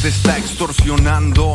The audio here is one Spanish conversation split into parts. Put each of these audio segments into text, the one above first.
te está extorsionando.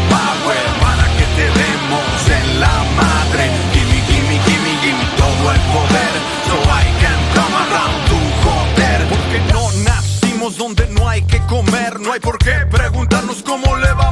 Hay por qué preguntarnos cómo le vamos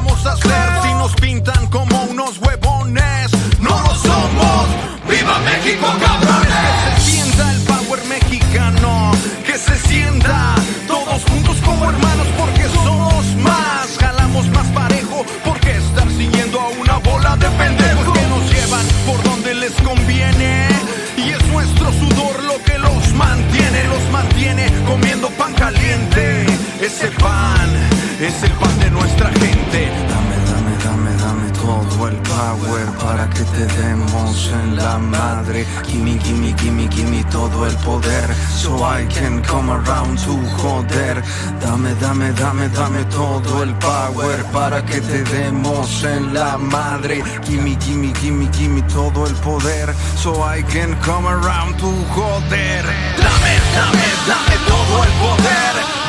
es el pan de nuestra gente. Dame, dame, dame, dame todo el power para que te demos en la madre. Gimme, gimme, gimme, gimme todo el poder. So I can come around to joder. Dame, dame, dame, dame todo el power para que te demos en la madre. Gimme, gimme, gimme, gimme todo el poder. So I can come around to joder. Dame, dame, dame todo el poder.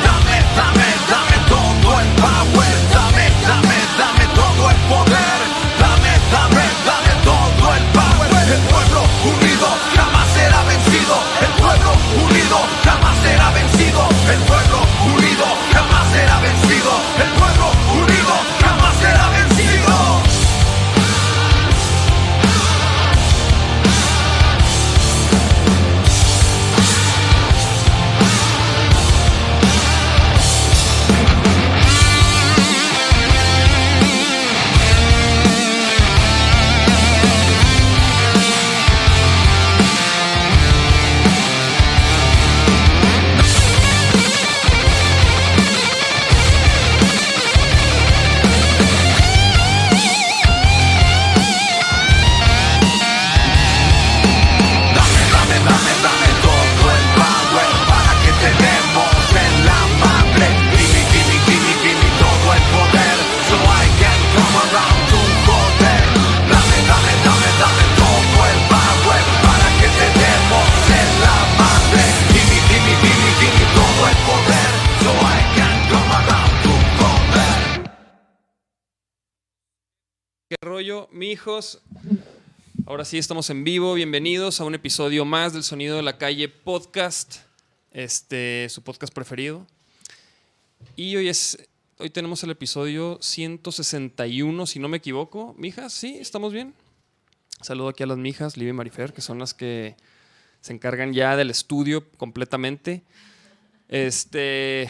Dame, dame, dame todo mijos? Ahora sí estamos en vivo. Bienvenidos a un episodio más del Sonido de la Calle podcast. Este, su podcast preferido. Y hoy es hoy tenemos el episodio 161, si no me equivoco. Mijas, sí, estamos bien. Saludo aquí a las mijas, Liv y Marifer, que son las que se encargan ya del estudio completamente. Este,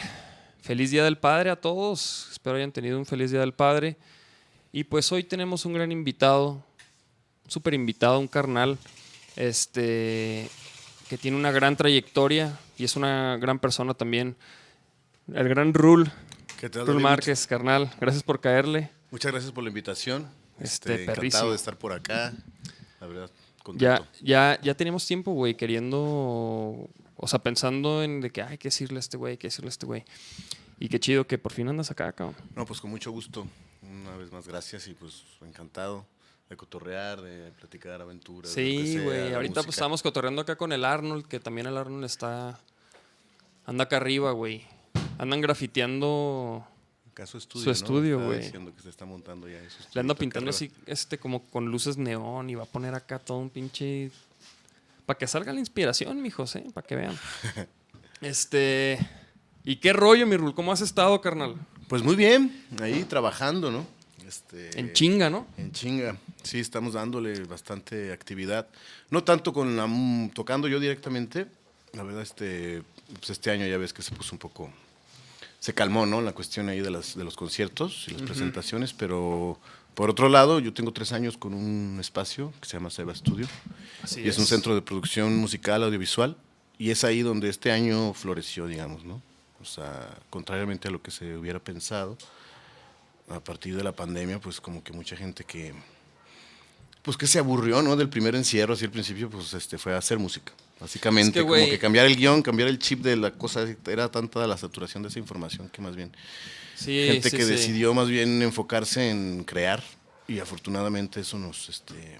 feliz Día del Padre a todos. Espero hayan tenido un feliz Día del Padre. Y pues hoy tenemos un gran invitado, súper invitado, un carnal, este, que tiene una gran trayectoria y es una gran persona también. El gran Rul, ¿Qué tal, Rul David? Márquez, carnal. Gracias por caerle. Muchas gracias por la invitación. Este, Este, encantado de estar por acá. La verdad, Ya, contento. ya, ya teníamos tiempo, güey, queriendo, o sea, pensando en de que "Ay, hay que decirle a este güey, hay que decirle a este güey. Y qué chido que por fin andas acá, cabrón. No, pues con mucho gusto. Una vez más, gracias y pues encantado de cotorrear, de platicar aventuras. Sí, güey. Ahorita pues estamos cotorreando acá con el Arnold, que también el Arnold está. Anda acá arriba, güey. Andan grafiteando. Acá su estudio, su güey. diciendo que se está montando ya eso. Le anda pintando así, este, como con luces neón y va a poner acá todo un pinche. Para que salga la inspiración, mijos, ¿eh? Para que vean. Este. ¿Y qué rollo, mi Rul? ¿Cómo has estado, carnal? Pues muy bien, ahí trabajando, ¿no? Este, En chinga, ¿no? En chinga. Sí, estamos dándole bastante actividad. No tanto con la, mm, tocando yo directamente. La verdad, este, pues este año ya ves que se puso un poco. Se calmó, ¿no? La cuestión ahí de, las, de los conciertos y las presentaciones, pero por otro lado, yo tengo tres años con un espacio que se llama Seba Studio. Así y es. un centro de producción musical, audiovisual. Y es ahí donde este año floreció, digamos, ¿no? O sea, contrariamente a lo que se hubiera pensado, a partir de la pandemia, pues como que mucha gente que, pues que se aburrió, ¿no? Del primer encierro, así al principio, pues este, fue a hacer música. Básicamente, Es que, como que cambiar el guion, cambiar el chip de la cosa, era tanta la saturación de esa información que más bien Sí, gente sí, que sí. decidió más bien enfocarse en crear y afortunadamente eso nos este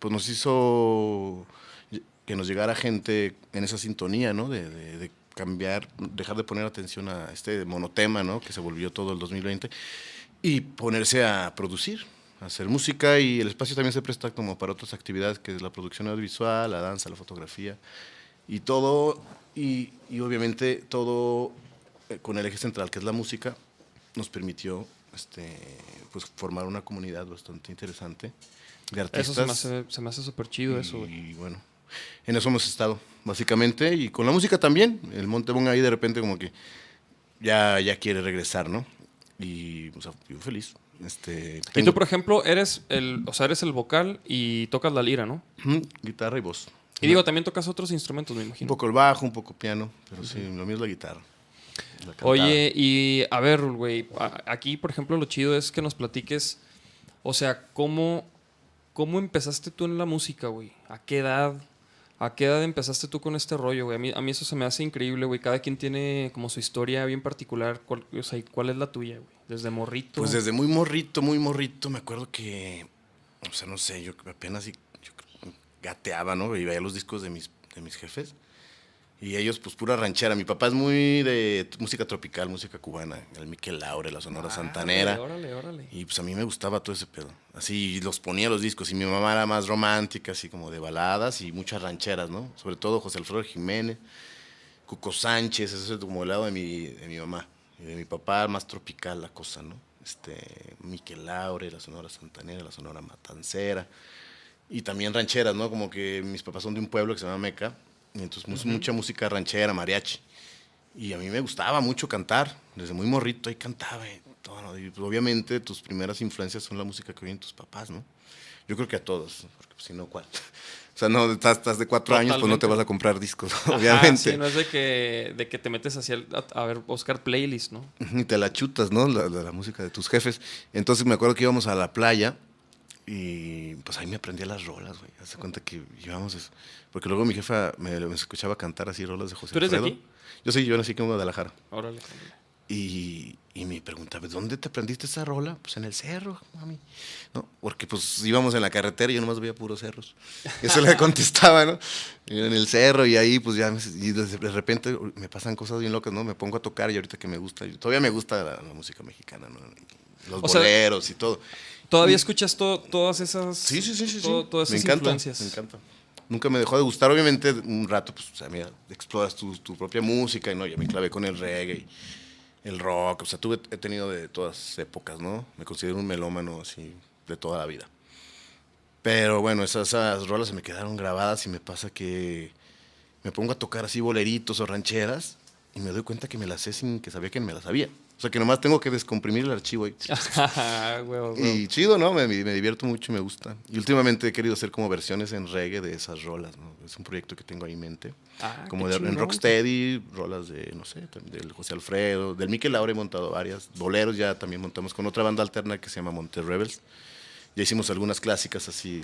pues nos hizo que nos llegara gente en esa sintonía no de, de- de cambiar dejar de poner atención a este monotema no que se volvió todo el 2020 y ponerse a producir a hacer música y el espacio también se presta como para otras actividades que es la producción audiovisual la danza la fotografía y todo y, y obviamente todo eh, con el eje central que es la música nos permitió este pues formar una comunidad bastante interesante de artistas. Eso se me hace, súper chido, eso, y bueno en eso hemos estado básicamente y con la música también el Montebón ahí de repente como que ya ya quiere regresar no y o sea, yo feliz este Y tú, por ejemplo, eres el, o sea, eres el vocal y tocas la lira, ¿no? Guitarra y voz Y digo, también tocas otros instrumentos, me un imagino. poco el bajo un poco piano pero sí lo mío es la guitarra la. Oye, y a ver, güey, aquí, por ejemplo, lo chido es que nos platiques, o sea, cómo, cómo empezaste tú en la música, güey. ¿A qué edad? ¿A qué edad empezaste tú con este rollo, güey? A mí, eso se me hace increíble, güey. Cada quien tiene como su historia bien particular. ¿Cuál, o sea, ¿y ¿cuál es la tuya, güey? Desde morrito. Pues desde muy morrito, muy morrito, me acuerdo que, o sea, no sé, yo apenas yo gateaba, ¿no? Y veía los discos de mis, de mis jefes. Y ellos, pues, pura ranchera. Mi papá es muy de música tropical, música cubana. El Miquel Laure, la Sonora Ah, Santanera. Órale, órale. Y pues a mí me gustaba todo ese pedo. Así los ponía los discos. Y mi mamá era más romántica, así como de baladas y muchas rancheras, ¿no? Sobre todo José Alfredo Jiménez, Cuco Sánchez, eso es como el lado de mi, de mi mamá. Y de mi papá más tropical la cosa, ¿no? Este, Miquel Laure, la Sonora Santanera, la Sonora Matancera. Y también rancheras, ¿no? Como que mis papás son de un pueblo que se llama Meca. Entonces mus- mucha música ranchera, mariachi. Y a mí me gustaba mucho cantar, desde muy morrito ahí cantaba. Y todo. Y, pues, obviamente tus primeras influencias son la música que oyen tus papás, ¿no? Yo creo que a todos, porque pues, si no, ¿cuál? O sea, no, estás, estás de cuatro años, pues no te vas a comprar discos, Ajá, obviamente. sí, no es de que, de que te metes hacia el- a, a ver, buscar playlist, ¿no? Y te la chutas, ¿no? La, la- la música de tus jefes. Entonces me acuerdo que íbamos a la playa y pues ahí me aprendía las rolas, güey. Hace cuenta que íbamos... es- Porque luego mi jefa me, me escuchaba cantar así rolas de José ¿Tú eres de aquí? Yo sí, yo nací en Guadalajara. Órale. Y, y me preguntaba, ¿dónde te aprendiste esa rola? Pues en el cerro, mami. ¿No? Porque pues íbamos en la carretera y yo nomás veía puros cerros. Eso le contestaba, ¿no? En el cerro y ahí pues ya, me- y de repente me pasan cosas bien locas, ¿no? Me pongo a tocar y ahorita que me gusta, todavía me gusta la, la música mexicana, ¿no? Los O sea, boleros y todo. ¿Todavía escuchas to- todas esas, Sí, sí, sí, sí. sí. to- todas me encanta, influencias? me encanta. Nunca me dejó de gustar, obviamente un rato, pues, o sea, mira, exploras tu, tu propia música y no, ya me clavé con el reggae y el rock, o sea, tuve, he tenido de todas épocas, ¿no? Me considero un melómano así de toda la vida. Pero bueno, esas, esas rolas se me quedaron grabadas y me pasa que me pongo a tocar así boleritos o rancheras y me doy cuenta que me las sé sin que sabía que me las sabía. O sea, que nomás tengo que descomprimir el archivo ahí. Huevo. Y chido, ¿no? Me, me divierto mucho y me gusta. Y últimamente he querido hacer como versiones en reggae de esas rolas, ¿no? Es un proyecto que tengo ahí en mente. Ah, como de, en. Rocksteady, rolas de, no sé, del José Alfredo, del Miquel Laure he montado varias. Boleros ya también montamos con otra banda alterna que se llama Monte Rebels. Ya hicimos algunas clásicas así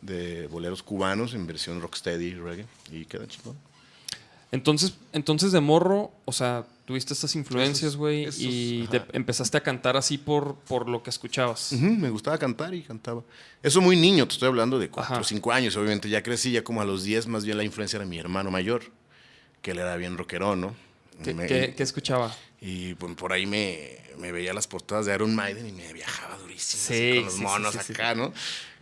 de boleros cubanos en versión Rocksteady reggae y quedan chingón. Entonces, entonces de morro, o sea, tuviste estas influencias, güey, y te- empezaste a cantar así por, por lo que escuchabas. Me gustaba cantar y cantaba. Eso muy niño, te estoy hablando de 4 Ajá. o 5 años, obviamente. Ya crecí, ya como a los 10, más bien la influencia era mi hermano mayor, que él era bien rockerón, ¿no? ¿Qué, Me- qué- qué escuchaba? Y pues, por ahí me, me veía las portadas de Iron Maiden y me viajaba durísimo. así, Sí, con los sí, monos sí, acá, ¿no?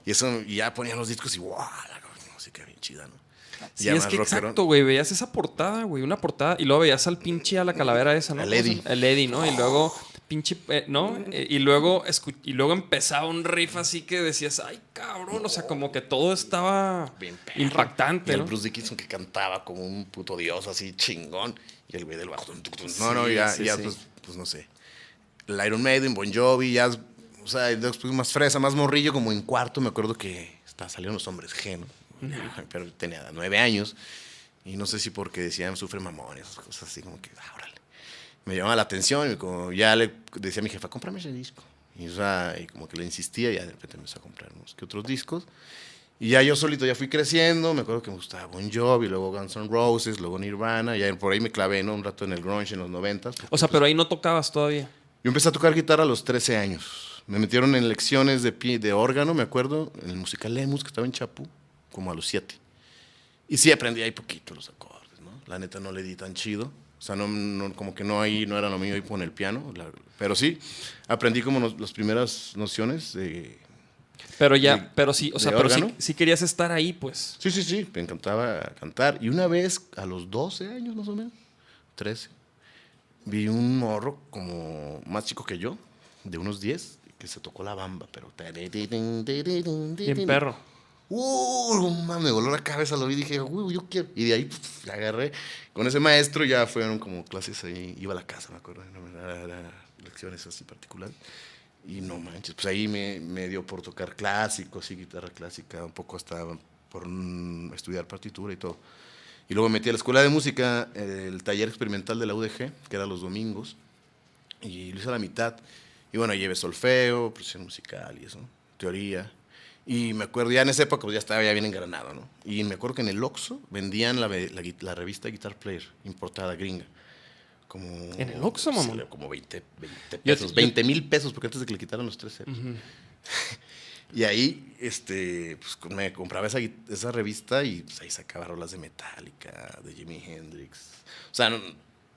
Y eso, y ya ponía los discos y ¡guau! La música bien chida, ¿no? Sí, Ya es que exacto, güey. Veías esa portada, güey. Una portada. Y luego veías al pinche a la calavera esa, ¿no? Al ¿Cómo se Eddie. El Eddie, ¿no? Y luego pinche, eh, ¿no? Eh, y, luego y luego empezaba un riff así que decías, ay, cabrón, o sea, como que todo estaba Bien perro. impactante, Y el ¿no? Bruce Dickinson que cantaba como un puto dios así chingón. Y el güey del bajo. Sí, No, no, ya, sí, ya sí. Pues, pues no sé. El Iron Maiden, Bon Jovi, ya. O sea, después más fresa, más morrillo, como en cuarto. Me acuerdo que está, salieron los hombres G, ¿no? Pero tenía nueve años. Y no sé si porque decían sufre mamón, esas cosas así como que, ah, órale. Me llamaba la atención y como ya le decía a mi jefa, cómprame ese disco. Y, o sea, y como que le insistía y ya de repente me empezó a comprar unos que otros discos. Y ya yo solito ya fui creciendo, me acuerdo que me gustaba Bon Jovi, luego Guns N' Roses, luego Nirvana, ya por ahí me clavé, ¿no? Un rato en el grunge en los noventas. O sea, pero ahí no tocabas todavía. Yo empecé a tocar guitarra a los 13 años. Me metieron en lecciones de, pie, de órgano, me acuerdo, en el musical Lemus, que estaba en Chapú, como a los 7. Y sí aprendí ahí poquito los acordes, ¿no? La neta no le di tan chido. O sea, no, no- como que no, ahí, no era lo mío ahí con el piano. la- pero sí, aprendí como nos- las primeras nociones de... Pero ya, ¿De- pero sí, o sea, pero sí, sí querías estar ahí, pues. Sí, sí, sí, me encantaba cantar. Y una vez, a los 12 años más o menos, 13, vi un morro como más chico que yo, de unos 10, que se tocó la bamba, pero... Bien perro. ¡Uh! mames, me voló la cabeza, lo vi y dije, uy, yo quiero. Y de ahí pf, la agarré. Con ese maestro ya fueron como clases ahí. Iba a la casa, me acuerdo. daba lecciones así particulares. Y no manches, pues ahí me, me dio por tocar clásicos y guitarra clásica, un poco hasta por estudiar partitura y todo. Y luego me metí a la escuela de música, el taller experimental de la UDG, que era los domingos, y lo hice a la mitad. Y bueno, llevé solfeo, producción musical y eso, teoría. Y me acuerdo, ya en esa época pues ya estaba ya bien engranado, ¿no? Y me acuerdo que en el Oxxo vendían la, la revista Guitar Player, importada gringa. Como, ¿En el Oxxo? Sí, como 20, 20 Yo- pesos, yo- 20 mil pesos, porque antes de que le quitaran los tres ceros. Y ahí este, pues, me compraba esa, esa revista y pues, ahí sacaba rolas de Metallica, de Jimi Hendrix. O sea, no-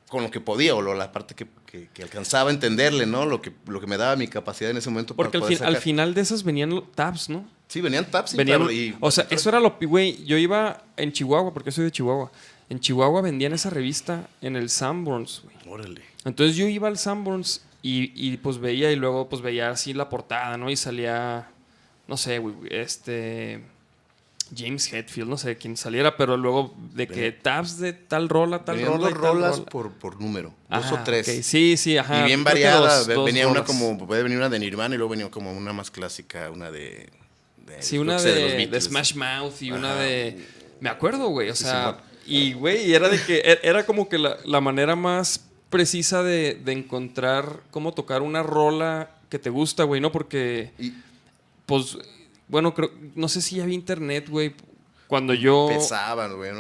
con lo que podía, o lo- la parte que, que- que alcanzaba a entenderle, ¿no? Lo que, lo que me daba mi capacidad en ese momento Porque al, para poder fin- al sacar. final de esas venían tabs, ¿no? Sí, venían taps y, Venían, y- o sea, eso era lo... Güey, yo iba en Chihuahua, porque soy de Chihuahua. En Chihuahua vendían esa revista en el Sanborns, güey. Órale. Entonces yo iba al Sanborns y, y, pues veía y luego pues veía así la portada, ¿no? Y salía, no sé, güey, este... James Hetfield, no sé quién saliera, pero luego de que Venía- tabs de tal rola, tal rola. dos rolas rola. por, por número, dos Ah, o tres. Sí, sí, ajá. y bien Creo que variada. dos- ve- dos venía una rolas. como, puede venir una de Nirvana y luego venía como una más clásica, una de... de- Sí, una de. Smash Mouth y una de... Me acuerdo, güey, o sea... Y, güey, era de que... e- Era como que la, la manera más precisa de, de encontrar cómo tocar una rola que te gusta, güey, ¿no? Porque, Y pues, bueno, creo... No sé si ya había internet, güey. Cuando yo... pesaban, güey,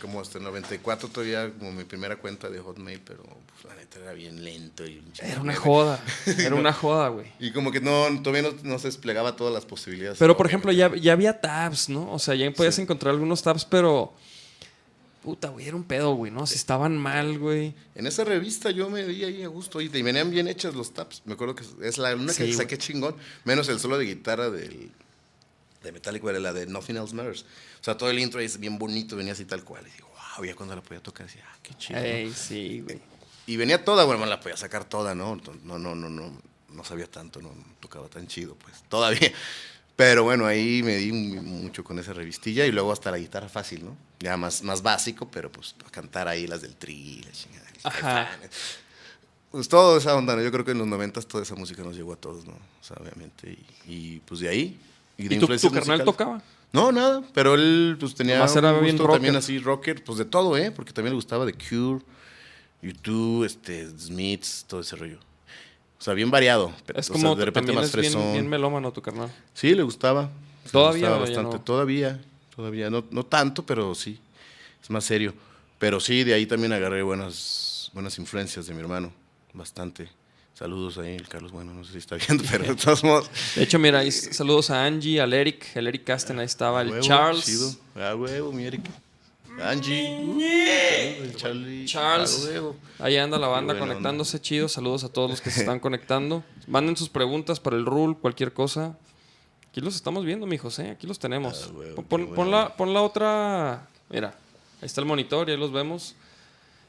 como hasta el 94 todavía como mi primera cuenta de Hotmail, pero pues, la neta era bien lento. Y, Era una joda. Era una joda, güey. Y como que no, todavía no, no se desplegaba todas las posibilidades. Pero, por ejemplo, ya, ya había tabs, ¿no? O sea, ya podías Sí. encontrar algunos tabs, pero... Puta, güey, era un pedo, güey, ¿no? Si estaban mal, güey. En esa revista yo me vi ahí a gusto y, y venían bien hechas los taps. Me acuerdo que es la una Sí, que saqué chingón, menos el solo de guitarra del, de Metallica, era la de Nothing Else Matters. O sea, todo el intro es bien bonito, venía así tal cual. Y digo, wow, ya cuando la podía tocar, decía, ah, qué chido. ¿no? Ey, sí, güey. Y venía toda, bueno, la podía sacar toda, ¿no? No, no, no, no, no sabía tanto, no tocaba tan chido, pues, todavía. Pero bueno, ahí me di mu- mucho con esa revistilla y luego hasta la guitarra fácil, ¿no? Ya más, más básico, pero pues a cantar ahí las del tri, la chingada. Ajá. Pues toda esa onda, ¿no? Yo creo que en los noventas toda esa música nos llegó a todos, ¿no? O sea, obviamente. Y, y, pues de ahí. De ¿Y tu, tu carnal tocaba? No, nada, pero él pues tenía Nomás era un bien gusto también así rocker, pues de todo, ¿eh? Porque también le gustaba The Cure, YouTube, este, Smiths, todo ese rollo. O sea, bien variado. pero, Es o sea, como de repente más es fresón. bien melómano tu carnal. Sí, le gustaba. Le ¿Todavía gustaba o ya bastante. no? Todavía, todavía. No, no tanto, pero sí. Es más serio. Pero sí, de ahí también agarré buenas, buenas influencias de mi hermano. Bastante. Saludos ahí, el Carlos Bueno, no sé si está viendo, pero de todos modos. De hecho, mira, ahí saludos a Angie, al Eric, el Eric Casten, ahí estaba, el Huevo, Charles. chido. Ah, huevo, mi Erika. Angie. Charlie. Charles. Ah. Ahí anda la banda conectándose, chido. Saludos a todos los que se están conectando. Manden sus preguntas para el rule, cualquier cosa. Aquí los estamos viendo, mi José. Aquí los tenemos. Ah, huevo, Pon- pon, pon la, onda. pon la otra. Mira, ahí está el monitor y ahí los vemos.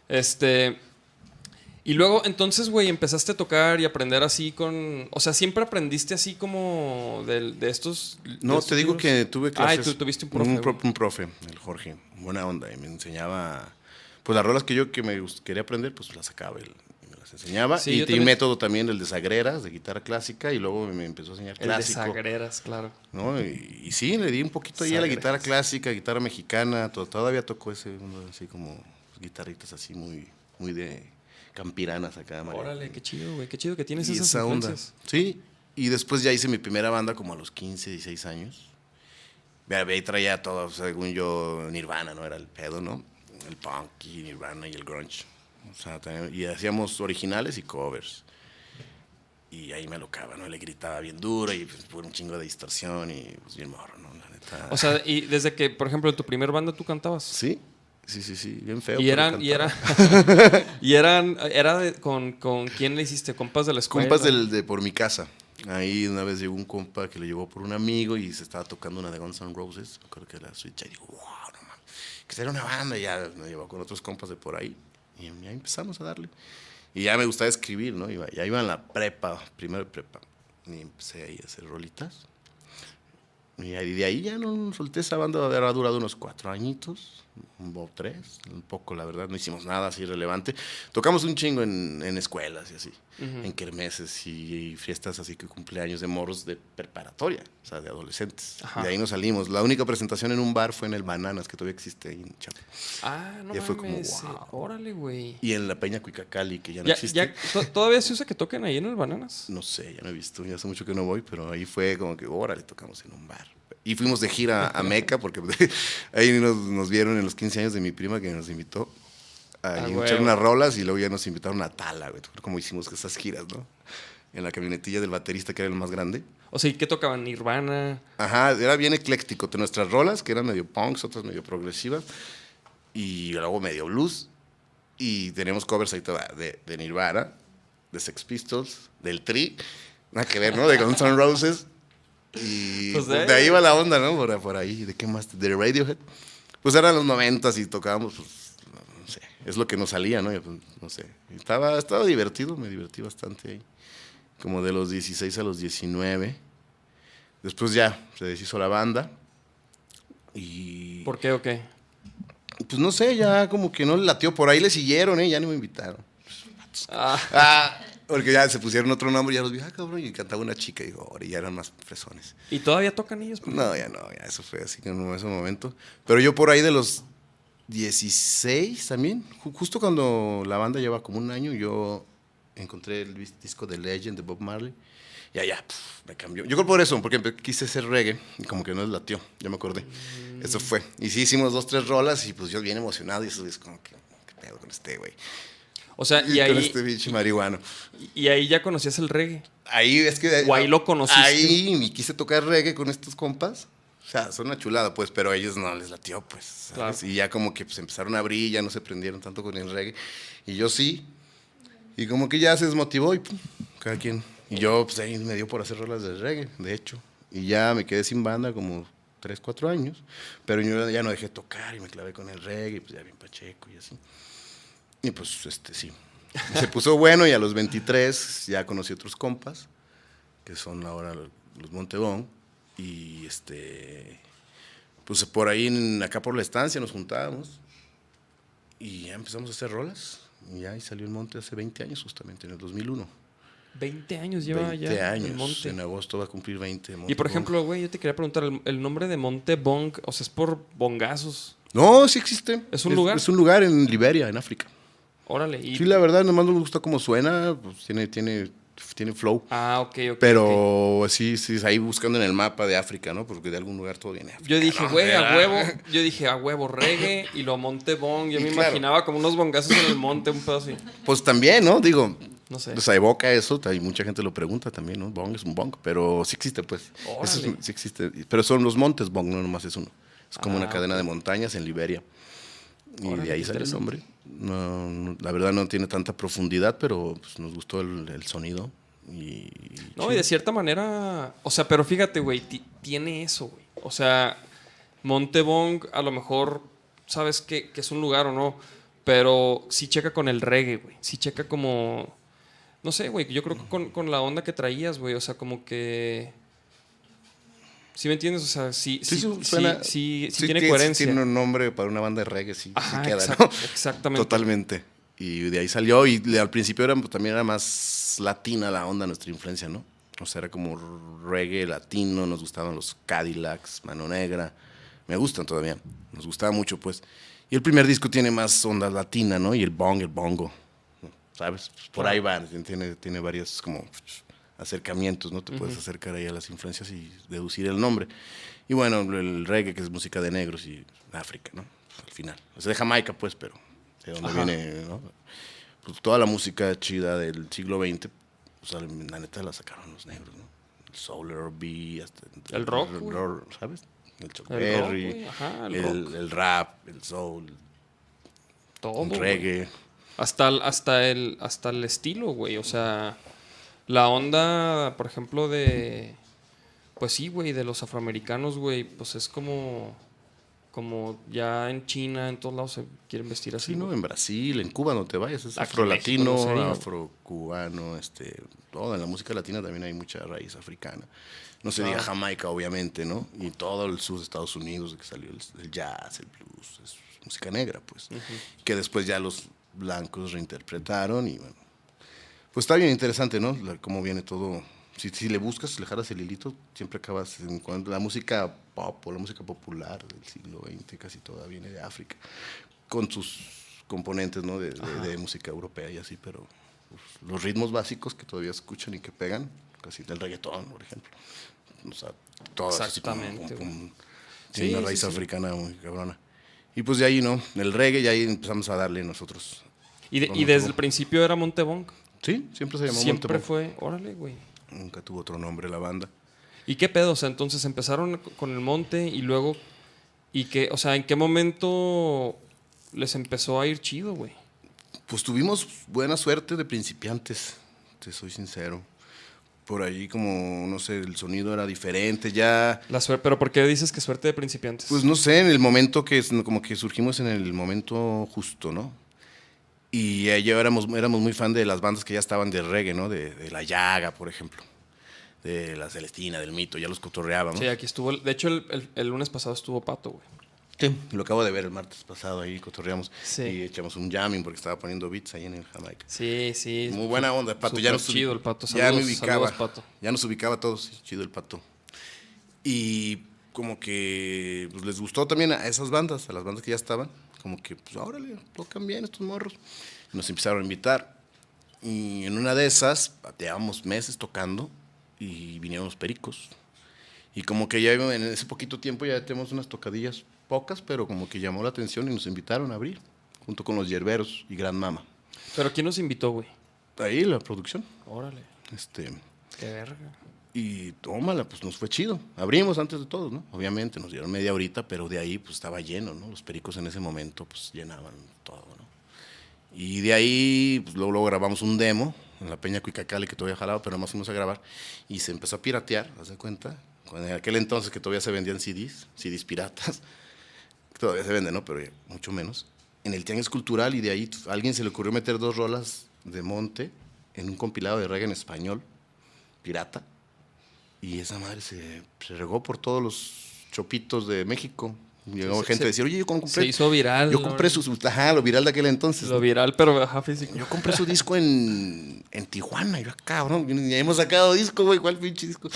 Este. Y luego, entonces, güey, empezaste a tocar y aprender así con. O sea, siempre aprendiste así como de, de estos. de No, estos te digo libros? que tuve clases. Ah, tú tuviste un profe. Un, pro- un profe, el Jorge, buena onda, y me enseñaba, pues las rolas que yo que me quería aprender, pues las sacaba él, y me las enseñaba. Sí, y tenía un método también, el de sagreras, de guitarra clásica, y luego me empezó a enseñar El de clásico. Sagreras, claro. ¿no? Y, y sí, le di un poquito ahí a la guitarra clásica, guitarra mexicana, to- todavía tocó ese, uno así como pues, guitarritas así muy, muy de campiranas acá. María. Órale, qué chido, güey. Qué chido que tienes Y esas esa onda. Sí, y después ya hice mi primera banda como a los 15, 16 años. Ahí traía todo, según yo, Nirvana, ¿no? Era el pedo, ¿no? El punk y Nirvana y el grunge. O sea, también- y hacíamos originales y covers. Y ahí me locaba, ¿no? Le gritaba bien duro y pues, por un chingo de distorsión y pues bien morro, ¿no? La neta. O sea, y desde que, por ejemplo, en tu primer banda tú cantabas. sí, sí, sí, sí, bien feo. Y eran, y cantaba. era, y eran, era de- con, con quién le hiciste, compas de la escuela. Compas del, de por mi casa. Ahí una vez llegó un compa que le llevó por un amigo y se estaba tocando una de Guns N' Roses. Me acuerdo que era la Switch. Y digo, wow, no mames. Que será una banda. Y ya me llevó con otros compas de por ahí. Y ya empezamos a darle. Y ya me gustaba escribir, ¿no? Iba- ya iba en la prepa, primero de prepa. Y empecé ahí a hacer rolitas. Y de ahí ya no solté esa banda, habrá durado unos cuatro añitos, o tres, un poco, la verdad, no hicimos nada así relevante. Tocamos un chingo en, en escuelas y así, en kermeses y, fiestas así que cumpleaños de morros de preparatoria, o sea, de adolescentes. Ajá. De ahí nos salimos. La única presentación en un bar fue en el Bananas, que todavía existe ahí en Chapo. Ah, no Ya fue como, mames. wow. Órale, güey. Y en la Peña Cuicacali, que ya no Ya, existe. ya, ¿Todavía se usa que toquen ahí en el Bananas? No sé, ya no he visto, ya hace mucho que no voy, pero ahí fue como que, órale, tocamos en un bar. Y fuimos de gira a Meca, porque ahí nos, nos vieron en los 15 años de mi prima que nos invitó a Ah, echar unas rolas y luego ya nos invitaron a Tala, güey. Como hicimos esas giras, ¿no? En la camionetilla del baterista, que era el más grande. O sea, ¿y qué tocaban? Nirvana. Ajá, era bien ecléctico. De nuestras rolas, que eran medio punks, otras medio progresivas, y luego medio blues. Y teníamos covers ahí toda de, de Nirvana, de Sex Pistols, del Tri, nada que ver, ¿no? De Guns N' Roses. Y Pues pues de de, ahí. va la onda, ¿no? Por, por ahí. ¿De qué más? De Radiohead. Pues eran los noventas y tocábamos, pues, no sé, es lo que nos salía, ¿no? Pues, no sé. Estaba, estaba divertido, me divertí bastante ahí. Como de los 16 a los 19. Después ya se deshizo la banda. Y ¿Por qué o qué? pues no sé, ya como que no le latió. Por ahí le siguieron, ¿eh? Ya no me invitaron. Ah, Ah, porque ya se pusieron otro nombre, ya los vi, ah, cabrón, y cantaba una chica, y digo, ahora ya eran más fresones. ¿Y todavía tocan ellos? No, ya no, ya eso fue así en ese momento. Pero yo por ahí de los 16 también, ju- justo cuando la banda lleva como un año, yo encontré el dis- disco de Legend de Bob Marley. Y allá pf, me cambió. Yo creo por eso, porque quise hacer reggae y como que no les latió, ya me acordé. Eso fue. Y sí hicimos dos, tres rolas y pues yo bien emocionado y eso es como que, ¿qué pedo con este güey? O sea, y con ahí, este bicho marihuano. y ahí ya conocías el reggae. Ahí es que. ¿O ahí lo conociste? Ahí me quise tocar reggae con estos compas. O sea, son una chulada, pues, pero a ellos no les latió, pues. Claro. Y ya como que pues, empezaron a abrir, ya no se prendieron tanto con el reggae. Y yo sí. Y como que ya se desmotivó y pum, cada quien. Y yo, pues ahí me dio por hacer rolas de reggae, de hecho. Y ya me quedé sin banda como 3, 4 años. Pero yo ya no dejé tocar y me clavé con el reggae, pues ya bien pacheco y así. Y pues, este, sí. Se puso bueno y a los 23 ya conocí otros compas, que son ahora los Montebón. Y este, pues por ahí, en- acá por la estancia nos juntábamos y ya empezamos a hacer rolas. Y ahí salió el monte hace 20 años, justamente en el 2001. 20 años lleva 20 ya años. el monte. En agosto va a cumplir 20. Y por ejemplo, güey, yo te quería preguntar, el, el nombre de Monte Bong, o sea, es por bongazos. No, sí existe. ¿Es un lugar? Es un lugar en Liberia, en África. Órale. Y, Sí, la verdad, nomás no me gusta cómo suena, pues tiene, tiene, tiene flow. Ah, ok, ok. Pero sí, sí, ahí buscando en el mapa de África, ¿no? Porque de algún lugar todo viene África. Yo dije, ¿no? güey, a ¿verdad? huevo. Yo dije, a huevo, reggae y lo monte bong. Yo Y me claro. imaginaba como unos bongazos en el monte, un pedo así. Pues también, ¿no? Digo, No sé. o sea, evoca eso, y mucha gente lo pregunta también, ¿no? Bong es un bong, pero sí existe, pues. Eso es- sí existe. Pero son los montes bong, no nomás es uno. Es como Ah, una cadena de montañas en Liberia. Y Órale, de ahí sale el nombre. No, no, la verdad no tiene tanta profundidad, pero pues, nos gustó el, el sonido. Y, No, y de cierta manera, o sea, pero fíjate, güey, ti- tiene eso, güey. O sea, Montebong a lo mejor sabes que, que es un lugar o no, Pero sí checa con el reggae, güey. Sí checa como. No sé, güey. Yo creo que con, con la onda que traías, güey. O sea, como que. ¿Sí me entiendes? O sea, sí, sí, sí, suena- sí- sí sí tiene coherencia. Tiene un nombre para una banda de reggae, sí, queda, exact- ¿no? exactamente. Totalmente. Y de ahí salió. Y al principio era, pues, también era más latina la onda, nuestra influencia, ¿no? O sea, era como reggae latino, nos gustaban los Cadillacs, Mano Negra. Me gustan todavía. Nos gustaba mucho, pues. Y el primer disco tiene más onda latina, ¿no? Y el bong, el bongo. ¿Sabes? Por ahí va. Tiene, tiene varios como acercamientos, ¿no? Te puedes acercar ahí a las influencias y deducir el nombre. Y bueno, el reggae, que es música de negros y África, ¿no? Al final. O sea, de Jamaica, pues, pero de donde Ajá. viene, ¿no? Pues toda la música chida del siglo XX, pues, la neta la sacaron los negros, ¿no? El soul, el R&B, hasta El rock, güey. rock, ¿sabes? El Chuck El Berry, el el, el rap, el soul, Todo. el reggae. Hasta, el- hasta, el, hasta el estilo, güey. O sea, la onda, por ejemplo, de. Pues sí, güey, de los afroamericanos, güey. Pues es como. Como ya en China, en todos lados se quieren vestir así. Sí, ¿no? güey. En Brasil, en Cuba, no te vayas, es afro-latino, no diga. afro-cubano, este, todo. En la música latina también hay mucha raíz africana. No se diga. Jamaica, obviamente, ¿no? Y todo el sur de Estados Unidos, de que salió el, el jazz, el blues, es música negra, pues. Que después ya los blancos reinterpretaron y bueno. Pues está bien interesante, ¿no? La- cómo viene todo. Si, si le buscas, le jalas el hilito, siempre acabas en cuanto la música pop o la música popular del siglo XX, casi toda viene de África, con sus componentes, ¿no? De, de- de música europea y así, pero pues, los ritmos básicos que todavía escuchan y que pegan, casi del reggaetón, por ejemplo. O sea, todo es así Exactamente, pum, pum. Tiene Sí, una raíz sí, sí. africana muy cabrona. Y pues de ahí, ¿no? El reggae, ya ahí empezamos a darle nosotros. Y, de- y desde el principio era Montebongo. Sí, siempre se llamó Siempre fue. Órale, güey. Nunca tuvo otro nombre la banda. ¿Y qué pedo? O sea, entonces empezaron con el monte y luego. ¿Y qué? O sea, ¿en qué momento les empezó a ir chido, güey? Pues tuvimos buena suerte de principiantes, te soy sincero. Por ahí como, no sé, el sonido era diferente, ya... La suerte, pero ¿por qué dices que suerte de principiantes? Pues no sé, en el momento que, como que surgimos en el momento justo, ¿no? Y eh, ya éramos, éramos muy fan de las bandas que ya estaban de reggae, ¿no? De, de La Llaga, por ejemplo. De La Celestina, del Mito, ya los cotorreábamos. Sí, aquí estuvo. el- De hecho, el, el- el lunes pasado estuvo Pato, güey. Sí, lo acabo de ver el martes pasado ahí, cotorreamos. Sí. Y echamos un jamming porque estaba poniendo beats ahí en el Jamaica. Sí, sí. Muy buena onda, Pato. Súper Ya nos chido el Pato. Ya me Saludos- ubicaba. saludos, Pato. Ya nos ubicaba a todos. chido el Pato. Y como que pues, les gustó también a esas bandas, a las bandas que ya estaban. Como que, pues, órale, tocan bien estos morros. Y nos empezaron a invitar. Y en una de esas, llevábamos meses tocando y vinieron los pericos. Y como que ya en ese poquito tiempo ya tenemos unas tocadillas pocas, pero como que llamó la atención y nos invitaron a abrir, junto con los Yerberos y Gran Mama. Pero ¿quién nos invitó, güey? Ahí la producción. Órale. Este, Qué verga. Y tómala, pues nos fue chido. Abrimos antes de todo, ¿no? Obviamente, nos dieron media horita, pero de ahí pues estaba lleno, ¿no? Los pericos en ese momento pues llenaban todo, ¿no? Y de ahí, pues luego, grabamos un demo en la Peña Cuicacali que todavía jalaba, pero nomás fuimos a grabar. Y se empezó a piratear, ¿haz de cuenta? En aquel entonces que todavía se vendían CDs, CDs piratas. Todavía se venden, ¿no? Pero mucho menos. En el Tianguis Cultural y de ahí a alguien se le ocurrió meter dos rolas de monte en un compilado de reggae en español, pirata. Y esa madre se, se regó por todos los chopitos de México. Llegó gente a decir, oye, yo compré, Se hizo viral. yo compré su, ajá, lo viral de aquel entonces. Lo viral, pero ajá, físico. Yo compré su disco en, en Tijuana. Y yo, "Ah, cabrón, ni hemos sacado disco, güey, ¿cuál pinche disco?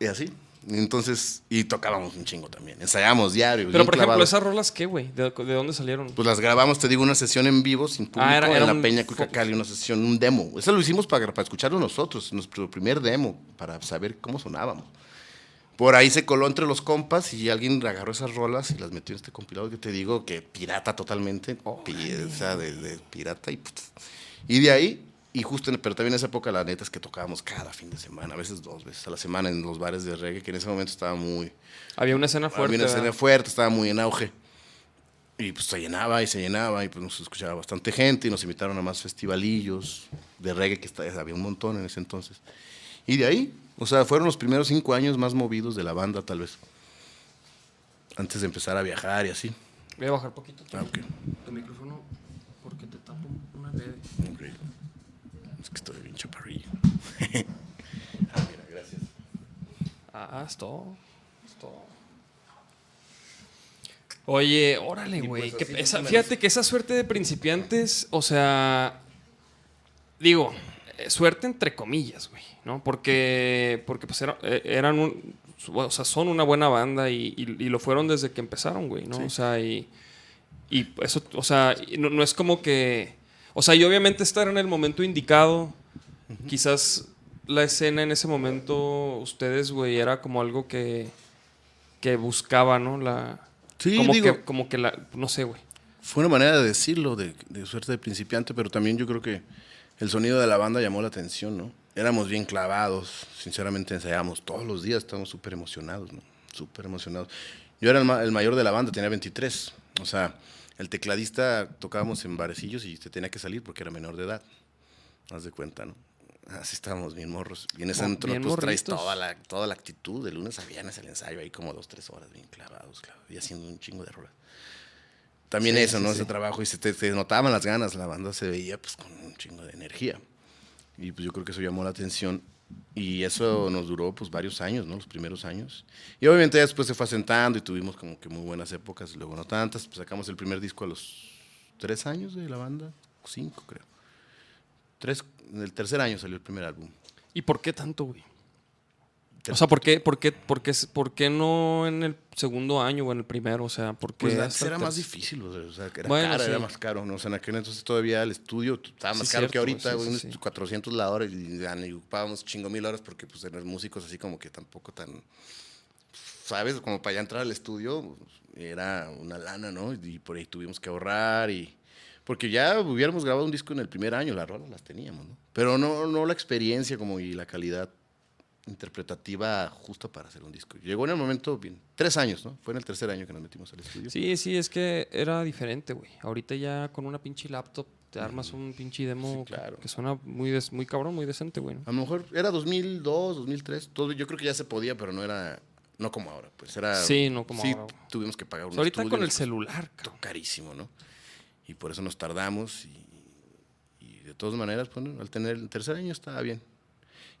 Y así. Entonces, y tocábamos un chingo también. Ensayábamos diario. Pero, por ejemplo. ¿esas rolas qué, güey? ¿De, de dónde salieron? Pues las grabamos, te digo, una sesión en vivo sin público Ah, era- era en la un Peña Cuicacali, una sesión, un demo. Eso lo hicimos para, para escucharlo nosotros, nuestro primer demo, para saber cómo sonábamos. Por ahí se coló entre los compas y alguien agarró esas rolas y las metió en este compilado que te digo que pirata totalmente, pi- o sea, de, de pirata y, y de ahí, y justo, en, pero también en esa época la neta es que tocábamos cada fin de semana, a veces dos veces a la semana en los bares de reggae, que en ese momento estaba muy, Había una escena fuerte. había una escena fuerte, estaba muy en auge. Y pues se llenaba y se llenaba y pues nos escuchaba bastante gente y nos invitaron a más festivalillos de reggae que había un montón en ese entonces. Y de ahí, o sea, fueron los primeros cinco años más movidos de la banda tal vez. Antes de empezar a viajar y así. Voy a bajar poquito. Ah. Tu micrófono, Ok. Es que estoy bien chaparrillo. ah, mira, gracias. Ah, es todo. Es todo. Oye, órale, güey. pues esa- menos. fíjate que esa suerte de principiantes, o sea, digo, eh, suerte entre comillas, güey, ¿no? Porque, porque pues era- eh, eran un, o sea, son una buena banda y, y- y lo fueron desde que empezaron, güey, ¿no? O sea, y, y eso, o sea, no es como que, o sea, y obviamente estar en el momento indicado, quizás la escena en ese momento, ustedes, güey, era como algo que, que buscaba, ¿no? La, Sí, como digo- que, como que la, no sé, güey. Fue una manera de decirlo, de, de suerte de principiante, pero también yo creo que el sonido de la banda llamó la atención, ¿no? Éramos bien clavados, sinceramente ensayábamos todos los días, estábamos súper emocionados, ¿no? Súper emocionados. Yo era el, ma- el mayor de la banda, tenía 23. O sea, el tecladista tocábamos en barecillos y se tenía que salir porque era menor de edad. Haz de cuenta, ¿no? Así estábamos bien morros. Y en ese pues, traes toda la, toda la actitud. De lunes a viernes el ensayo ahí como dos, tres horas bien clavados, clavados, y haciendo un chingo de rolas. También Sí, eso, ¿no? sí. Ese trabajo y se te, te notaban las ganas, la banda se veía pues con un chingo de energía. Y pues yo creo que eso llamó la atención y eso nos duró pues varios años, ¿no? Los primeros años. Y obviamente después se fue asentando y tuvimos como que muy buenas épocas, luego no tantas, pues sacamos el primer disco a los tres años de la banda, cinco creo. Tres, en el tercer año salió el primer álbum. ¿Y por qué tanto, güey? O sea, ¿por qué, por, qué, por, qué, por qué no en el segundo año o en el primero? O sea, ¿por qué Pues antes era más difícil, o sea, era Bueno, caro, era más caro, ¿no? O sea, en aquel entonces todavía el estudio estaba más Sí, caro cierto, que ahorita, sí, unos sí. 400 la hora y, ni ocupábamos chingo mil horas porque pues eran músicos así como que tampoco tan, ¿sabes? Como para ya entrar al estudio era una lana, ¿no? Y por ahí tuvimos que ahorrar y... Porque ya hubiéramos grabado un disco en el primer año, las rolas las teníamos, ¿no? Pero no, no la experiencia como y la calidad interpretativa justa para hacer un disco. Llegó en el momento bien. Tres años, ¿no? Fue en el tercer año que nos metimos al estudio. Sí, sí, es que era diferente, güey. Ahorita ya con una pinche laptop te armas un pinche demo Sí, claro. que suena muy, des- muy cabrón, muy decente, güey. ¿no? A lo mejor era 2002, 2003. Todo, yo creo que ya se podía, pero no era. No como ahora. Pues era. Sí, no como sí, ahora, güey. tuvimos que pagar O un sea, ahorita estudio, con el nos celular, cabrón. carísimo, ¿no? Y por eso nos tardamos. Y, y de todas maneras, bueno, al tener el tercer año estaba bien.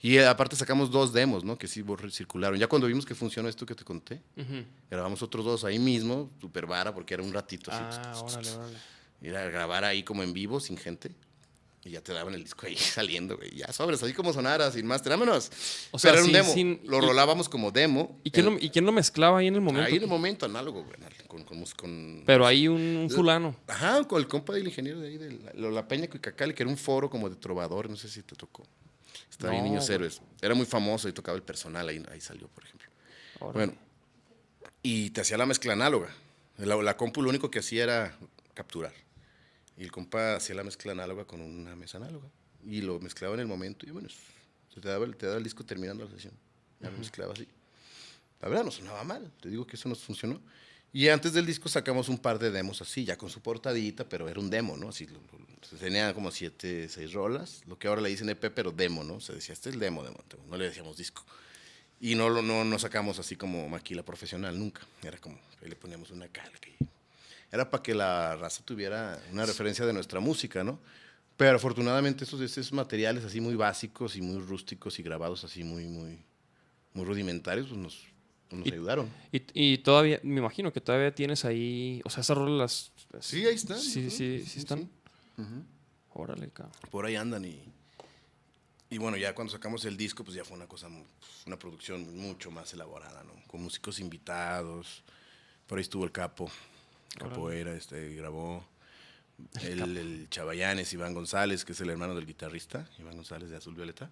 Y eh, aparte sacamos dos demos, ¿no? Que sí circularon. Ya cuando vimos que funcionó esto que te conté, Ujú. grabamos otros dos ahí mismo, super vara, porque era un ratito así. Ah, órale, órale. Ir a grabar ahí como en vivo, sin gente. Y ya te daban el disco ahí saliendo, güey. Ya sobres, así como sonara, sin más. Vámonos. O sea, Pero era un sin- demo. sin- lo y- rolábamos como demo. ¿Y quién, lo, ¿Y quién lo mezclaba ahí en el momento? Ahí en el momento análogo, güey. Con, con, con- Pero ahí un, un fulano. Ajá, con el compa del ingeniero de ahí, de la, la Peña Cuicacali, que era un foro como de trovador, no sé si te tocó. Estaba ahí No, Niños güey. Héroes. Era muy famoso y tocaba el personal, ahí, ahí salió, por ejemplo. Órale. Bueno, y te hacía la mezcla análoga. La, la compu lo único que hacía era capturar. Y el compa hacía la mezcla análoga con una mesa análoga. Y lo mezclaba en el momento y bueno, se te daba el, te daba el disco terminando la sesión. Ya lo mezclaba así. La verdad no sonaba mal, te digo que eso nos funcionó. Y antes del disco sacamos un par de demos así, ya con su portadita, pero era un demo, ¿no? Así, lo- lo- tenía como siete, seis rolas, lo que ahora le dicen EP, pero demo, ¿no? Se decía, este es el demo, demo, no le decíamos disco. Y no lo no, no sacamos así como maquila profesional nunca. Era como, ahí le poníamos una calca. y- Era para que la raza tuviera una referencia de nuestra música, ¿no? Pero afortunadamente esos, esos materiales así muy básicos y muy rústicos y grabados así muy, muy, muy rudimentarios, pues nos, pues nos Y- ayudaron. Y, y todavía, me imagino que todavía tienes ahí, o sea, esas rolas. las- Sí, ahí están. Sí, sí, sí sí, están. sí. Órale, cabrón. Por ahí andan y, y bueno, ya cuando sacamos el disco, pues ya fue una cosa, una producción mucho más elaborada, ¿no? Con músicos invitados, por ahí estuvo el Capo, Capoeira, este, grabó, el, el Chavallanes, Iván González, que es el hermano del guitarrista, Iván González de Azul Violeta,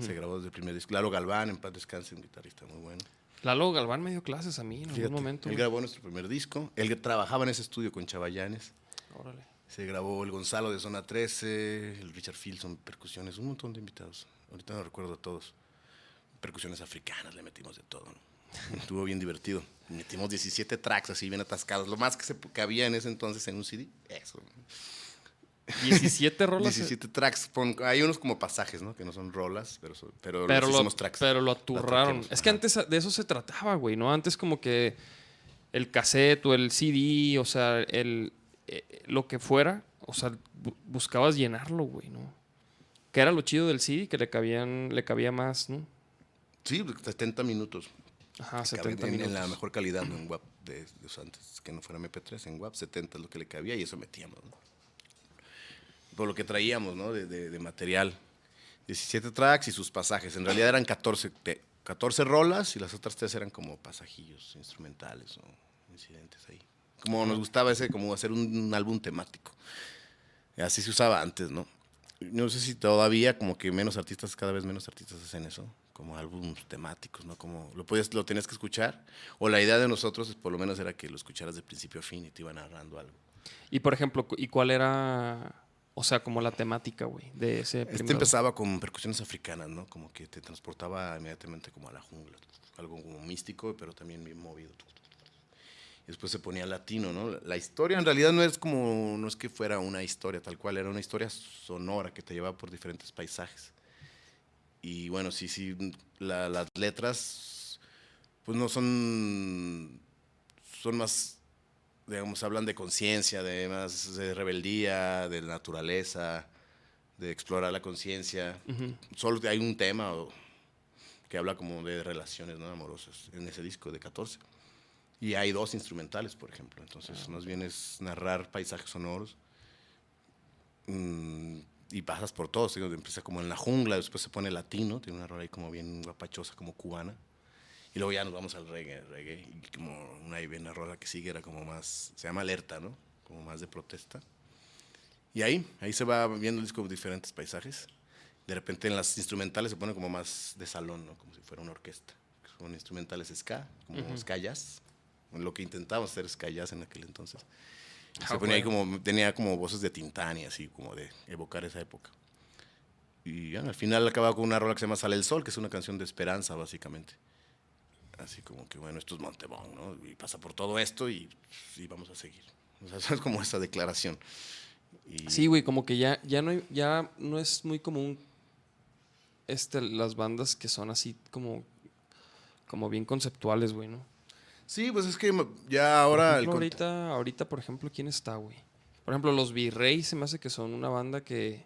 se grabó desde el primer disco, Lalo Galván, en paz descanse, un guitarrista muy bueno. Lalo Galván me dio clases a mí en algún Fíjate, momento. él grabó nuestro primer disco, él trabajaba en ese estudio con Chavallanes, Órale. se grabó el Gonzalo de Zona 13, el Richard Filson, percusiones, un montón de invitados. Ahorita no recuerdo a todos. Percusiones africanas, le metimos de todo. ¿no? Estuvo bien divertido. Metimos 17 tracks así bien atascados. Lo más que se cabía en ese entonces en un CD. Eso. 17 rolas. 17 tracks. Hay unos como pasajes, ¿no? Que no son rolas, pero, son- pero, pero, los lo, tracks. pero lo aturraron. Es que antes de eso se trataba, güey, ¿no? Antes como que el cassette o el CD, o sea, el, eh, lo que fuera, o sea, bu- buscabas llenarlo, güey, ¿no? Que era lo chido del CD, que le cabían, le cabía más, ¿no? Sí, 70 minutos. Ajá, Cabe 70 en, en la mejor calidad, ¿no? En WAP, de, de los antes, que no fuera MP3, en WAP 70 es lo que le cabía y eso metíamos, ¿no? Por lo que traíamos, ¿no? De, de- de material. 17 tracks y sus pasajes. En realidad eran 14, te- 14 rolas y las otras tres eran como pasajillos instrumentales o incidentes ahí. Como nos gustaba ese, como hacer un, un álbum temático. Así se usaba antes, ¿no? No sé si todavía, como que menos artistas, cada vez menos artistas hacen eso, como álbumes temáticos, ¿no? Como lo, podías, lo tenías que escuchar. O la idea de nosotros, por lo menos, era que lo escucharas de principio a fin y te iba narrando algo. Y por ejemplo, ¿y cuál era, o sea, como la temática, güey, de ese Este primero? empezaba con percusiones africanas, ¿no? Como que te transportaba inmediatamente como a la jungla. Algo como místico, pero también bien movido. Y después se ponía latino, ¿no? La historia en realidad no es como, no es que fuera una historia tal cual, era una historia sonora que te llevaba por diferentes paisajes. Y bueno, sí, sí, la- las letras, pues no son, son más, digamos, hablan de conciencia, de más de rebeldía, de naturaleza, de explorar la conciencia. Ujú. Solo hay un tema que habla como de relaciones ¿no? amorosas en ese disco de 14. Y hay dos instrumentales, por ejemplo. Entonces, más bien es narrar paisajes sonoros. Mm, y pasas por todos. digo, Empieza como en la jungla, después se pone latino, tiene una rola ahí como bien guapachosa, como cubana. Y luego ya nos vamos al reggae, reggae. Y como una, una rola que sigue, era como más, se llama alerta, ¿no? Como más de protesta. Y ahí, ahí se va viendo el disco diferentes paisajes. De repente en las instrumentales se pone como más de salón, ¿no? Como si fuera una orquesta. Son instrumentales ska, como ska jazz. Lo que intentábamos hacer ska jazz en aquel entonces. Y Ah, se ponía ahí como, tenía como voces de Tintán y así, como de evocar esa época. Y ya, al final acaba con una rola que se llama Sale el Sol, que es una canción de esperanza, básicamente. Así como que, bueno, esto es Montebón, ¿no? Y pasa por todo esto y, y vamos a seguir. O sea, es como esa declaración. Y- Sí, güey, como que ya, ya, no, hay- ya no es muy común este, las bandas que son así como, como bien conceptuales, güey, ¿no? Sí, pues es que ya ahora... El ejemplo, cont- ahorita, ahorita, por ejemplo, ¿quién está, güey? Por ejemplo, los Virrey se me hace que son una banda que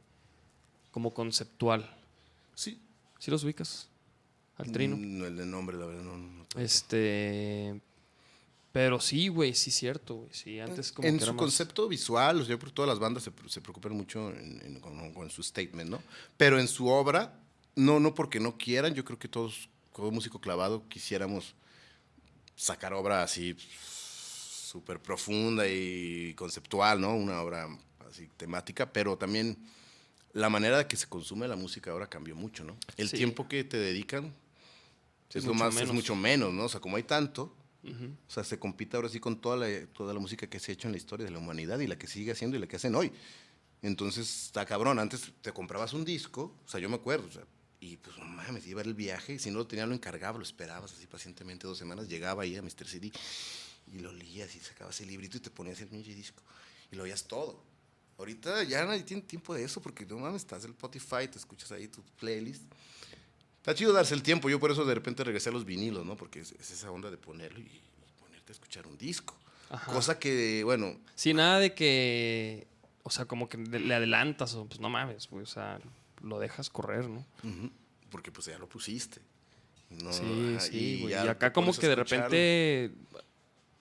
como conceptual. Sí. ¿Sí los ubicas? Al trino. No, el de nombre, la verdad, no. no. Este. Pero sí, güey, sí, cierto, güey. Sí, antes como en que era su más- concepto visual, o sea, yo creo que todas las bandas se, se preocupan mucho en- en- con, con su statement, ¿no? Pero en su obra, no, no porque no quieran, yo creo que todos, como músico clavado, quisiéramos sacar obra así súper profunda y conceptual, ¿no? Una obra así temática, pero también la manera de que se consume la música ahora cambió mucho, ¿no? El Sí. tiempo que te dedican es, es lo mucho más, es menos. mucho menos, ¿no? O sea, como hay tanto, o sea, se compite ahora sí con toda la, toda la música que se ha hecho en la historia de la humanidad y la que sigue haciendo y la que hacen hoy. Entonces, está cabrón. Antes te comprabas un disco, o sea, yo me acuerdo, o sea, y pues, no mames, iba el viaje, si no lo tenía, lo encargaba, lo esperabas así pacientemente dos semanas, llegaba ahí a Mr. CD y lo leías y sacabas el librito y te ponías el pinche disco y lo oías todo. Ahorita ya nadie tiene tiempo de eso porque no mames, estás en Spotify, te escuchas ahí tu playlist. Está chido darse el tiempo. Yo por eso de repente regresé a los vinilos, ¿no? Porque es, es esa onda de ponerlo y, y ponerte a escuchar un disco. Ajá. Cosa que, bueno, Sí, nada de que. O sea, como que le adelantas o pues no mames, güey. O sea, lo dejas correr, ¿no? porque pues ya lo pusiste. No, sí, sí, güey. Y, acá como que de repente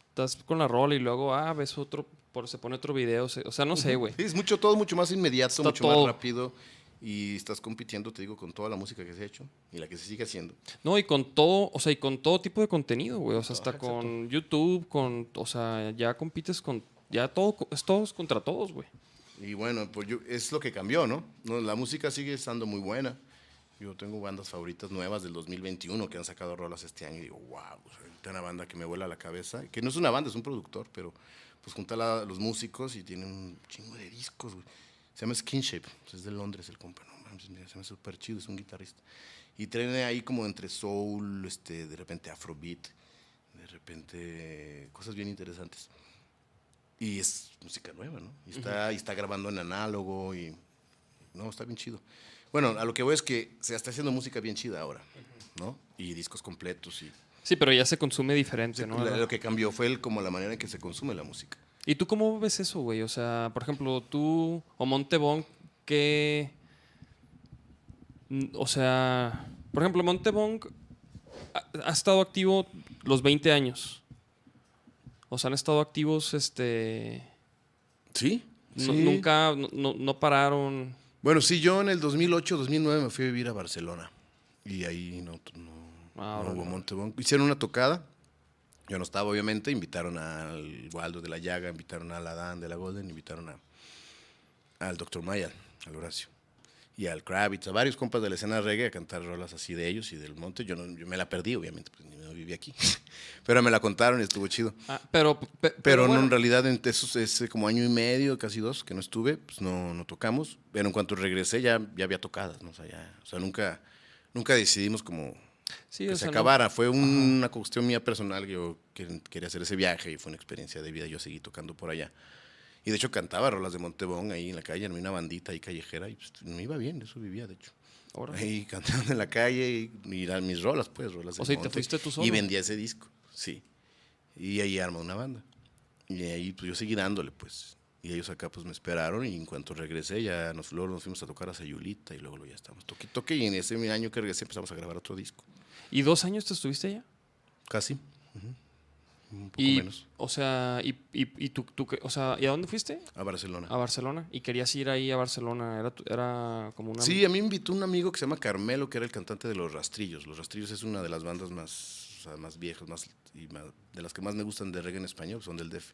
estás con la rola y luego, ah, ves otro, por, se pone otro video. se- o sea, no sé, güey. Sí, es mucho, todo mucho más inmediato, Está mucho todo. más rápido. Y estás compitiendo, te digo, con toda la música que se ha hecho y la que se sigue haciendo. No, y con todo, o sea, y con todo tipo de contenido, güey. O sea, hasta Ajá, con YouTube, con, o sea, ya compites con, ya todo, es todos contra todos, güey. Y bueno, pues yo, es lo que cambió, ¿no? ¿no? La música sigue estando muy buena. Yo tengo bandas favoritas nuevas del 2021 que han sacado rolas este año y digo, wow, sea, ahorita una banda que me vuela la cabeza, que no es una banda, es un productor, pero pues junta la- los músicos y tiene un chingo de discos, güey. Se llama Skinship, es de Londres el compa, no se hace súper chido, es un guitarrista. Y tiene ahí como entre soul, este, de repente afrobeat, de repente cosas bien interesantes. Y es música nueva, ¿no? Y está, y está grabando en análogo y... No, está bien chido. Bueno, a lo que voy es que se está haciendo música bien chida ahora, ¿no? Y discos completos y... Sí, pero ya se consume diferente, ¿no? Lo que cambió fue el, como la manera en que se consume la música. ¿Y tú cómo ves eso, güey? O sea, por ejemplo, tú o Montebón, ¿qué...? Mm, O sea, por ejemplo, Montebón ha, ha estado activo los 20 años. O sea, han estado activos, este... ¿Sí? no- nunca, no- pararon. Bueno, sí, yo en el 2008, 2009 me fui a vivir a Barcelona. Y ahí no, no, Ah, no hubo Montebón. Hicieron una tocada. Yo no estaba, obviamente. Invitaron al Waldo de la Llaga, invitaron al Adán de la Golden, invitaron a, al Dr. Mayal, al Horacio. Y al Kravitz, a varios compas de la escena reggae a cantar rolas así de ellos y del monte. Yo, no, yo me la perdí, obviamente, pues ni no viví aquí. Pero me la contaron y estuvo chido. Ah, pero, pe- pero, Pero no, bueno, en realidad en esos ese como año y medio, casi dos, que no estuve, pues no, no tocamos. Pero en cuanto regresé ya, ya había tocadas, ¿no? O sea, ya- o sea, nunca, nunca decidimos como sí, que se acabara. Fue un- una cuestión mía personal yo que- quería hacer ese viaje y fue una experiencia de vida. Yo seguí tocando por allá. Y de hecho cantaba rolas de Montebón ahí en la calle, en una bandita ahí callejera y pues, me iba bien, eso vivía de hecho. Órale. Ahí cantando en la calle y, y eran mis rolas, pues, rolas O sea, ¿y te monte. fuiste tú solo? Y vendía ese disco, sí. Y ahí armó una banda. Y ahí pues yo seguí dándole, pues. Y ellos acá pues me esperaron y en cuanto regresé ya nos, luego nos fuimos a tocar a Sayulita y luego, luego ya estamos toque, toque y en ese año que regresé empezamos a grabar otro disco. ¿Y dos años te estuviste allá? Casi. ujú. Un poco Y, menos. o sea, y, y, y tú, tú o sea, ¿y a dónde fuiste? A Barcelona. A Barcelona. Y querías ir ahí a Barcelona. Era, era como una. Sí, a mí me invitó un amigo que se llama Carmelo, que era el cantante de Los Rastrillos. Los Rastrillos es una de las bandas más, o sea, más viejas, más, y más- de las que más me gustan de reggae en español, son del DF.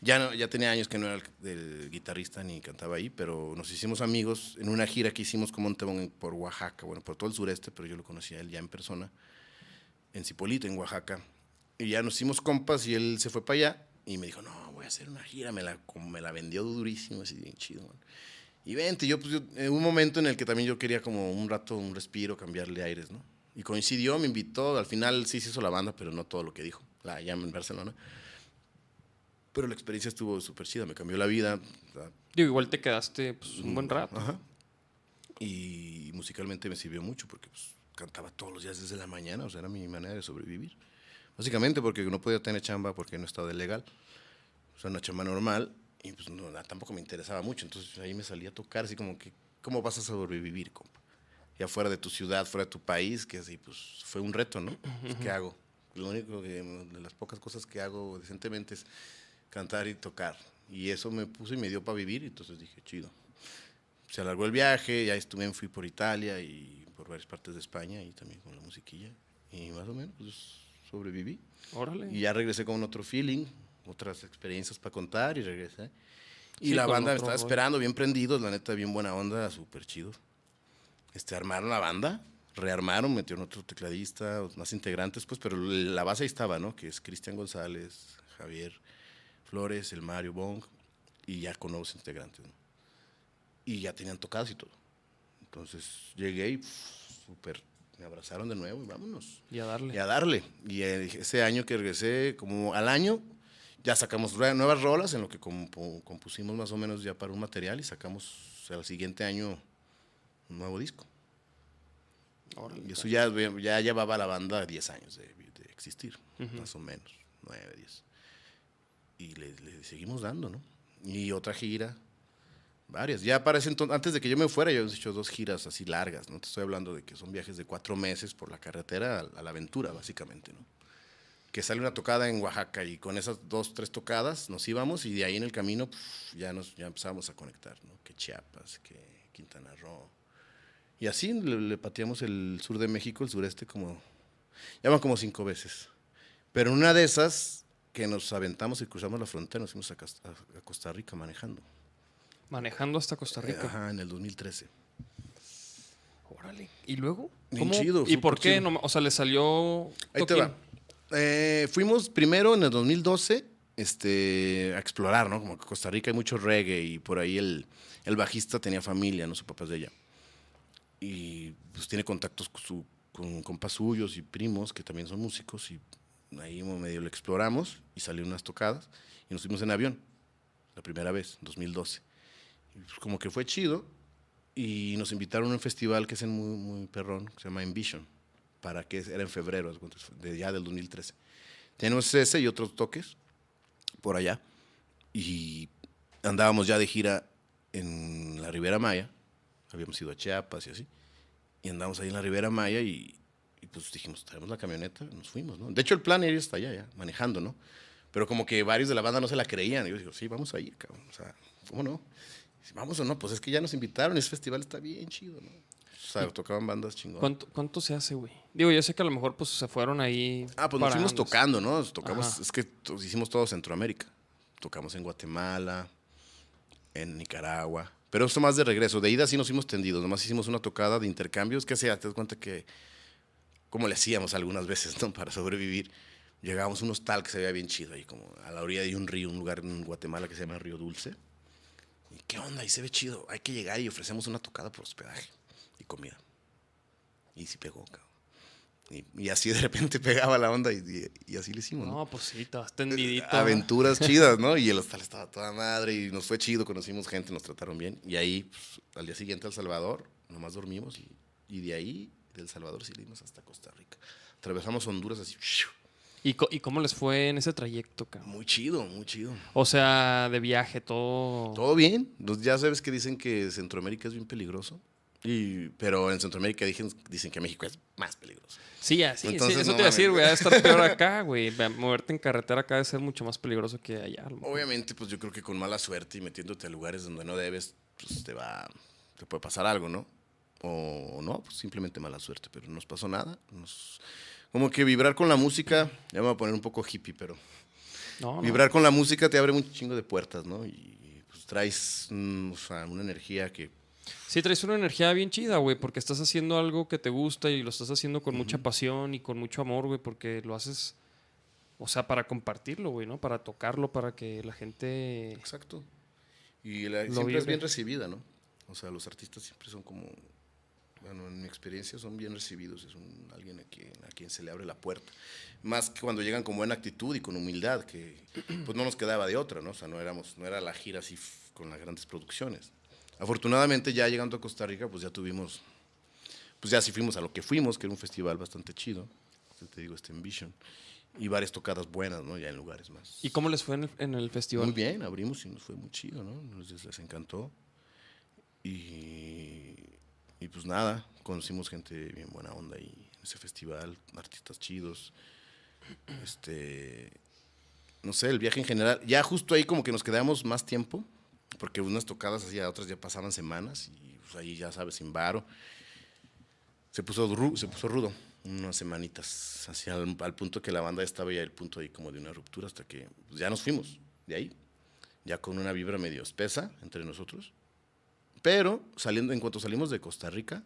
Ya, no- ya tenía años que no era el, el guitarrista ni cantaba ahí, pero nos hicimos amigos en una gira que hicimos con Montebón por Oaxaca, bueno, por todo el sureste, pero yo lo conocía a él ya en persona, en Cipolite, en Oaxaca. Y ya nos hicimos compas y él se fue para allá y me dijo, no, voy a hacer una gira, me la, como me la vendió durísimo, así bien chido. man. Y vente, yo, pues, yo, en un momento en el que también yo quería como un rato, un respiro, cambiarle aires, ¿no? Y coincidió, me invitó, al final sí se hizo la banda, pero no todo lo que dijo, la llama en Barcelona. Pero la experiencia estuvo súper chida, me cambió la vida. Digo, igual te quedaste pues, un buen rato. Ajá. Y musicalmente me sirvió mucho porque pues, cantaba todos los días desde la mañana, o sea, era mi manera de sobrevivir. Básicamente porque no podía tener chamba porque no estaba de legal. O sea, una chamba normal y pues no, tampoco me interesaba mucho. Entonces ahí me salía a tocar así como que, ¿cómo vas a sobrevivir, compa? Ya fuera de tu ciudad, fuera de tu país, que así pues fue un reto, ¿no? Pues, ¿Qué hago? Lo único que, de las pocas cosas que hago decentemente es cantar y tocar. Y eso me puso y me dio para vivir, y entonces dije, chido se alargó el viaje, ya estuve, fui por Italia y por varias partes de España y también con la musiquilla. Y más o menos pues, sobreviví. Órale. Y ya regresé con otro feeling, otras experiencias para contar y regresé. Y Sí, la banda me estaba esperando, bien prendidos, la neta, bien buena onda, súper chido. Este, armaron la banda, rearmaron, metieron otro tecladista, más integrantes, pues, pero la base ahí estaba, ¿no? Que es Cristian González, Javier Flores, el Mario Bong, y ya con nuevos integrantes, ¿no? Y ya tenían tocadas y todo. Entonces llegué y súper, me abrazaron de nuevo y vámonos. Y a darle. Y a darle. Y eh, ese año que regresé, como al año, ya sacamos nuevas rolas en lo que compu- compusimos más o menos ya para un material y sacamos al siguiente año un nuevo disco. Órale. Y eso ya, ya llevaba la banda 10 años de, de existir, más o menos, 9, 10. Y le, le seguimos dando, ¿no? Y otra gira, varias. Ya para ese entonces, antes de que yo me fuera, yo habíamos hecho dos giras así largas, ¿no? Te estoy hablando de que son viajes de cuatro meses por la carretera a, la aventura, básicamente, ¿no? Que sale una tocada en Oaxaca y con esas dos, tres tocadas nos íbamos y de ahí en el camino pf, ya, nos, ya empezamos a conectar, ¿no? Que Chiapas, que Quintana Roo. Y así le, le pateamos el sur de México, el sureste, como. Ya van como cinco veces. Pero en una de esas, que nos aventamos y cruzamos la frontera, nos fuimos a Costa Rica manejando. Manejando hasta Costa Eh, Rica. Ajá, en el 2013. Órale. ¿Y luego? Bien ¿Cómo? chido, ¿Y por qué? No- o sea, le salió. Ahí te va. Eh, fuimos primero en el 2012 este, a explorar, ¿no? Como que Costa Rica hay mucho reggae y por ahí el, el bajista tenía familia, ¿no? Su papá es de allá. Y pues tiene contactos con, su, con compas suyos y primos que también son músicos y ahí medio lo exploramos y salió unas tocadas y nos fuimos en avión, la primera vez, en 2012. Pues como que fue chido y nos invitaron a un festival que es en muy, muy perrón, que se llama Envision, para que era en febrero, de ya del 2013. Tenemos ese y otros toques por allá. Y andábamos ya de gira en la Ribera Maya. Habíamos ido a Chiapas y así. Y andábamos ahí en la Ribera Maya y, y pues dijimos, traemos la camioneta, nos fuimos, ¿no? De hecho, el plan era ir hasta allá, ya, manejando, ¿no? Pero como que varios de la banda no se la creían. Y yo digo, sí, vamos a ir, cabrón. O sea, ¿cómo no? Vamos o no, pues es que ya nos invitaron, ese festival está bien chido, ¿no? O sea, tocaban bandas chingonas. ¿Cuánto, ¿Cuánto se hace, güey? Digo, yo sé que a lo mejor pues se fueron ahí. Ah, pues nos fuimos tocando, ¿no? Nos Tocamos, Ajá. es que hicimos todo Centroamérica. Tocamos en Guatemala, en Nicaragua. Pero esto más de regreso. De ida sí nos fuimos tendidos. Nomás hicimos una tocada de intercambios. Que hacía, te das cuenta que, como le hacíamos algunas veces, ¿no? Para sobrevivir. Llegábamos a un hostal que se veía bien chido ahí, como a la orilla de un río, un lugar en Guatemala que se llama Río Dulce. ¿Y qué onda? Ahí se ve chido. Hay que llegar y ofrecemos una tocada por hospedaje y comida. Y sí pegó, cabrón. Y, y así de repente pegaba la onda y, y- y así le hicimos, ¿no? No, pues sí, estabas tendidito. Aventuras chidas, ¿no? Y el hostal estaba toda madre y nos fue chido, conocimos gente, nos trataron bien. Y ahí, pues, al día siguiente al Salvador, nomás dormimos y, y de ahí, del Salvador, sí le dimos hasta Costa Rica. Atravesamos Honduras así, ¿Y, co- ¿Y cómo les fue en ese trayecto, cabrón? muy chido, muy chido. O sea, de viaje, todo. Todo bien. Los- Ya sabes que dicen que Centroamérica es bien peligroso. Y, pero en Centroamérica dicen, dicen que México es más peligroso. Sí, así, sí, Entonces, eso no te iba a decir, güey. Debe estar peor acá, güey. Ve- Moverte en carretera acá debe ser mucho más peligroso que allá. Obviamente, pues yo creo que con mala suerte y metiéndote a lugares donde no debes, pues te va, te puede pasar algo, ¿no? O no, pues simplemente mala suerte, pero no nos pasó nada. Nos, como que vibrar con la música, ya me voy a poner un poco hippie, pero No, no. vibrar con la música te abre un chingo de puertas, ¿no? Y pues traes mm, o sea, una energía que, Sí, traes una energía bien chida, güey, porque estás haciendo algo que te gusta y lo estás haciendo con mucha pasión y con mucho amor, güey, porque lo haces, o sea, para compartirlo, güey, ¿no? Para tocarlo, para que la gente... exacto. Y la- siempre es bien recibida, ¿no? O sea, los artistas siempre son como, bueno, en mi experiencia son bien recibidos, es un, alguien a quien, a quien se le abre la puerta. Más que cuando llegan con buena actitud y con humildad, que pues no nos quedaba de otra, ¿no? O sea, no, éramos, no era la gira así con las grandes producciones. Afortunadamente ya llegando a Costa Rica, pues ya tuvimos, pues ya sí fuimos a lo que fuimos, que era un festival bastante chido, te digo, este Envision, y varias tocadas buenas, ¿no? Ya en lugares más. ¿Y cómo les fue en el, en el festival? Muy bien, abrimos y nos fue muy chido, ¿no? Nos, les encantó. Y, y pues nada, conocimos gente bien buena onda ahí en ese festival, artistas chidos. Este, no sé, el viaje en general. Ya justo ahí como que nos quedamos más tiempo, porque unas tocadas así, a otras ya pasaban semanas y pues, ahí ya sabes, sin varo. Se puso, se puso rudo unas semanitas, así al, al punto que la banda estaba ya el punto ahí como de una ruptura hasta que pues, ya nos fuimos de ahí, ya con una vibra medio espesa entre nosotros. Pero saliendo, en cuanto salimos de Costa Rica,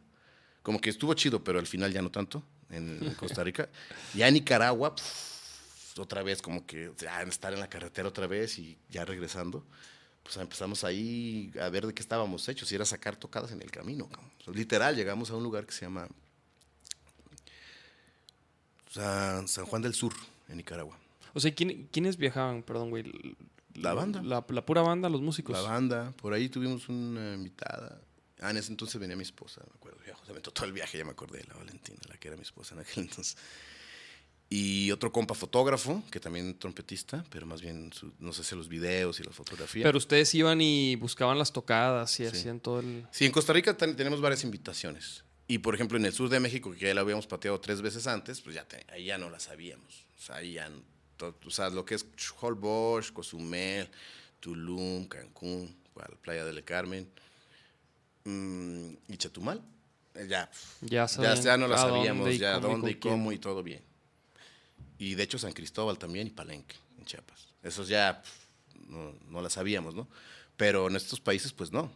como que estuvo chido, pero al final ya no tanto en, Costa Rica. Ya en Nicaragua, otra vez como que ya estar en la carretera otra vez y ya regresando, pues empezamos ahí a ver de qué estábamos hechos y era sacar tocadas en el camino. literal, llegamos a un lugar que se llama San Juan del Sur, en Nicaragua. O sea, ¿quién- ¿quiénes viajaban? Perdón, güey. La banda. La, la pura banda, los músicos. La banda, por ahí tuvimos una invitada. Ah, en ese entonces venía mi esposa, me acuerdo. Ya se aventó todo el viaje, ya me acordé, la Valentina, la que era mi esposa en aquel entonces. Y otro compa fotógrafo, que también trompetista, pero más bien su- nos hace los videos y la fotografía. Pero ustedes iban y buscaban las tocadas y Sí. hacían todo el... Sí, en Costa Rica ten- tenemos varias invitaciones. Y por ejemplo, en el sur de México, que ya la habíamos pateado tres veces antes, pues ya te- ahí ya no la sabíamos. O sea, ahí ya, o sea, lo que es Holbox, Cozumel, Tulum, Cancún, playa del Carmen mm, y Chetumal. eh, Ya, Ya ya, ya no la sabíamos, ya cómo dónde y cómo y todo bien. Y de hecho San Cristóbal también y Palenque, en Chiapas. Esos ya no, no la sabíamos, ¿no? Pero en estos países, pues no.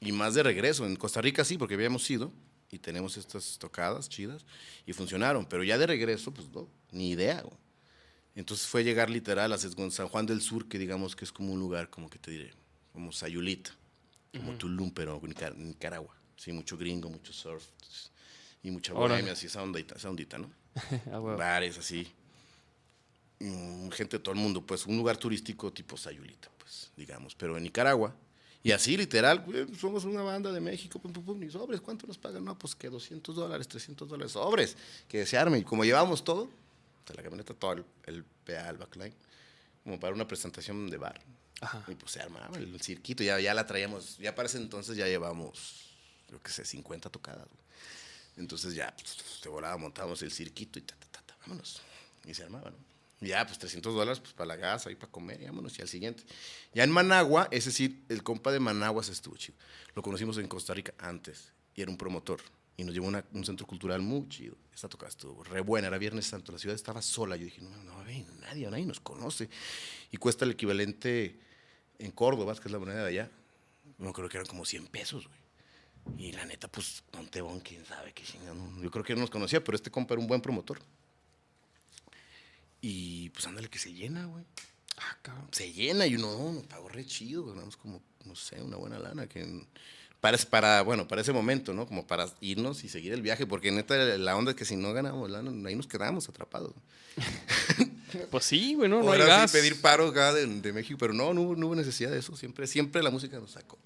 Y más de regreso. En Costa Rica sí, porque habíamos ido y tenemos estas tocadas chidas y funcionaron. Pero ya de regreso, pues no, ni idea. güey. Entonces fue llegar literal a San Juan del Sur, que digamos que es como un lugar, como que te diré, como Sayulita, como Tulum, pero Nicar- Nicaragua. Sí, mucho gringo, mucho surf y mucha bohemia, así, esa ondita, esa ondita, ¿no? Ah, bares así. Mm, gente de todo el mundo, pues un lugar turístico tipo Sayulita, pues, digamos, pero en Nicaragua. Y así, literal, güey, somos una banda de México, pum, pum, pum, y sobres, ¿cuánto nos pagan? No, pues que 200 dólares, 300 dólares, sobres, que se arme. Y como llevamos todo, sea, la camioneta, todo el, el el backline, como para una presentación de bar. Ajá. Y pues se armaba el cirquito, ya, ya la traíamos, ya para ese entonces ya llevamos, creo que sé, 50 tocadas. Entonces ya, pues, de volada montábamos el cirquito y ta, ta, ta, ta, vámonos. Y se armaba, ¿no? Y ya, pues 300 dólares pues, para la gas, ahí para comer, y vámonos. Y al siguiente. Ya en Managua, es decir, el compa de Managua se estuvo chido. Lo conocimos en Costa Rica antes, y era un promotor. Y nos llevó a un centro cultural muy chido. Esta tocada estuvo re buena, era Viernes Santo, la ciudad estaba sola. Yo dije, no, no nadie, nadie nos conoce. Y cuesta el equivalente en Córdoba, que es la moneda de allá. No creo que eran como 100 pesos, güey. Y la neta, pues, Montebón, quién sabe qué chingada. no- Yo creo que no nos conocía, pero este compa era un buen promotor. Y pues ándale que se llena, güey. Ah, cabrón. Se llena y uno, no, nos pagó re chido, ganamos como, no sé, una buena lana. Que para, para, bueno, para ese momento, ¿no? Como para irnos y seguir el viaje, porque neta la onda es que si no ganamos ahí nos quedamos atrapados. Pues sí, güey, no, hay Ahora sí gas. pedir paro acá de, de México, pero no, no hubo, no hubo necesidad de eso. Siempre, siempre la música nos sacó.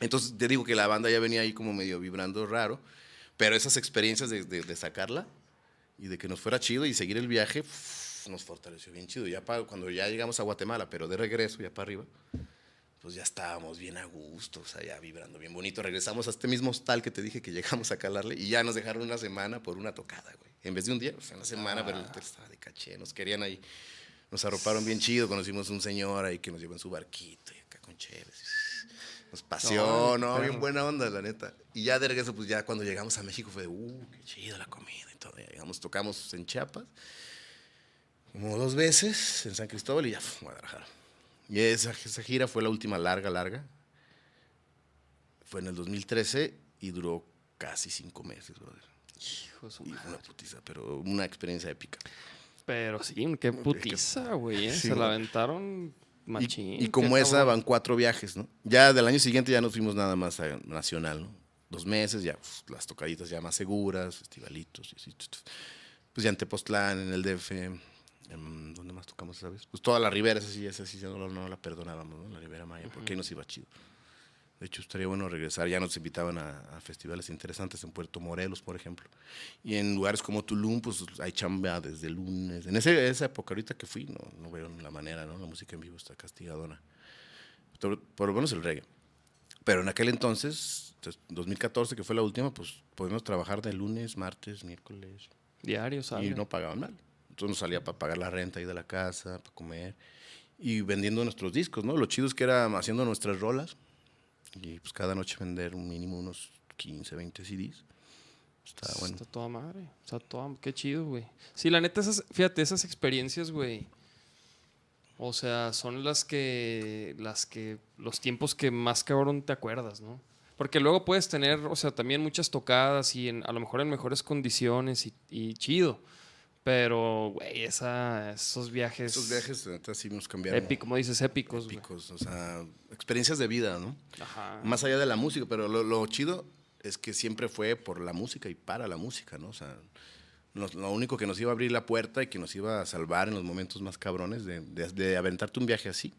Entonces, te digo que la banda ya venía ahí como medio vibrando raro, pero esas experiencias de, de- de sacarla y de que nos fuera chido y seguir el viaje, uf, nos fortaleció bien chido. Ya pa- cuando ya llegamos a Guatemala, pero de regreso, ya para arriba, pues ya estábamos bien a gusto, o sea, ya vibrando bien bonito. Regresamos a este mismo hostal que te dije que llegamos a calarle y ya nos dejaron una semana por una tocada, güey. En vez de un día, pues una semana, pero el hotel estaba de caché, nos querían ahí. Nos arroparon bien chido, conocimos un señor ahí que nos llevó en su barquito y acá con chéves. Nos paseó, no, perro. bien buena onda, la neta. Y ya de regreso, pues ya cuando llegamos a México fue de, uh, qué chido la comida y todo. Ya llegamos, tocamos en Chiapas, como dos veces, en San Cristóbal y ya, Guadalajara. Y esa, esa gira fue la última larga, larga. Fue en el 2013 y duró casi cinco meses, brother. Hijo de su Y madre. fue una putiza, pero una experiencia épica. Pero sí, qué putiza, güey. ¿eh? Sí, Se la aventaron Y- machín. Y, como qué esa cabrón. van cuatro viajes, ¿no? Ya del año siguiente ya nos fuimos nada más a Nacional, ¿no? Dos meses, ya pues, las tocaditas ya más seguras, festivalitos y así. Pues ya en Tepoztlán, en el DF, en- ¿dónde más tocamos esa vez? Pues toda la Ribera, esa sí, esa sí ya no, no la perdonábamos, ¿no? La Ribera Maya, porque ahí nos iba chido. De hecho, estaría bueno regresar. Ya nos invitaban a, a festivales interesantes en Puerto Morelos, por ejemplo. Y en lugares como Tulum, pues hay chamba desde el lunes. En ese- esa época, ahorita que fui, no, no veo la manera, ¿no? La música en vivo está castigadona. Por, por lo menos el reggae. Pero en aquel entonces, entonces, 2014, que fue la última, pues podemos trabajar de lunes, martes, miércoles. Diario, ¿sabes? Y no pagaban mal. Entonces nos salía para pagar la renta ahí de la casa, para comer. Y vendiendo nuestros discos, ¿no? Lo chido es que era haciendo nuestras rolas. Y pues cada noche vender un mínimo unos 15, 20 CDs. Está bueno. Está toda madre. Está toda... Qué chido, güey. Sí, la neta, esas, fíjate, esas experiencias, güey. O sea, son las que, las que, los tiempos que más cabrón te acuerdas, ¿no? Porque luego puedes tener, o sea, también muchas tocadas y en- a lo mejor en mejores condiciones y, y chido. Pero, güey, esos viajes. Esos viajes, neta, sí nos cambiaron. Épico, como dices, épicos, épicos, o sea, experiencias de vida, ¿no? Ajá. Más allá de la música, pero lo, lo chido es que siempre fue por la música y para la música, ¿no? O sea, nos- lo único que nos iba a abrir la puerta y que nos iba a salvar en los momentos más cabrones de, de- de aventarte un viaje así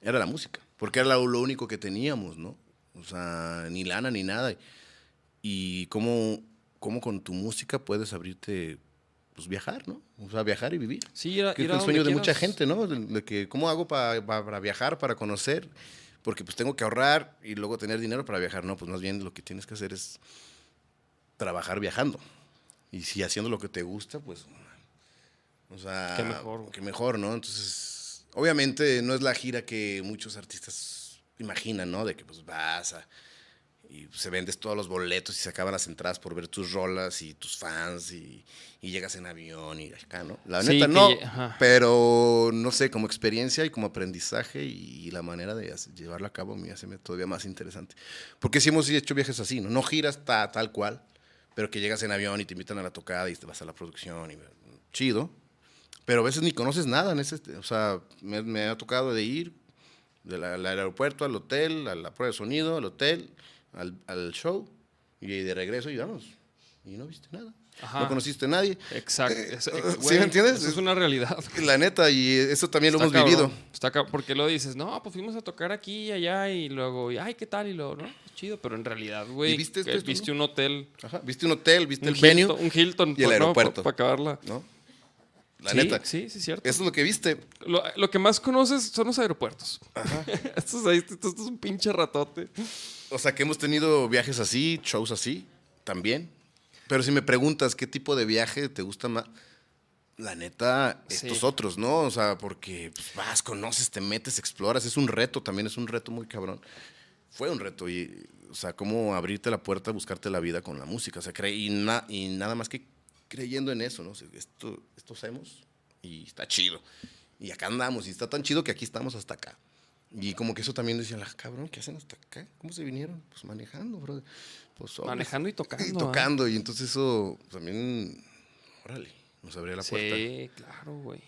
era la música, porque era lo, lo único que teníamos, ¿no? O sea, ni lana ni nada. Y cómo, cómo con tu música puedes abrirte, pues viajar, ¿no? O sea, viajar y vivir. Sí, ir a- Que ir es el sueño de mucha gente, ¿no? De, de que, ¿cómo hago pa- pa- para viajar, para conocer? Porque pues tengo que ahorrar y luego tener dinero para viajar. No, pues más bien lo que tienes que hacer es trabajar viajando. Y si haciendo lo que te gusta, pues, o sea, Qué mejor, qué mejor, ¿no? Entonces, obviamente no es la gira que muchos artistas imaginan, ¿no? De que pues vas a, y se vendes todos los boletos y se acaban las entradas por ver tus rolas y tus fans y, y llegas en avión y acá, ¿no? La Sí, neta no, ajá. pero no sé, como experiencia y como aprendizaje y, la manera de llevarlo a cabo me hace todavía más interesante. Porque sí hemos hecho viajes así, ¿no? No giras ta- tal cual, pero que llegas en avión y te invitan a la tocada y te vas a la producción y chido. Pero a veces ni conoces nada en ese, o sea, me, me ha tocado de ir del al aeropuerto al hotel, a la prueba de sonido, al hotel, al, al show y de regreso y vamos. Y no viste nada. Ajá. No conociste a nadie. Exacto. Es- ex- ¿Sí me entiendes? eso es una realidad. La neta, y eso también lo Está hemos vivido. cabrón. Está cab- porque lo dices, no, pues fuimos a tocar aquí y allá y luego, y, ay, ¿qué tal? Y luego, no, pues chido, pero en realidad, güey, ¿Y viste esto, esto, viste no? un hotel, Ajá, Viste un hotel, viste un el venue Hilton, un Hilton y el ¿no? aeropuerto. para acabarla. ¿no? La sí, neta. Sí, sí, cierto. Eso es lo que viste. Lo, lo que más conoces son los aeropuertos. esto, es, ahí- esto es un pinche ratote. O sea, que hemos tenido viajes así, shows así, también. Pero si me preguntas qué tipo de viaje te gusta más, la neta, Sí. estos otros, ¿no? O sea, porque pues, vas, conoces, te metes, exploras. Es un reto, también es un reto muy cabrón. Fue un reto y, o sea, cómo abrirte la puerta, buscarte la vida con la música. O sea, y, na- y nada más que creyendo en eso, ¿no? O sea, esto, esto hacemos y está chido. Y acá andamos y está tan chido que aquí estamos hasta acá. Y como que eso también decían, ah, cabrón, ¿qué hacen hasta acá? ¿Cómo se vinieron? Pues manejando, bro. Pues, sobres. Manejando y tocando. Y ¿eh? tocando. Y entonces eso también, órale, nos abría la puerta. Sí, claro, güey.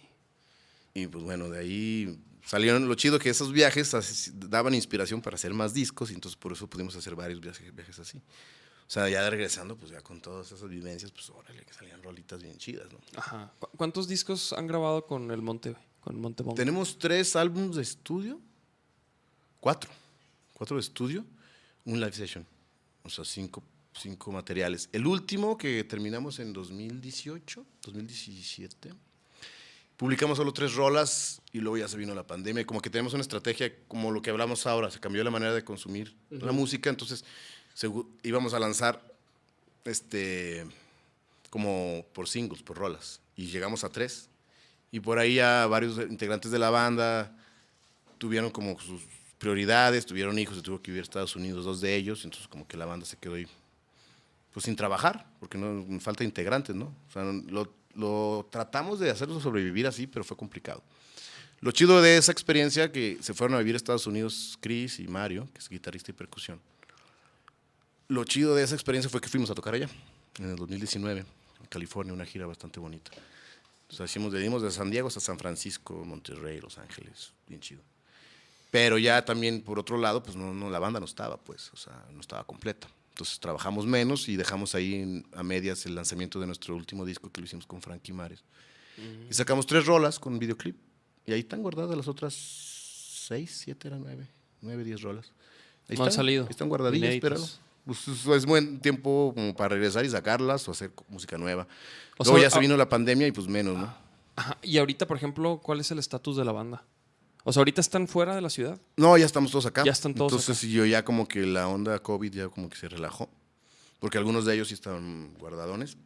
Y pues bueno, de ahí salieron lo chido que esos viajes daban inspiración para hacer más discos y entonces por eso pudimos hacer varios viajes, viajes así. O sea, ya regresando, pues ya con todas esas vivencias, pues órale, que salían rolitas bien chidas, ¿no? Ajá. ¿Cu- ¿Cuántos discos han grabado con el Monte? Con el Monte? Tenemos tres álbumes de estudio, cuatro, cuatro de estudio, un live session, o sea, cinco, cinco materiales. El último que terminamos en 2018, 2017, publicamos solo tres rolas y luego ya se vino la pandemia. Como que tenemos una estrategia como lo que hablamos ahora, se cambió la manera de consumir la música, entonces segu- íbamos a lanzar este como por singles, por rolas, y llegamos a tres. Y por ahí ya varios integrantes de la banda tuvieron como sus prioridades, tuvieron hijos, se tuvo que vivir a Estados Unidos, dos de ellos, entonces como que la banda se quedó ahí pues sin trabajar, porque no falta integrantes, ¿no? O sea, lo, tratamos de hacerlo sobrevivir así, pero fue complicado. Lo chido de esa experiencia que se fueron a vivir a Estados Unidos Chris y Mario, que es guitarrista y percusión. Lo chido de esa experiencia fue que fuimos a tocar allá, en el 2019, en California, una gira bastante bonita. Sea, hicimos, de San Diego hasta San Francisco, Monterrey, Los Ángeles, bien chido. Pero ya también, por otro lado, pues no, no, la banda no estaba, pues, o sea, no estaba completa. Entonces trabajamos menos y dejamos ahí a medias el lanzamiento de nuestro último disco que lo hicimos con Frankie Mares. Y sacamos tres rolas con videoclip. Y ahí están guardadas las otras seis, siete, eran nueve, nueve, diez rolas. Ahí No han están, salido, ahí están guardadillas, pero pues, es- buen tiempo como para regresar y sacarlas o hacer música nueva. O Luego sea, ya se ah- vino la pandemia y pues menos, ¿no? Ajá. Y ahorita, por ejemplo, ¿cuál es el estatus de la banda? O sea, ahorita están fuera de la ciudad. No, ya estamos todos acá. Ya están todos Entonces yo ya como que la onda COVID ya como que se relajó. Porque algunos de ellos sí estaban guardadones.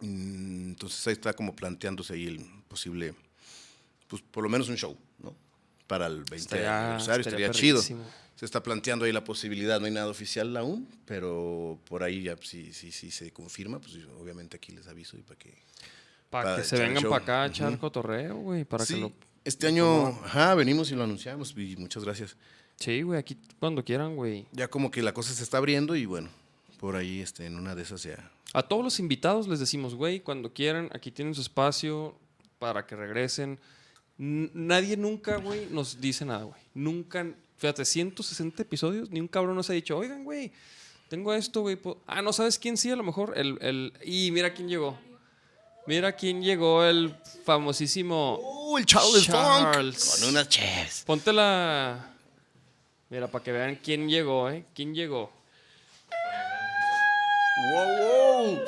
Mm, Entonces ahí está como planteándose ahí el posible, pues por lo menos un show, ¿no? Para el 20 Estaría- aniversario, estaría estaría chido. Se está planteando ahí la posibilidad, no hay nada oficial aún, pero por ahí ya si sí, sí, se confirma, pues obviamente aquí les aviso y para que... Para Para que se vengan para acá a echar Ujú. cotorreo, güey. Para Sí, que lo. Este año, ajá, venimos y lo anunciamos y muchas gracias. Sí, güey, aquí cuando quieran, güey. ya como que la cosa se está abriendo y bueno, por ahí este, en una de esas ya. A todos los invitados les decimos, güey, cuando quieran, aquí tienen su espacio para que regresen. N- nadie nunca, güey, nos dice nada, güey. Nunca, fíjate, 160 episodios, ni un cabrón nos ha dicho, oigan, güey, tengo esto, güey. Ah, no sabes quién sí, a lo mejor. El, el... Y mira quién llegó. Mira quién llegó, el famosísimo. ¡Uh, el Charles, Charles. Funk! Con unas chefs. Ponte la. Mira, para que vean quién llegó, ¿eh? ¿Quién llegó? ¡Wow, wow!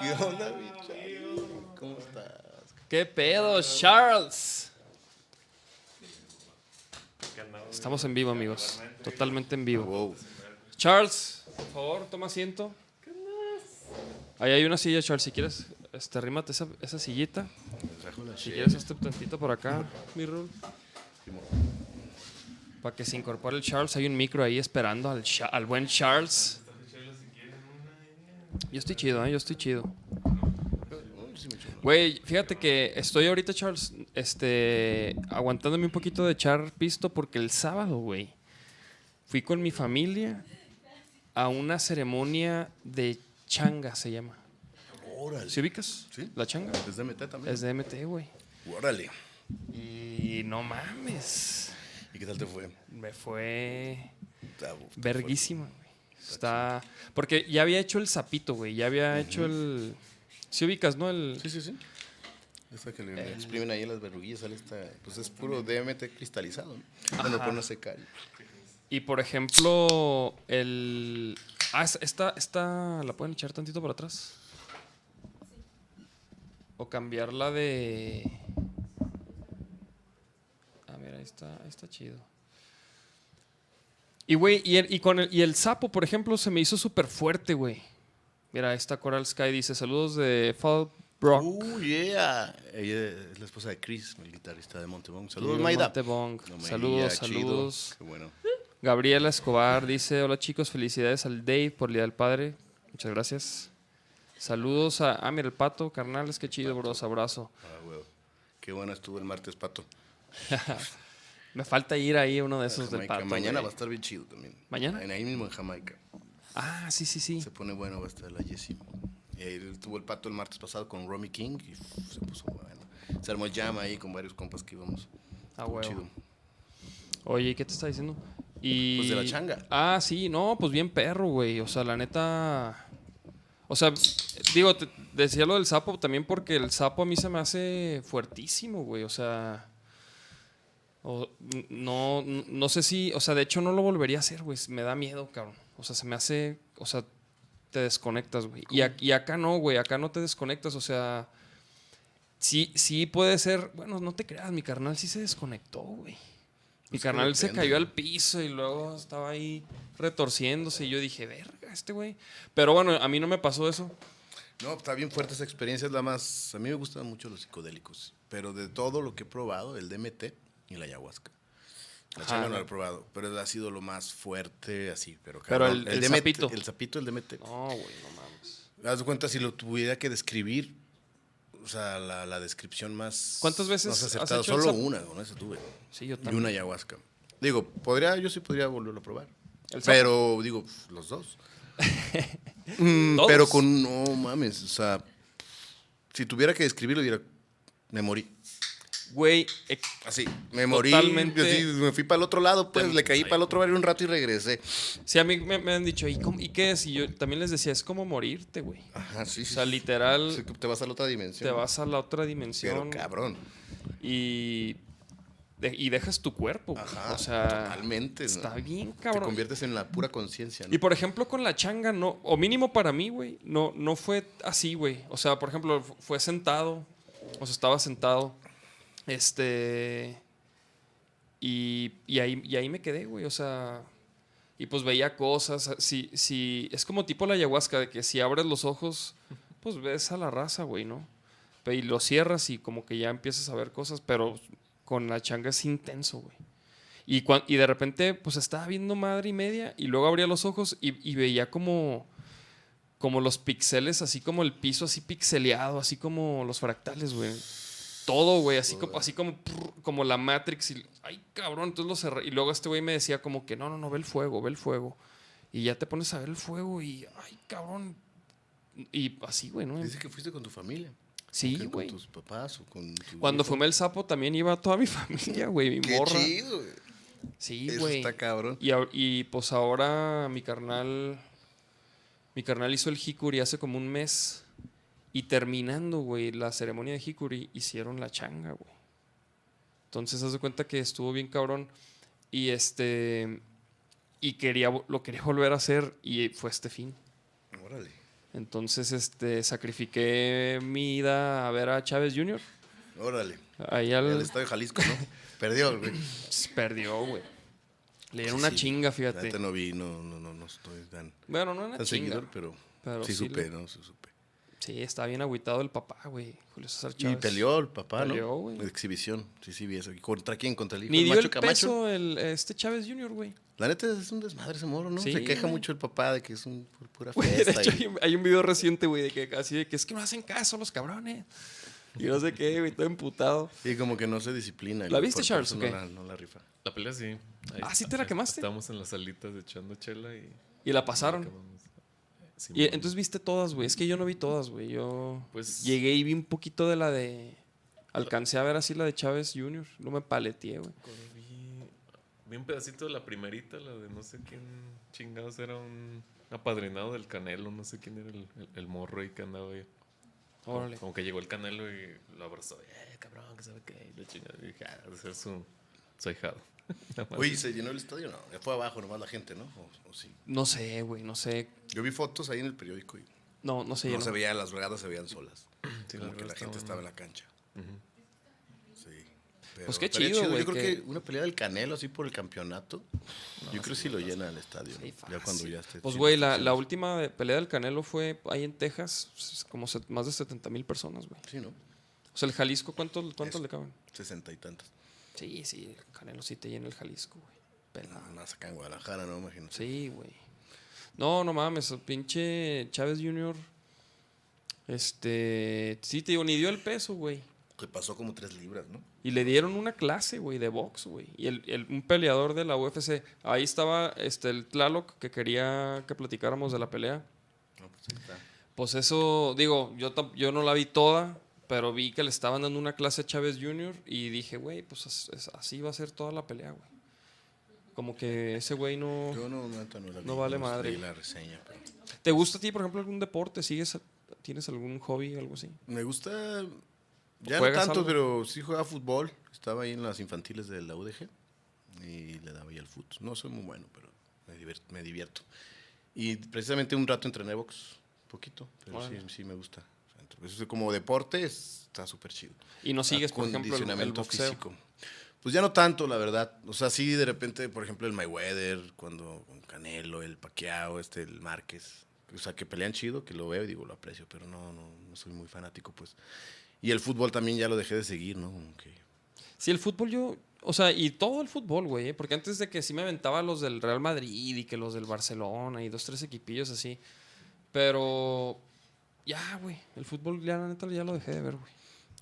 ¿Qué onda, mi Charles? ¿Cómo estás? ¿Qué pedo, Charles? Estamos en vivo, amigos. Totalmente en vivo. Wow. Charles, por favor, toma asiento. Ahí hay una silla, Charles. Si quieres, este, arrímate esa, esa sillita. Si quieres, este tantito por acá, mi Rul. Para que se incorpore el Charles. Hay un micro ahí esperando al, buen Charles. Yo estoy chido, ¿eh? Yo estoy chido. Güey, fíjate que estoy ahorita, Charles, este, aguantándome un poquito de echar pisto porque el sábado, güey, fui con mi familia a una ceremonia de changa, se llama. Órale. ¿Sí ubicas? Sí. La changa. ¿Es de MT también? Es de MT, güey. Órale. Y no mames. ¿Y qué tal te fue? Me fue verguísima, güey. Está. Porque ya había hecho el sapito, güey. Ya había hecho el. ¿Sí ubicas, no? El. Sí, sí, sí. Esta que le exprimen ahí las verruguillas, sale esta, pues es puro DMT cristalizado, ¿no? Bueno, por no secar. Y por ejemplo, el. Ah, es- esta, esta. ¿La pueden echar tantito para atrás? O cambiarla de. Ah, mira, ahí está, ahí está chido. Y, güey, y el, y con el, y el sapo, por ejemplo, se me hizo súper fuerte, güey. Mira, esta Coral Sky dice: Saludos de Fall Brock. Uh, yeah. Ella es la esposa de Chris, el guitarrista de Montebong. Saludos, Maida. Montebong. No, Saludos, saludos. Qué bueno. Gabriela Escobar dice: Hola chicos, felicidades al Dave por el Día del Padre. Muchas gracias. Saludos a. Ah, mira, el pato, carnales, qué chido, bro. Abrazo. Ah, huevo. Qué bueno estuvo el martes, Pato. Me falta ir ahí a uno de esos del pato. Mañana güey. va a estar bien chido también. ¿Mañana? En ahí mismo en Jamaica. Ah, sí, sí, sí. Se pone bueno, va a estar la Jessie. Y ahí estuvo el Pato el martes pasado con Romy King y uf, se puso bueno. Se armó el jam ahí con varios compas que íbamos. Ah, huevo. chido. Oye, ¿qué te está diciendo? Y... Pues de la changa. Ah, sí, no, pues bien perro, güey. O sea, la neta. O sea, digo, te- decía lo del sapo también porque el sapo a mí se me hace fuertísimo, güey. O sea. o- no, no sé si. O sea, de hecho no lo volvería a hacer, güey. Me da miedo, cabrón. O sea, se me hace. O sea, te desconectas, güey. Y, ac- y acá no, güey. Acá no te desconectas. O sea. Sí, sí puede ser. Bueno, no te creas, mi carnal sí se desconectó, güey. Mi carnal se cayó al piso y luego estaba ahí retorciéndose y yo dije, verga, este güey. Pero bueno, a mí no me pasó eso. No, está bien fuerte esa experiencia, es la más... A mí me gustan mucho los psicodélicos, pero de todo lo que he probado, el DMT y la ayahuasca. La Ajá. changa no la he probado, pero ha sido lo más fuerte así, pero Pero cabrón. el- el DMT, sapito. El sapito, el DMT. No, güey, no mames. Haz de cuenta si lo tuviera que describir, o sea, la, la descripción más... ¿Cuántas veces más has acertada. hecho el Solo una, con esa tuve. Sí, yo Y también. una ayahuasca. Digo, podría, yo sí podría volverlo a probar. ¿El? Pero, digo, los dos. Mm, pero con, no mames, o sea, si tuviera que describirlo, diría, me morí. Güey, eh, Así, me morí. Totalmente. me fui para el otro lado, pues, le caí para el otro barrio un rato y regresé. sí, a mí me, me han dicho, ¿y, cómo- ¿y qué es? Y yo también les decía, es como morirte, güey. Ajá, sí, O sea, literal, Sí, te vas a la otra dimensión. te vas a la otra Pero dimensión cabrón. y, de- y dejas tu cuerpo. güey. Ajá, o sea, totalmente. ¿no? está bien, Te cabrón. conviertes en la pura conciencia, ¿no? Y por ejemplo, con la changa, no, o mínimo para mí, güey, no, no fue así, güey. O sea, por ejemplo, fu- fue sentado, o sea, estaba sentado, este, y, y ahí, y ahí me quedé, güey, o sea, y pues veía cosas, si, si, es como tipo la ayahuasca, de que si abres los ojos, pues ves a la raza, güey, ¿no? Y lo cierras y como que ya empiezas a ver cosas, pero con la changa es intenso, güey. Y, y de repente, pues estaba viendo madre y media y luego abría los ojos y, veía como, como los pixeles, así como el piso así pixeleado, así como los fractales, güey. Todo, güey, así como, así como, como la Matrix. Y, ay, cabrón, entonces lo cerré. Y luego este güey me decía como que, no, no, no, ve el fuego, ve el fuego. Y ya te pones a ver el fuego y, ay, cabrón. Y así, güey, ¿no? Dice que fuiste con tu familia. Sí, ¿Con güey. tus papás o con tu Cuando hijo? fumé el sapo también iba toda mi familia, güey, mi Qué morra. chido, güey. Sí, Eso güey. está cabrón. Y, pues ahora mi carnal. Mi carnal hizo el Hikuri hace como un mes. Y terminando, güey, la ceremonia de Hikuri, hicieron la changa, güey. Entonces, haz de cuenta que estuvo bien cabrón. Y este. Y quería, lo quería volver a hacer. Y fue este fin. Órale. Entonces, este, sacrifiqué mi ida a ver a Chávez Jr. Órale. Ahí El al. Estadio Jalisco, ¿no? Perdió, güey. Perdió, güey. Le dieron Sí, una sí. chinga, fíjate. neta no vi, no, no, no, no estoy tan, Bueno, no una tan chinga. seguidor, pero, pero sí, sí supe, le- ¿no? Sí supe. Sí, está bien agüitado el papá, güey. Julio César Y Chávez. peleó el papá, Peleó, ¿no? güey. Exhibición. Sí, sí, vi eso. ¿Y ¿Contra quién? ¿Contra el hijo Ni del dio Macho el Camacho? peso el, este Chávez Jr., güey. La neta es un desmadre ese moro, ¿no? Sí, Se queja güey. mucho el papá de que es un pu- pura Güey, de fiesta. hecho, y- hay un, video reciente, güey, de que así de que es que no hacen caso los cabrones. Y no sé qué, güey, todo emputado. Y como que no se disciplina. y ¿La viste, Charles? No la, no la rifa. La pelea sí. Ahí Ah, ¿sí te la quemaste? Estábamos en las salitas echando chela y. Y la pasaron. Sí, Y entonces viste todas, güey. Es que yo no vi todas, güey. Yo Pues- llegué y vi un poquito de la de. Alcancé a ver así la de Chávez Jr. No me paleteé, güey. Vi, vi un pedacito de la primerita, la de no sé quién chingados era un apadrinado del Canelo, no sé quién era el, el- el morro ahí que andaba ahí. Como- Órale. Como que llegó el Canelo y lo abrazó. Eh, cabrón, que sabe qué. Y chingada. Y dije, ah, debe ser su, más. Oye, ¿se llenó el estadio? No, fue abajo nomás la gente, ¿no? O, o sí. No sé, güey, no sé. Yo vi fotos ahí en el periódico y No, no se No se veía, las regadas se veían solas. Sí, como que la gente estaba en la cancha. Sí. Pero Pues qué estaría chido, Yo güey, creo que- que... una pelea del Canelo así por el campeonato. yo creo que sí lo llena el estadio. Sí, ¿no? ya cuando ya esté. Pues, chido, güey, la, última pelea del Canelo fue ahí en Texas, como set- más de 70 mil personas, güey. Sí, ¿no? O sea, el Jalisco, ¿cuánto- ¿cuántos Eso. le caben? Sesenta y tantos. Sí, sí, el Canelo sí te llena el Jalisco, güey. Pelada. Nada más acá en Guadalajara, ¿no? Imagínate. Sí, güey. No, no mames, pinche Chávez Jr. Este, sí, te digo, ni dio el peso, güey. Que pasó como tres libras, ¿no? Y le dieron una clase, güey, de box, güey. Y el, el- un peleador de la UFC. Ahí estaba este, el Tlaloc que quería que platicáramos de la pelea. No, pues ahí está. Pues eso, digo, yo, yo no la vi toda, pero vi que le estaban dando una clase a Chávez Jr. y dije, güey, pues es- es- así va a ser toda la pelea, güey. Como que ese güey no... Yo no, neta, no la vi, No vale madre. leí la reseña, pero... ¿Te gusta a ti, por ejemplo, algún deporte? ¿Sigues, ¿Tienes algún hobby o algo así? Me gusta. Ya no ¿Juegas tanto, algo? pero sí jugaba fútbol. Estaba ahí en las infantiles de la UDG y le daba ahí al fútbol. No soy muy bueno, pero me divierto. Me divierto. Y precisamente un rato entrené box, poquito, pero sí, sí me gusta. Entonces, como deporte es- está súper chido. Y no sigues, por ejemplo, el, el boxeo. físico. Pues ya no tanto, la verdad. O sea, sí, de repente, por ejemplo, el Mayweather, cuando con Canelo, el Pacquiao, este, el Márquez. O sea, que pelean chido, que lo veo y digo, lo aprecio, pero no, no, no soy muy fanático, pues. Y el fútbol también ya lo dejé de seguir, ¿no? Como que- Sí, el fútbol yo... O sea, y todo el fútbol, güey. ¿eh? Porque antes de que sí me aventaba los del Real Madrid y que los del Barcelona y dos, tres equipillos así. Pero... Ya, güey. El fútbol ya, la neta, ya lo dejé de ver, güey.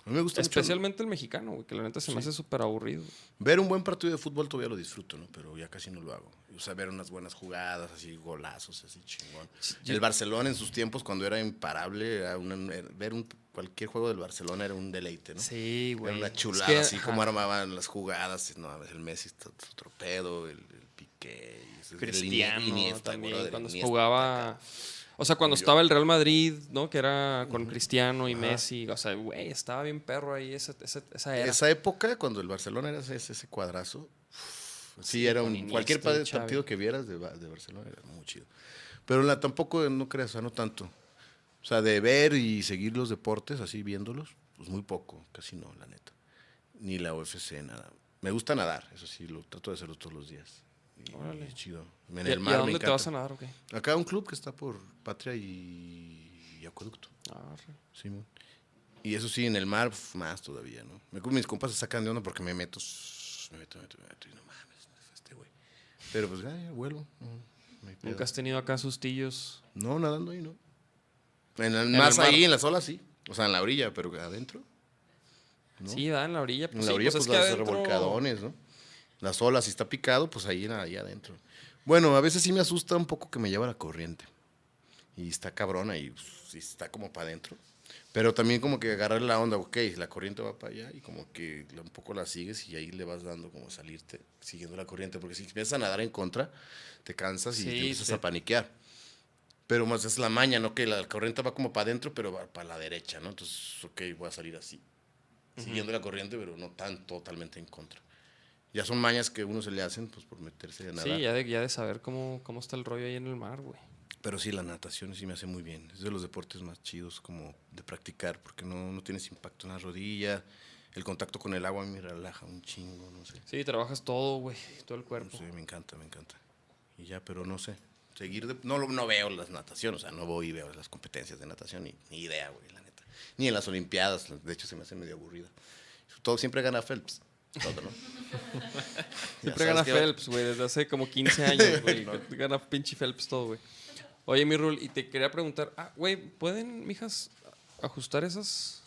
A mí me gusta mucho Especialmente el mexicano, güey. Que la neta se me hace súper aburrido. ver un buen partido de fútbol todavía lo disfruto, ¿no? Pero ya casi no lo hago. O sea, ver unas buenas jugadas, así, golazos, así chingón. El Barcelona en sus tiempos, cuando era imparable, era una- ver un, cualquier juego del Barcelona era un deleite, ¿no? Sí, güey. Era una Es chulada, que, así ajá. como armaban las jugadas. No, el Messi está otro pedo, el, el Piqué. ese- el Cristiano Iniesta, también, brother, cuando Iniesta, jugaba... O sea, cuando estaba el Real Madrid, ¿no? Que era con Cristiano y Ajá. Messi. O sea, güey, estaba bien perro ahí esa, esa, esa era. Esa época, cuando el Barcelona era ese, ese cuadrazo, sí, Sí, era un, cualquier partido que vieras de, de Barcelona era muy chido. Pero la, tampoco, no creas, o sea, no tanto. O sea, de ver y seguir los deportes, así viéndolos, pues muy poco, casi no, la neta. Ni la UFC, nada. Me gusta nadar, eso sí, lo trato de hacerlo todos los días. Órale. chido. En ¿Y, el y mar a dónde te vas a nadar o qué? Acá un club que está por Patria y, y Acueducto. Ah. Simón. Y eso sí, en el mar, más todavía, ¿no? Me, mis compas se sacan de onda porque me meto, me meto, me meto, me meto, y no mames, este güey. Pero pues, ya, ya. No, pedo. Nunca has tenido acá sustillos. No, nadando ahí, ¿no? En el- el más mar. ahí, en las olas, sí. O sea, en la orilla, pero adentro. ¿no? Sí, da en la orilla. Pues en la sí, orilla, pues, pues, es que adentro- revolcadones, ¿no? Las olas, si está picado, pues ahí, ahí adentro. Bueno, a veces sí me asusta un poco que me lleva la corriente. Y está cabrona y pues, sí está como para adentro. Pero también como que agarrar la onda, ok, la corriente va para allá y como que un poco la sigues y ahí le vas dando como salirte, siguiendo la corriente. Porque si empiezas a nadar en contra, te cansas y Sí, te empiezas a paniquear. Pero más es la maña, ¿no? Que la corriente va como para adentro, pero va para la derecha, ¿no? Entonces, ok, voy a salir así. Siguiendo la corriente, pero no tan totalmente en contra. Ya son mañas que uno se le hacen, pues, por meterse a nadar. Sí, ya de, ya de saber cómo, cómo está el rollo ahí en el mar, güey. Pero sí, la natación sí me hace muy bien. Es de los deportes más chidos como de practicar, porque no, no tienes impacto en la rodilla. El contacto con el agua me relaja un chingo, no sé. Sí, trabajas todo, güey. Todo el cuerpo. sé, me encanta, me encanta. Y ya, pero no sé. Seguir de- no, no veo las nataciones, o sea, no voy y veo las competencias de natación, ni, ni idea, güey, la neta. Ni en las Olimpiadas, de hecho se me hace medio aburrida. Todo siempre gana Phelps. Todo, ¿no? Ya Siempre gana que- Phelps, güey, desde hace como 15 años, güey. Gana pinche Phelps todo, güey. Oye, mi Rul, y te quería preguntar, ah, güey, ¿pueden, mijas, ajustar esas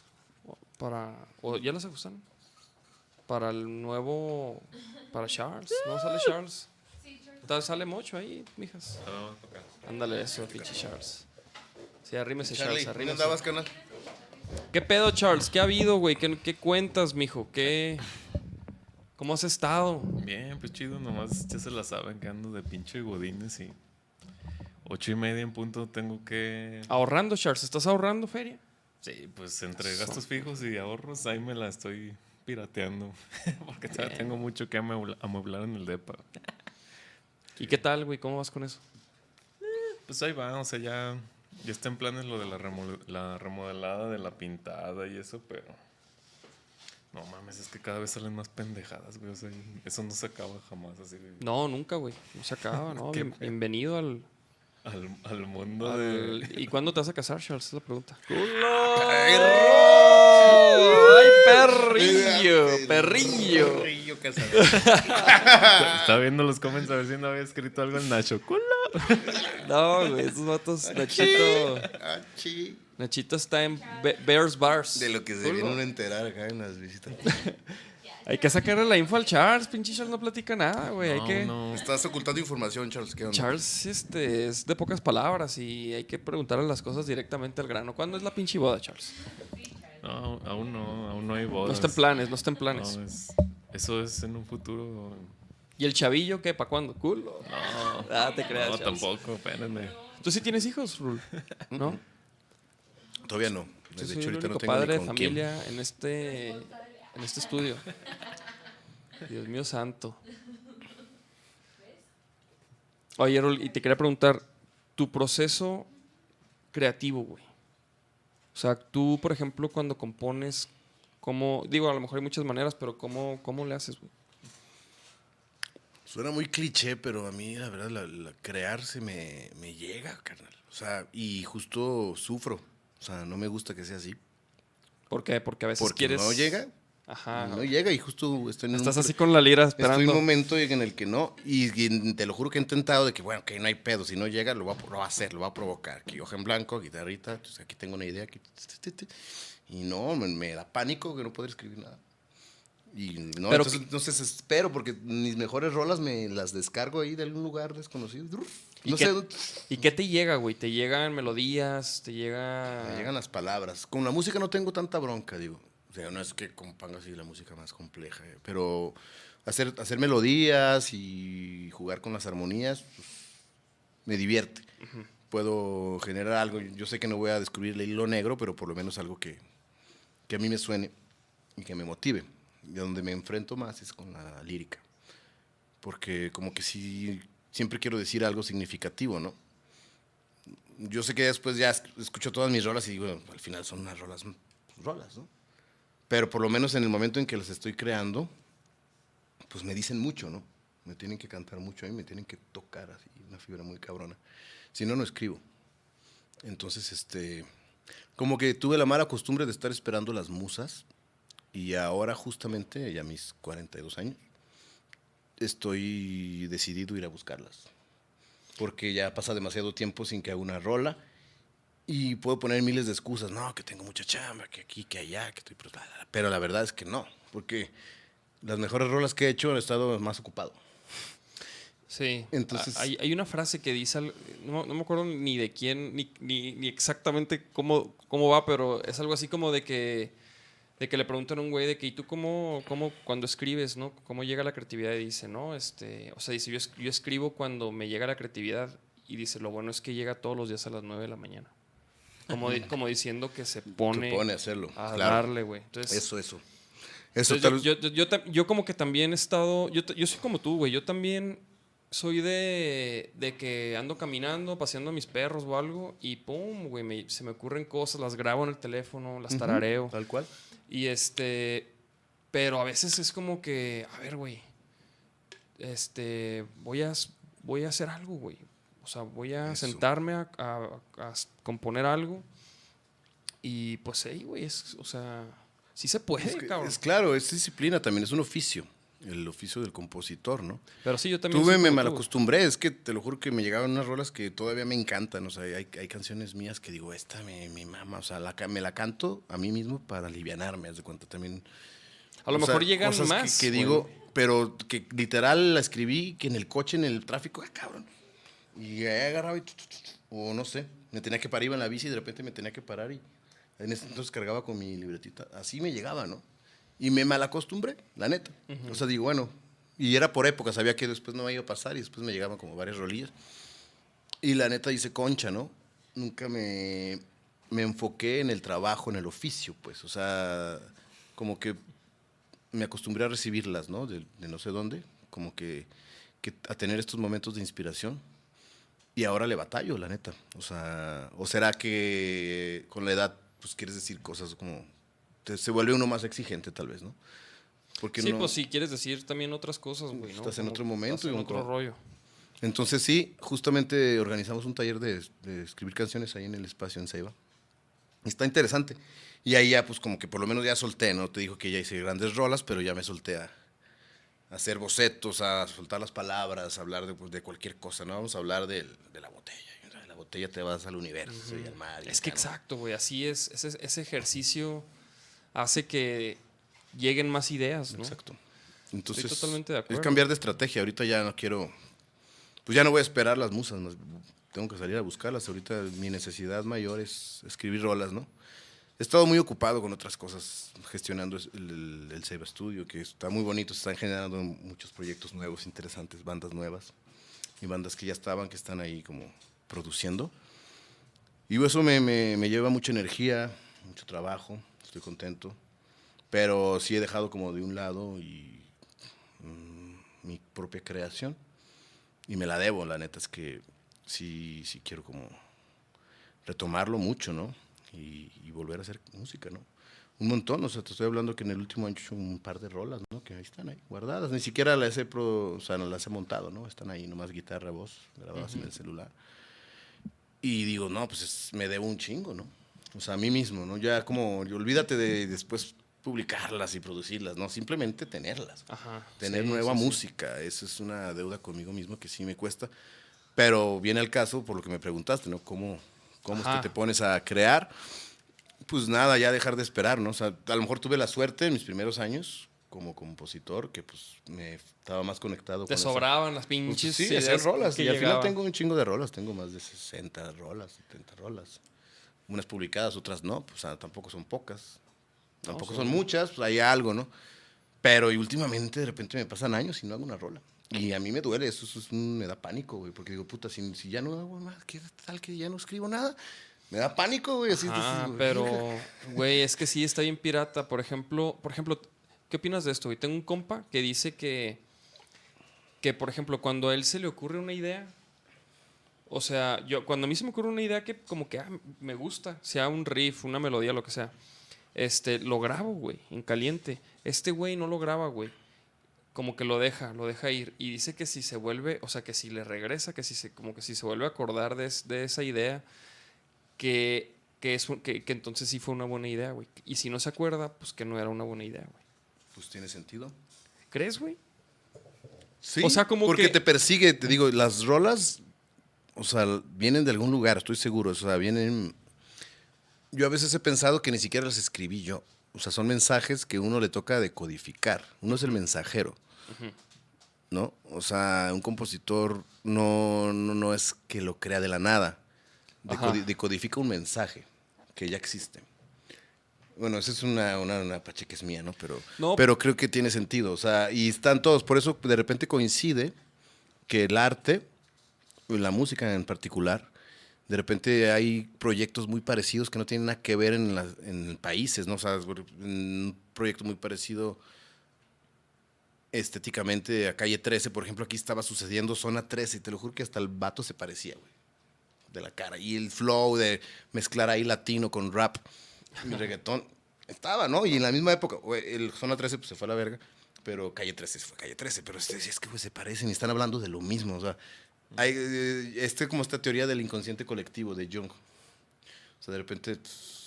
para. o ya las ajustan? Para el nuevo. Para Charles. ¿No sale Charles? Ta- Sale mucho ahí, mijas. Ah. Ándale, eso, pinche Charles. Sí, arrímese, Charlie, Charles, ¿dónde arrímese. andabas, canal? ¿Qué pedo, Charles? ¿Qué ha habido, güey? ¿Qué, qué cuentas, mijo? ¿Qué. ¿Cómo has estado? Bien, pues chido, nomás ya se la saben que ando de pinche godines y ocho y media en punto tengo que... Ahorrando, Charles. ¿Estás ahorrando feria? Sí, pues entre gastos fijos y ahorros ahí me la estoy pirateando porque todavía Bien. tengo mucho que amuebla- amueblar en el depa. ¿Y qué tal, güey? ¿Cómo vas con eso? Pues ahí va, o sea, ya Ya está en planes lo de la remodelada de la pintada y eso, pero. No mames, es que cada vez salen más pendejadas, güey. O sea, eso no se acaba jamás así. güey. No, nunca, güey. No se acaba, ¿no? Bien- bienvenido al, Al, al mundo al- de. ¿Y cuándo te vas a casar, Charles? Esa es la pregunta. ¡Ay, perrillo! ¡Perrillo! Estaba viendo los comments a ver si no había escrito algo en Nacho. ¡Culo! No, güey, estos vatos. Nachito. Ah, chi. Nachito está en Be- Bears Bars. De lo que se viene uno a enterar acá en las visitas. Hay que sacarle la info al Charles. Pinche Charles no platica nada, güey. hay No, que. no. Estás ocultando información, Charles. ¿Qué onda? Charles este, es de pocas palabras y hay que preguntarle las cosas directamente al grano. ¿Cuándo es la pinche boda, Charles? No, aún no, aún no hay bodas. No está en planes, no está en planes. No, es- eso es en un futuro. ¿Y el chavillo qué? ¿Para cuándo? Culo. No, Ah, te creas. no Charles. tampoco, espérenme. ¿Tú sí tienes hijos, Rul? ¿No? Todavía no. Yo De soy hecho, el ahorita no único tengo padre de con quién. familia en este, en este estudio. Dios mío santo. Oye, Rul, y te quería preguntar, tu proceso creativo, güey. O sea, tú, por ejemplo, cuando compones, ¿cómo? Digo, a lo mejor hay muchas maneras, pero ¿cómo, cómo le haces, güey? Suena muy cliché, pero a mí, la verdad, la, la crearse me, me llega, carnal. O sea, y justo sufro. O sea, no me gusta que sea así. ¿Por qué? Porque a veces Porque quieres... no llega, Ajá. no llega y justo estoy en Estás así con la lira Estoy en esperando. un momento en el que no, y, y te lo juro que he intentado de que, bueno, que no hay pedo, si no llega, lo va, a- lo va a hacer, lo va a provocar. Hoja en blanco, guitarrita, entonces aquí tengo una idea. aquí, y no, me, me da pánico que no poder escribir nada. Y no, Pero entonces, entonces espero, porque mis mejores rolas me las descargo ahí de algún lugar desconocido. ¿Y, No qué, sé, ¿Y qué te llega, güey? ¿Te llegan melodías? ¿Te llega...? me llegan las palabras. Con la música no tengo tanta bronca, digo. O sea, no es que componga así la música más compleja, eh, pero hacer, hacer melodías y jugar con las armonías pues, me divierte. Puedo generar algo. Yo sé que no voy a descubrir el hilo negro, pero por lo menos algo que, que a mí me suene y que me motive. Y donde me enfrento más es con la lírica. Porque como que sí, siempre quiero decir algo significativo, ¿no? yo sé que después ya es- escucho todas mis rolas y digo, "Bueno, al final son unas rolas, rolas, ¿no? Pero por lo menos en el momento en que las estoy creando, pues me dicen mucho, ¿no? Me tienen que cantar mucho a mí, me tienen que tocar así, una fibra muy cabrona. Si no, no escribo. Entonces, este, como que tuve la mala costumbre de estar esperando las musas y ahora justamente, ya mis 42 años, estoy decidido a ir a buscarlas porque ya pasa demasiado tiempo sin que haga una rola y puedo poner miles de excusas, no, que tengo mucha chamba, que aquí, que allá, que estoy... Pero la verdad es que no, porque las mejores rolas que he hecho he estado más ocupado. Sí. Entonces- Ah, Hay, hay una frase que dice, no, no me acuerdo ni de quién, ni, ni, ni exactamente cómo, cómo va, pero es algo así como de que, de que le preguntan a un güey de que, ¿y tú cómo, cómo cuando escribes, no? ¿Cómo llega la creatividad? Y dice, no, este, o sea, dice, yo, es- yo escribo cuando me llega la creatividad y dice, lo bueno es que llega todos los días a las 9 de la mañana. Como, di- como diciendo que se pone, Se pone a hacerlo. a claro. darle, güey. Entonces, Eso, eso. Eso entonces, yo, yo, yo, yo como que también he estado, yo, yo soy como tú, güey, yo también soy de, de que ando caminando, paseando a mis perros o algo y pum, güey, me- se me ocurren cosas, las grabo en el teléfono, las tarareo Tal cual. Y este, pero a veces es como que, a ver, güey, este, voy a, voy a hacer algo, güey. O sea, voy a Eso. sentarme a, a- a s- componer algo y pues, hey, güey, es, o sea, sí se puede, Es, que- cabrón. es claro, es disciplina también, es un oficio, el oficio del compositor, ¿no? Pero sí, yo también. Tuve, me malacostumbré, es que te lo juro que me llegaban unas rolas que todavía me encantan, o sea, hay, hay canciones mías que digo, esta me, me mama, o sea, la, me la canto a mí mismo para alivianarme, haz de cuenta también. A lo O sea, mejor llegan cosas que- más. Que, güey. digo, pero que literal la escribí que en el coche, en el tráfico, ah, cabrón. Y ahí agarraba y, o no sé, me tenía que parar, iba en la bici y de repente me tenía que parar y en ese entonces cargaba con mi libretita. Así me llegaba, ¿no? Y me malacostumbré, la neta. O sea, digo, bueno, y era por época, sabía que después no me iba a pasar y después me llegaban como varias rolillas. Y la neta hice concha, ¿no? Nunca me, me enfoqué en el trabajo, en el oficio, pues. O sea, como que me acostumbré a recibirlas, ¿no? De, de no sé dónde, como que, que a tener estos momentos de inspiración. Y ahora le batallo, la neta. O sea, ¿o será que con la edad, pues quieres decir cosas como. Te- se vuelve uno más exigente, tal vez, ¿no? Porque Sí, pues si quieres decir también otras cosas, güey, ¿no? Estás en otro momento estás en y un otro co- rollo. Entonces sí, justamente organizamos un taller de, de escribir canciones ahí en el espacio en Ceiba. Está interesante. Y ahí ya, pues como que por lo menos ya solté, ¿no? Te digo que ya hice grandes rolas, pero ya me solté a, a hacer bocetos, a soltar las palabras, a hablar de, pues, de cualquier cosa, ¿no? Vamos a hablar de la botella. De la botella te vas al universo y al mar. y Es que exacto, güey, así es. Ese, ese ejercicio hace que lleguen más ideas, ¿no? Exacto. Entonces, totalmente de acuerdo. es cambiar de estrategia. Ahorita ya no quiero, pues ya no voy a esperar las musas, más- tengo que salir a buscarlas. Ahorita mi necesidad mayor es escribir rolas, ¿no? He estado muy ocupado con otras cosas, gestionando es- el, el, el Seba Studio, que está muy bonito, se están generando muchos proyectos nuevos, interesantes, bandas nuevas y bandas que ya estaban, que están ahí como produciendo. Y eso me, me- me lleva mucha energía, mucho trabajo, estoy contento. Pero sí he dejado como de un lado y mm, mi propia creación. Y me la debo, la neta es que sí, sí quiero como retomarlo mucho, ¿no? Y, y volver a hacer música, ¿no? Un montón, o sea, te estoy hablando que en el último año he hecho un par de rolas, ¿no? Que ahí están ahí, guardadas. Ni siquiera las he, pro- o sea, no las he montado, ¿no? Están ahí nomás guitarra, voz, grabadas en el celular. Y digo, no, pues es- me debo un chingo, ¿no? O sea, a mí mismo, ¿no? Ya como, olvídate de después publicarlas y producirlas, ¿no? Simplemente tenerlas. Ajá. Tener sí, nueva sí, sí. música, eso es una deuda conmigo mismo que sí me cuesta. Pero viene al caso por lo que me preguntaste, ¿no? ¿Cómo, cómo es que te pones a crear? Pues nada, ya dejar de esperar, ¿no? O sea, a lo mejor tuve la suerte en mis primeros años como compositor, que pues me estaba más conectado Te con sobraban las pues, pinches. sí, ideas hacer rolas. Y al final tengo un chingo de rolas. Tengo más de 60 rolas, 70 rolas. Unas publicadas, otras no. Pues, tampoco son pocas. Tampoco son- son muchas, pues hay algo, ¿no? Pero y últimamente de repente me pasan años y no hago una rola. Y a mí me duele, eso, eso es un- me da pánico, güey. Porque digo, puta, si, si ya no hago más, ¿qué tal que ya no escribo nada? Me da pánico, güey. Así, Ah, así, pero, güey, es que sí está bien pirata. Por ejemplo, por ejemplo, ¿qué opinas de esto? güey? Tengo un compa que dice que, que, por ejemplo, cuando a él se le ocurre una idea, o sea, yo cuando a mí se me ocurre una idea que como que ah, me gusta, sea un riff, una melodía, lo que sea, este, lo grabo, güey, en caliente. Este güey no lo graba, güey. Como que lo deja, lo deja ir. Y dice que si se vuelve, o sea, que si le regresa, que si se, como que si se vuelve a acordar de, es- de esa idea, que, que, es, un- que, que entonces sí fue una buena idea, güey. Y si no se acuerda, pues que no era una buena idea, güey. Pues tiene sentido. ¿Crees, güey? Sí, O sea, como porque que- te persigue, te digo, las rolas, o sea, vienen de algún lugar, estoy seguro, o sea, vienen... Yo a veces he pensado que ni siquiera las escribí yo, o sea, son mensajes que uno le toca decodificar, uno es el mensajero, ¿no? O sea, un compositor no, no, no es que lo crea de la nada, Ajá. Decodifica un mensaje que ya existe. Bueno, esa es una, una, una pache que es mía, ¿no? Pero, No. pero creo que tiene sentido. O sea, y están todos. Por eso de repente coincide que el arte, la música en particular, de repente hay proyectos muy parecidos que no tienen nada que ver en, países, ¿no? O sea, un proyecto muy parecido estéticamente a Calle 13, por ejemplo, aquí estaba sucediendo Zona 13, y te lo juro que hasta el vato se parecía, güey, de la cara. Y el flow de mezclar ahí latino con rap y reggaetón, estaba, ¿no? Y en la misma época, el Zona 13 pues, se fue a la verga, pero Calle 13 fue Calle 13, pero este, es que güey, se parecen y están hablando de lo mismo, o sea, hay eh, este como esta teoría del inconsciente colectivo de Jung. O sea, de repente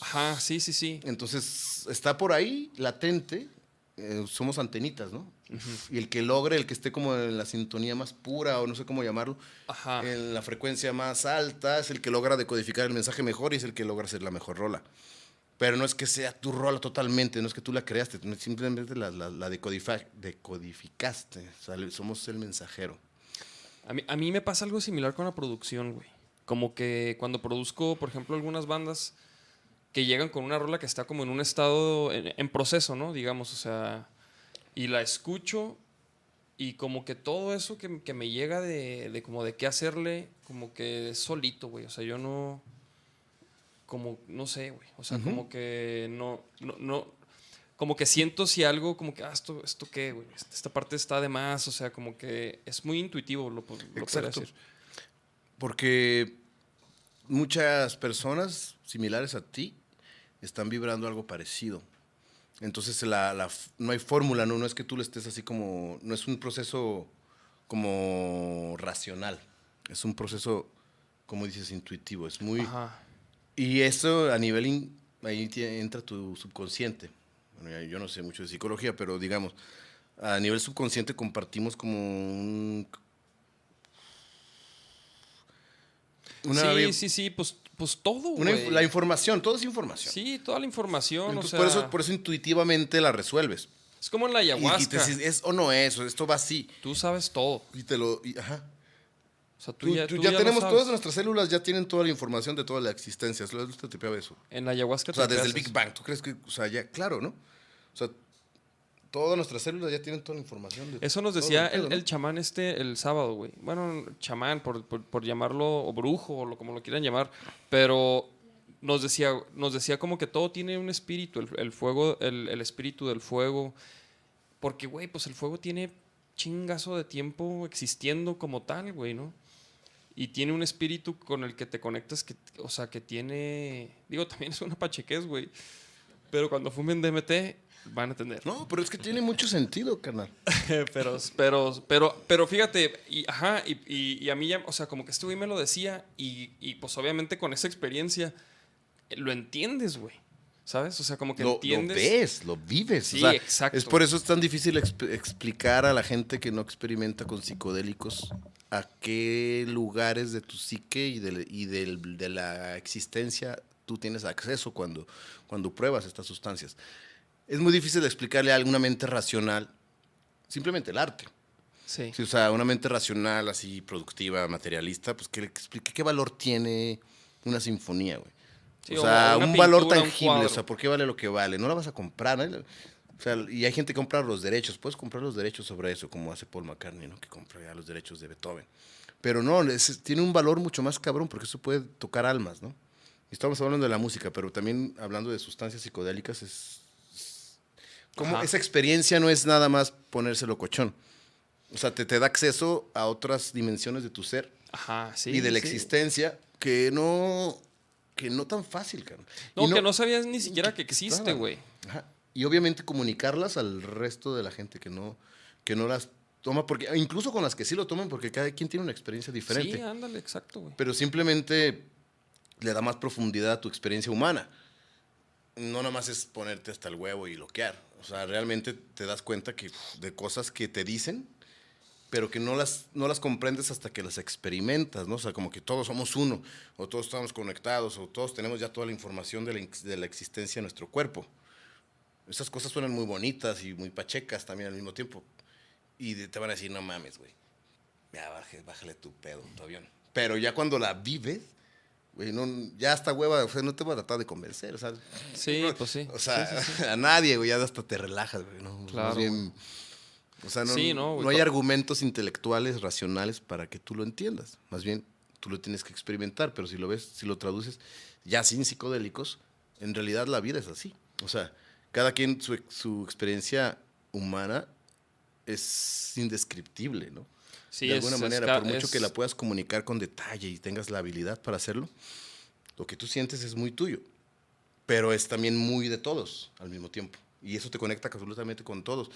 Ajá, sí, sí, sí. entonces, está por ahí, latente. eh, somos antenitas, ¿no? Y el que logre, el que esté como en la sintonía más pura, o no sé cómo llamarlo, Ajá. en la frecuencia más alta, es el que logra decodificar el mensaje mejor y es el que logra hacer la mejor rola. Pero no es que sea tu rola totalmente, no es que tú la creaste, simplemente la, la, la decodificaste. O sea, somos el mensajero. A mí, a mí me pasa algo similar con la producción, güey. Como que cuando produzco, por ejemplo, algunas bandas que llegan con una rola que está como en un estado en, en proceso, ¿no? Digamos, o sea, y la escucho y como que todo eso que, que me llega de, de como de qué hacerle, como que es solito, güey. O sea, yo no, como, no sé, güey. O sea, como que no, no, no, como que siento si algo, como que, ah, esto, esto qué, güey. Esta parte está de más, o sea, como que es muy intuitivo, lo, po- lo Exacto. decir. Porque muchas personas similares a ti están vibrando algo parecido. Entonces la, no hay fórmula, ¿no? no es que tú le estés así como, no es un proceso como racional, es un proceso, como dices, intuitivo, es muy... Ajá. Y eso a nivel, in- ahí entra tu subconsciente. Bueno, yo no sé mucho de psicología, pero digamos, a nivel subconsciente compartimos como un... una- sí, sí, sí, pues, pues todo, una la información, todo es información. Sí, toda la información, o Entonces, sea... por, eso, por eso intuitivamente la resuelves. Es como en la Y- Y, te ayahuasca. dices, es o no es, esto va así. Tú sabes todo. Y te lo... y- ajá. O sea, tú, Tú- ya, tú tenemos, todas nuestras células ya tienen toda la información de toda la existencia. Es lo que te pega eso. En la ayahuasca O sea, desde el Big Bang, ¿tú crees que, o sea, ya, claro, ¿no? O sea, todas nuestras células ya tienen toda la información. de Eso nos decía el, chamán este el sábado, güey. Bueno, chamán, por, por- por llamarlo, o brujo, o lo, como lo quieran llamar. Pero nos decía, nos decía como que todo tiene un espíritu, el, el fuego, el espíritu del fuego. Porque, güey, pues el fuego tiene chingazo de tiempo existiendo como tal, güey, ¿no? Y tiene un espíritu con el que te conectas, que, o sea, que tiene... Digo, también es una pachequez, güey. Pero cuando fumen DMT, van a entender. No, pero es que tiene mucho sentido, carnal. pero, pero, pero, pero fíjate, y, ajá, y, y- y a mí ya, o sea, como que este güey me lo decía, y, y, pues obviamente con esa experiencia eh, lo entiendes, güey. ¿Sabes? O sea, como que Lo, lo entiendes. ves, lo vives. Sí, o sea, exacto. Es por eso es tan difícil exp- explicar a la gente que no experimenta con psicodélicos a qué lugares de tu psique y, del- y del- de la existencia tú tienes acceso cuando, cuando pruebas estas sustancias. Es muy difícil explicarle a alguna mente racional simplemente el arte. Sí. Sí, o sea, una mente racional, así productiva, materialista, pues que le explique qué valor tiene una sinfonía, güey. Sí, o o sea, un valor un tangible, o sea, ¿por qué vale lo que vale? No la vas a comprar, ¿no? O sea, y hay gente que compra los derechos, puedes comprar los derechos sobre eso, como hace Paul McCartney, ¿no? Que compra ya los derechos de Beethoven. Pero no, es- tiene un valor mucho más cabrón, porque eso puede tocar almas, ¿no? Y Estamos hablando de la música, pero también hablando de sustancias psicodélicas, es... Como Ajá. esa experiencia no es nada más ponérselo cochón. O sea, te, te da acceso a otras dimensiones de tu ser Ajá, sí. y de la sí. existencia que no, que no tan fácil, cabrón. No, Y que no sabías ni siquiera que existe, güey. Ajá. Y obviamente comunicarlas al resto de la gente que no, que no las toma, porque incluso con las que sí lo toman, porque cada quien tiene una experiencia diferente. Sí, ándale, exacto, güey. pero simplemente le da más profundidad a tu experiencia humana. No nada más es ponerte hasta el huevo y loquear. O sea, realmente te das cuenta que de cosas que te dicen, pero que no las, no las comprendes hasta que las experimentas, ¿no? O sea, como que todos somos uno, o todos estamos conectados, o todos tenemos ya toda la información de la, de la existencia de nuestro cuerpo. Esas cosas suenan muy bonitas y muy pachecas también al mismo tiempo. Y te van a decir, no mames, güey. Ya, bájale tu pedo, tu avión. Pero ya cuando la vives, güey, no, ya hasta hueva, o sea, no te va a tratar de convencer, o sea. Sí, no- pues sí. O sea, Sí, sí, sí. a nadie, güey, ya hasta te relajas, güey, ¿no? Claro, bien, o sea, no, Sí, no, güey, no hay to- argumentos intelectuales, racionales para que tú lo entiendas. Más bien, tú lo tienes que experimentar, pero si lo ves, si lo traduces ya sin psicodélicos, en realidad la vida es así. O sea, cada quien su, su experiencia humana es indescriptible, ¿no? Sí, de es- alguna es manera, ca- por mucho es- que la puedas comunicar con detalle y tengas la habilidad para hacerlo, lo que tú sientes es muy tuyo, pero es también muy de todos al mismo tiempo. Y eso te conecta absolutamente con todos.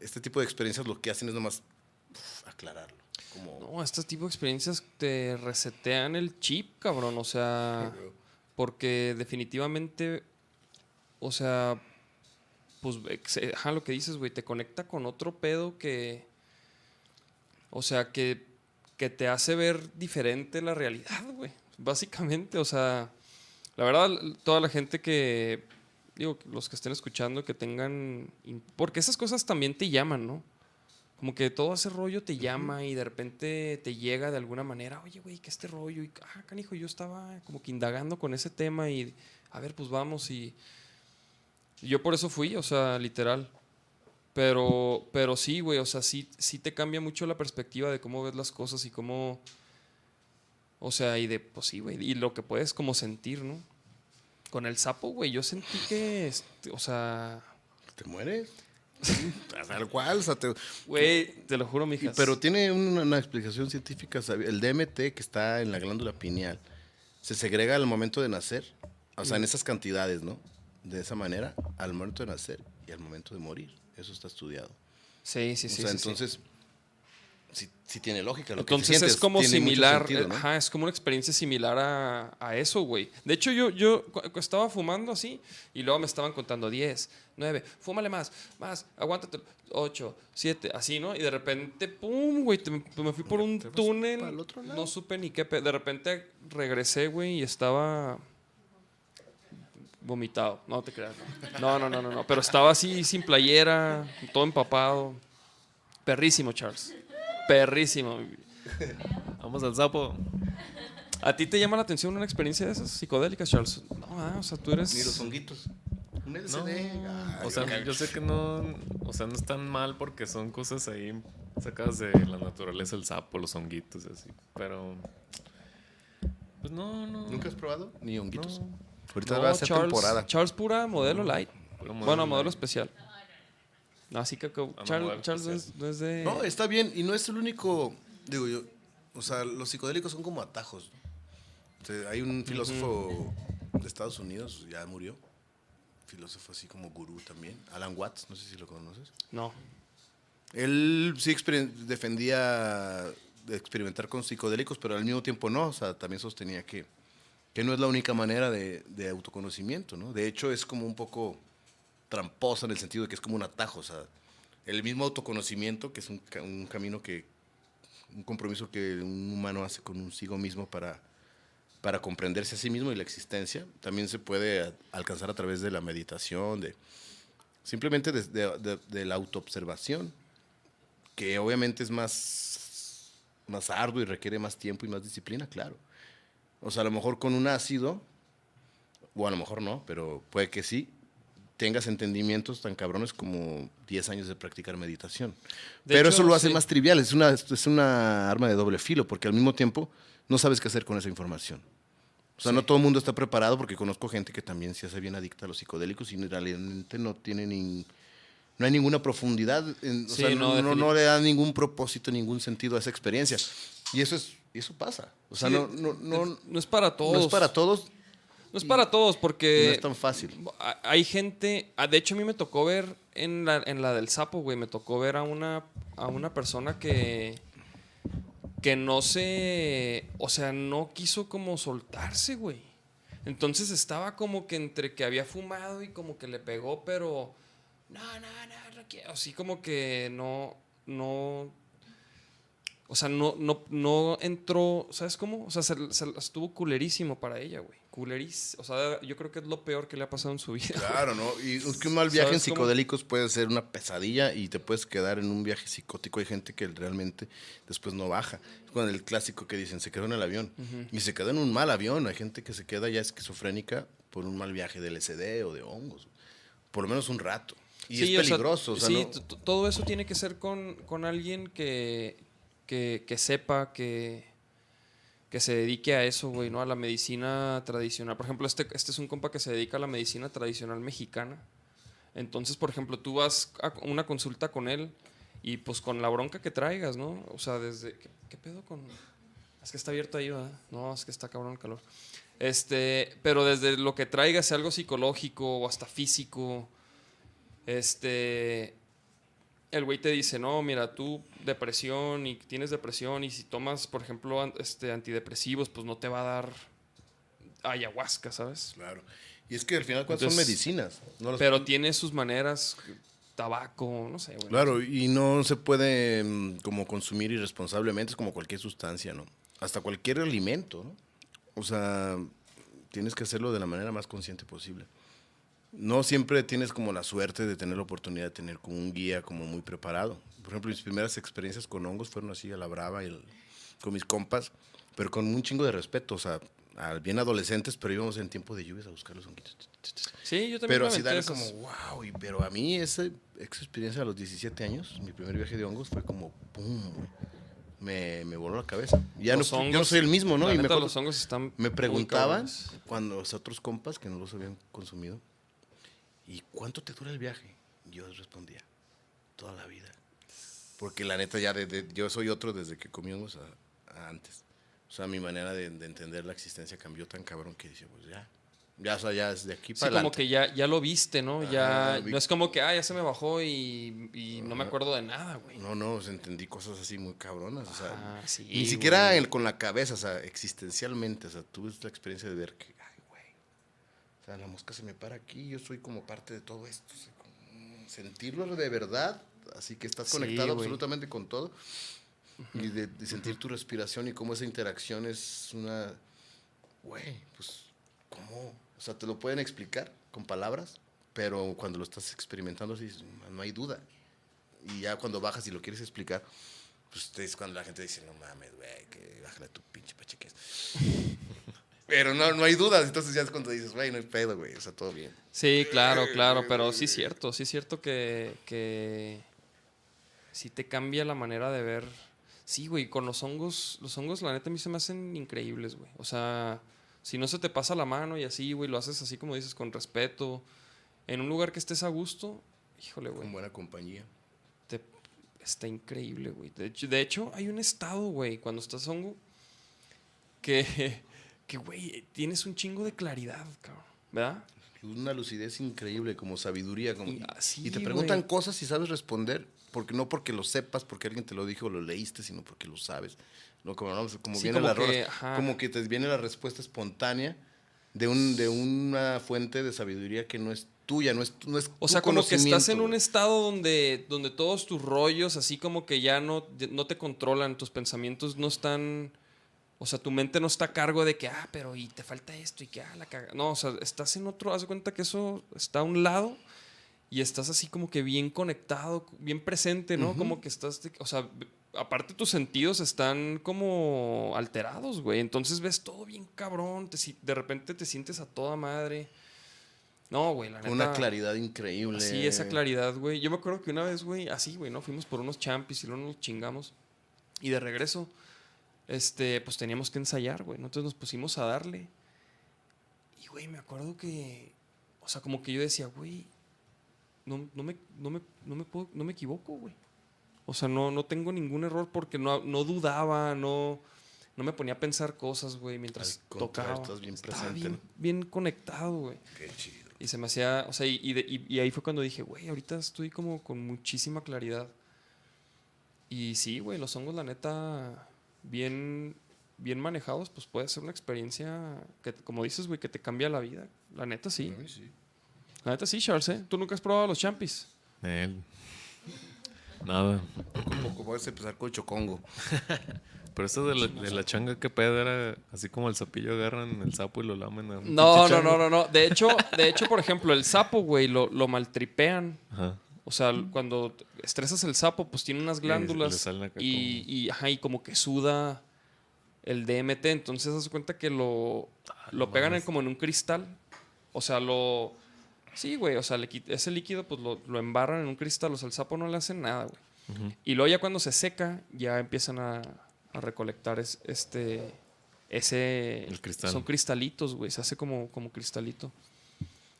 Este tipo de experiencias lo que hacen es nomás uf, aclararlo. Como, No, este tipo de experiencias te resetean el chip, cabrón. O sea, porque definitivamente, o sea, pues, ajá, lo que dices, güey, te conecta con otro pedo que, o sea, que, que te hace ver diferente la realidad, güey. Básicamente, o sea, la verdad, toda la gente que, digo, los que estén escuchando, que tengan, porque esas cosas también te llaman, ¿no? Como que todo ese rollo te llama y de repente te llega de alguna manera, oye, güey, ¿qué este rollo? Y, ah, canijo, yo estaba como que indagando con ese tema y, a ver, pues vamos y... yo por eso fui, o sea, literal. Pero, pero sí, güey, o sea, sí, sí te cambia mucho la perspectiva de cómo ves las cosas y cómo... O sea, y de, pues sí, güey, y lo que puedes como sentir, ¿no? Con el sapo, güey, yo sentí que, este, o sea, ¿Te mueres? Tal cual, o sea, te- Güey, te lo juro, mijas. pero tiene una, una explicación científica. El DMT que está en la glándula pineal se segrega al momento de nacer, o sea, en esas cantidades, ¿no? De esa manera, al momento de nacer y al momento de morir. Eso está estudiado. Sí, sí, o sí. sea, sí, entonces, sí, sí tiene lógica. Lo que Entonces sientes es como similar, sentido, ¿no? ajá, es como una experiencia similar a, a eso, güey. De hecho, yo, yo estaba fumando así y luego me estaban contando 10, 9, fúmale más, más, aguántate, 8, 7, así, ¿no? Y de repente, pum, güey, me, fui por un túnel, para el otro lado. no supe ni qué, de repente regresé, güey, y estaba vomitado, no te creas. No, no, no, no, no, pero estaba así sin playera, todo empapado. Perrísimo, Charles. Perrísimo. Vamos al sapo. ¿A ti te llama la atención una experiencia de esas psicodélicas, Charles? No, ah, o sea, tú eres... Ni los honguitos. Un. No, ay, o sea, yo sé que no, o sea, no están mal porque son cosas ahí sacadas de la naturaleza, el sapo, los honguitos, así. Pero, pues no, no. ¿Nunca has probado? Ni honguitos. No. Ahorita No, va a ser Charles, temporada. Charles pura modelo light. Puro modelo bueno, modelo light. especial. No, así que, que Charles, no, es, no es de... No, está bien. Y no es el único. Digo yo. O sea, los psicodélicos son como atajos. ¿no? O sea, hay un filósofo de Estados Unidos, ya murió. Filósofo así como gurú también. Alan Watts, no sé si lo conoces. No. Él sí exper- defendía de experimentar con psicodélicos, pero al mismo tiempo no. O sea, también sostenía que, que no es la única manera de, autoconocimiento, ¿no? De hecho, es como un poco tramposa en el sentido de que es como un atajo. El mismo autoconocimiento, que es un, ca- un camino que, un compromiso que un humano hace con un sigo mismo para, para comprenderse a sí mismo y la existencia, también se puede alcanzar a través de la meditación, de simplemente de- de la autoobservación, que obviamente es más, más arduo y requiere más tiempo y más disciplina, claro. O sea, a lo mejor con un ácido, o a lo mejor no, pero puede que sí, tengas entendimientos tan cabrones como 10 años de practicar meditación. De pero hecho, eso lo hace sí. más trivial, es una, es una arma de doble filo, porque al mismo tiempo no sabes qué hacer con esa información. O sea, no todo el mundo está preparado porque conozco gente que también se hace bien adicta a los psicodélicos y realmente no tiene ni, no hay ninguna profundidad, en- o Sí, sea, no, no, no le da ningún propósito, ningún sentido a esa experiencia. Y eso es y eso pasa. O sea, Sí, no, no, no, no es para todos. no es para todos, No es para todos porque... no es tan fácil. Ha- Hay gente, ah, de hecho a mí me tocó ver en la, en la del sapo, güey, me tocó ver a una, a una persona que, que no se, o sea, no quiso como soltarse, güey. Entonces estaba como que entre que había fumado y como que le pegó, pero no, no, no, no quiero. Así como que no, no, o sea, no, no, no entró, ¿sabes cómo? O sea, se, se- estuvo culerísimo para ella, güey. Culerísimo. O sea, yo creo que es lo peor que le ha pasado en su vida. Claro, ¿no? Y es que un mal viaje en psicodélicos puede ser una pesadilla y te puedes quedar en un viaje psicótico. Hay gente que realmente después no baja. Es con el clásico que dicen, se quedó en el avión. Y se quedó en un mal avión. Hay gente que se queda ya esquizofrénica por un mal viaje de LSD o de hongos. Por lo menos un rato. Y Sí, es o sea, peligroso. o sea, sí, no- todo eso tiene que ser con, con alguien que, que, sepa, que, que se dedique a eso, güey, ¿no? A la medicina tradicional. Por ejemplo, este, este es un compa que se dedica a la medicina tradicional mexicana. Entonces, por ejemplo, tú vas a una consulta con él y pues con la bronca que traigas, ¿no? O sea, desde... ¿Qué, qué pedo con...? Es que está abierto ahí, ¿verdad? No, es que está cabrón el calor. Este, pero desde lo que traigas, sea algo psicológico o hasta físico, este, el güey te dice, no, mira, tú depresión y tienes depresión y si tomas, por ejemplo, an- este, antidepresivos, pues no te va a dar ayahuasca, ¿sabes? Claro. Y es que al final ¿cuántas son medicinas. No Pero tiene sus maneras, tabaco, no sé, güey. Claro, y no se puede mm, como consumir irresponsablemente, es como cualquier sustancia, ¿no? Hasta cualquier alimento, ¿no? O sea, tienes que hacerlo de la manera más consciente posible. No siempre tienes como la suerte de tener la oportunidad de tener como un guía como muy preparado. Por ejemplo, mis primeras experiencias con hongos fueron así a la brava y el- con mis compas, pero con un chingo de respeto, o sea, al- bien adolescentes, pero íbamos en tiempo de lluvias a buscar los honguitos. Sí, yo también Pero me así darle como, wow, y, pero a mí esa, esa experiencia a los 17 años, mi primer viaje de hongos fue como, pum, me, me voló la cabeza. Ya no, fui- yo no hongos, soy el mismo, ¿no? la Y me, neta, acuerdo- los hongos están me preguntaban cuando los otros compas que no los habían consumido, ¿y cuánto te dura el viaje? Yo respondía, toda la vida. Porque la neta ya, de, de- yo soy otro desde que comimos a, a antes. O sea, mi manera de, de entender la existencia cambió tan cabrón que dice, pues ya. Ya, o sea, ya es de aquí Sí, para como adelante. que ya, ya lo viste, ¿no? Ya, Ajá, vi- no es como que, ah, ya se me bajó y, y no me Ajá. acuerdo de nada, güey. No, no, entendí cosas así muy cabronas. O sea, Ah, sí, ni siquiera el- con la cabeza, o sea, existencialmente. O sea, tuve la experiencia de ver que. O sea, la mosca se me para aquí, yo soy como parte de todo esto. o sea, sentirlo de verdad, así que estás conectado absolutamente con todo. Y de, de sentir tu respiración y cómo esa interacción es una. Güey, pues, ¿cómo? O sea, te lo pueden explicar con palabras, pero cuando lo estás experimentando, sí, no hay duda. Y ya cuando bajas y lo quieres explicar, pues es cuando la gente dice, no mames, güey, que bájale tu pinche pacheques. Pero no, no hay dudas, entonces ya es cuando dices, güey, no hay pedo, güey, o sea, todo bien. Sí, claro, claro, pero sí es cierto, sí es cierto que, que sí te cambia la manera de ver. Sí, güey, con los hongos, los hongos la neta a mí se me hacen increíbles, güey. O sea, si no se te pasa la mano y así, güey, lo haces así como dices, con respeto, en un lugar que estés a gusto, híjole, güey. Con buena compañía. te- está increíble, güey. De hecho, de hecho, hay un estado, güey, cuando estás hongo, que, que, güey, tienes un chingo de claridad, cabrón. ¿Verdad? Una lucidez increíble, como sabiduría. Como, Y así, y te preguntan cosas y sabes responder, porque no porque lo sepas, porque alguien te lo dijo o lo leíste, sino porque lo sabes. No, como, no, como Sí, viene como la que, como que te viene la respuesta espontánea de, un, de una fuente de sabiduría que no es tuya, no es, no es O tu sea, como que estás en un estado donde, donde todos tus rollos, así como que ya no, no te controlan, tus pensamientos no están. O sea, tu mente no está a cargo de que, ah, pero y te falta esto y que, ah, la caga. No, o sea, estás en otro, haz de cuenta que eso está a un lado y estás así como que bien conectado, bien presente, ¿no? Como que estás, o sea, aparte tus sentidos están como alterados, güey. Entonces ves todo bien cabrón, te de repente te sientes a toda madre. No, güey, la neta. Una claridad increíble. Sí, esa claridad, güey. Yo me acuerdo que una vez, güey, así, güey, ¿no? Fuimos por unos champis y luego nos chingamos. Y de regreso, este, pues teníamos que ensayar, güey. ¿no? Entonces nos pusimos a darle. Y, güey, me acuerdo que, o sea, como que yo decía, güey, no, no, me, no, me, no, me puedo- no me equivoco, güey. O sea, no, no tengo ningún error porque no, no dudaba, no, no me ponía a pensar cosas, güey, mientras tocaba. estás bien Estaba presente, bien, ¿no? bien conectado, güey. Qué chido. Y se me hacía, o sea, y, y de- y- y ahí fue cuando dije, güey, ahorita estoy como con muchísima claridad. Y sí, güey, los hongos, la neta, bien, bien manejados, pues puede ser una experiencia que, como dices, güey, que te cambia la vida. La neta, sí. Ay, sí. La neta, sí, Charles, ¿eh? ¿Tú nunca has probado los champis? Él. Nada. Poco a poco puedes empezar con chocongo. Pero esto de la, de la changa, ¿qué pedo? Era así como el sapillo agarran el sapo y lo lamen. a No, no, no, no, no. De hecho, de hecho, por ejemplo, el sapo, güey, lo, lo maltripean. Ajá. O sea, cuando estresas el sapo, pues tiene unas glándulas y, como- y, ajá, y como que suda el DMT. Entonces, haz de cuenta que lo, lo no pegan en- como en un cristal. O sea, lo... Sí, güey, o sea, le ese líquido pues lo, lo embarran en un cristal. O sea, al sapo no le hacen nada, güey. Y luego ya cuando se seca, ya empiezan a, a recolectar es- este... Ese... El cristal. Son cristalitos, güey. Se hace como, como cristalito.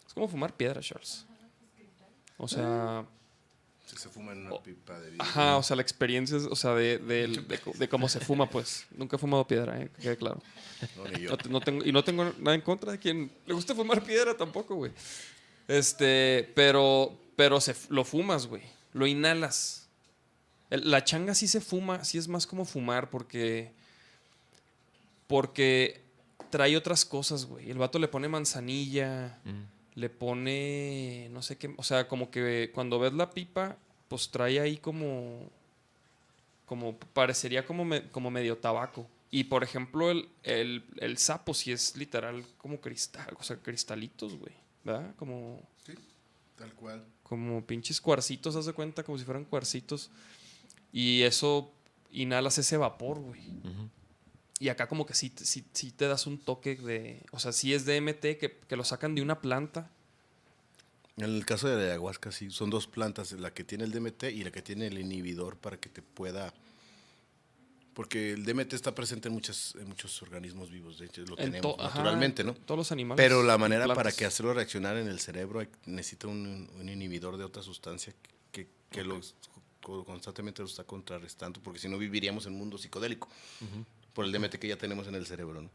Es como fumar piedra, Charles. O sea... Se, se fuma en una pipa de vidrio. Ajá, o sea, la experiencia es, o sea, de, de- de cómo se fuma, pues. Nunca he fumado piedra, eh, que quede claro. No, ni yo. No, te- no tengo, y no tengo nada en contra de quien le guste fumar piedra tampoco, güey. Este, pero, pero se, lo fumas, güey. Lo inhalas. El- la changa sí se fuma, sí es más como fumar porque, porque trae otras cosas, güey. El vato le pone manzanilla, Mm. Le pone, no sé qué, o sea, como que cuando ves la pipa, pues trae ahí como, como parecería como, me- como medio tabaco. Y por ejemplo, el, el, el sapo sí es literal como cristal, o sea, cristalitos, güey, ¿verdad? Como, Sí, tal cual. como pinches cuarcitos, haz de cuenta, como si fueran cuarcitos. Y eso, inhalas ese vapor, güey. Ujú. Y acá como que sí, te- sí, sí te das un toque de, o sea, sí es DMT, que, que lo sacan de una planta. En el caso de la ayahuasca, sí, son dos plantas, la que tiene el DMT y la que tiene el inhibidor para que te pueda... Porque el DMT está presente en, muchas, en muchos organismos vivos, de hecho lo En tenemos to- ajá, naturalmente, ¿no? Todos los animales. Pero la manera para que hacerlo reaccionar en el cerebro necesita un, un inhibidor de otra sustancia que, que co- constantemente lo está contrarrestando, porque si no viviríamos en un mundo psicodélico, por el DMT que ya tenemos en el cerebro. ¿no?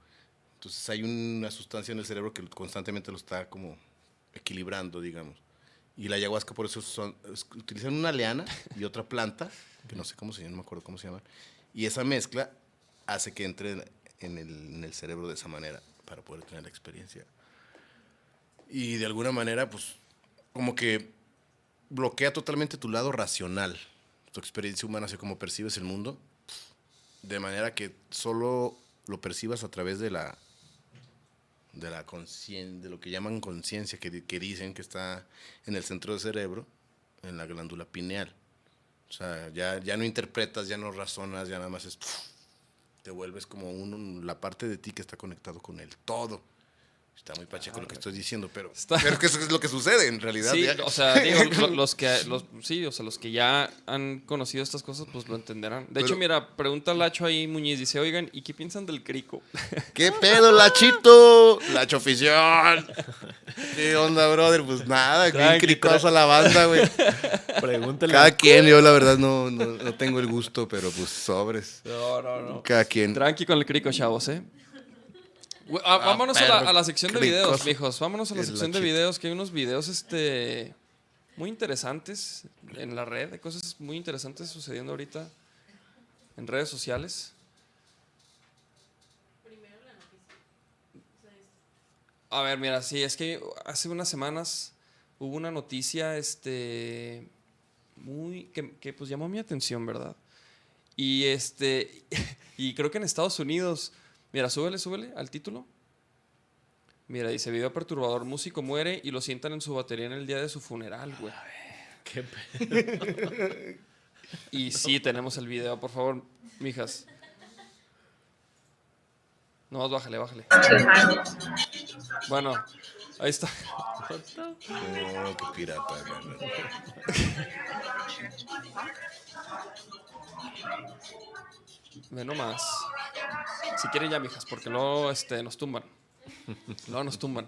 Entonces hay una sustancia en el cerebro que constantemente lo está como equilibrando, digamos. Y la ayahuasca por eso son, utilizan una liana y otra planta, que no sé cómo se llama, no me acuerdo cómo se llama, y esa mezcla hace que entre en el cerebro de esa manera para poder tener la experiencia. Y de alguna manera, pues, como que bloquea totalmente tu lado racional, tu experiencia humana, así como percibes el mundo, de manera que solo lo percibas a través de la de la de lo que llaman conciencia, que, que dicen que está en el centro del cerebro, en la glándula pineal. O sea, ya, ya no interpretas, ya no razonas, ya nada más es... Te vuelves como un, la parte de ti que está conectado con el todo. Está muy pacheco lo que estoy diciendo, pero, Está- pero que eso es lo que sucede en realidad. Sí, ya. o sea, digo, lo- los que los, sí, o sea, los que ya han conocido estas cosas, pues lo entenderán. De hecho, mira, pregunta Lacho ahí Muñiz, dice, oigan, ¿y qué piensan del crico? ¿Qué pedo, Lachito? Lacho oficial. ¿Qué onda, brother? Pues nada, bien cricosa la banda, güey. Pregúntale. Cada quien, yo la verdad no, no, no tengo el gusto, pero pues sobres. No, no, no. Cada quien. Tranqui con el crico, chavos, ¿eh? Güey, ah, vámonos a la, perro a la sección de videos, mijos. Vámonos a la sección de videos, que hay unos videos este, muy interesantes en la red. Hay cosas muy interesantes sucediendo ahorita en redes sociales. A ver, mira, sí, es que hace unas semanas hubo una noticia este, muy que, que, pues llamó mi atención, ¿verdad? Y este y creo que en Estados Unidos, mira, súbele, súbele al título. Mira, dice video perturbador, músico muere y lo sientan en su batería en el día de su funeral, güey. Qué pe- Y sí, tenemos el video, por favor, mijas. No, más bájale, bájale. Bueno, ahí está. No, qué pirata. Ve nomás. Si quieren ya, mijas, porque luego este, nos tumban. Luego nos tumban.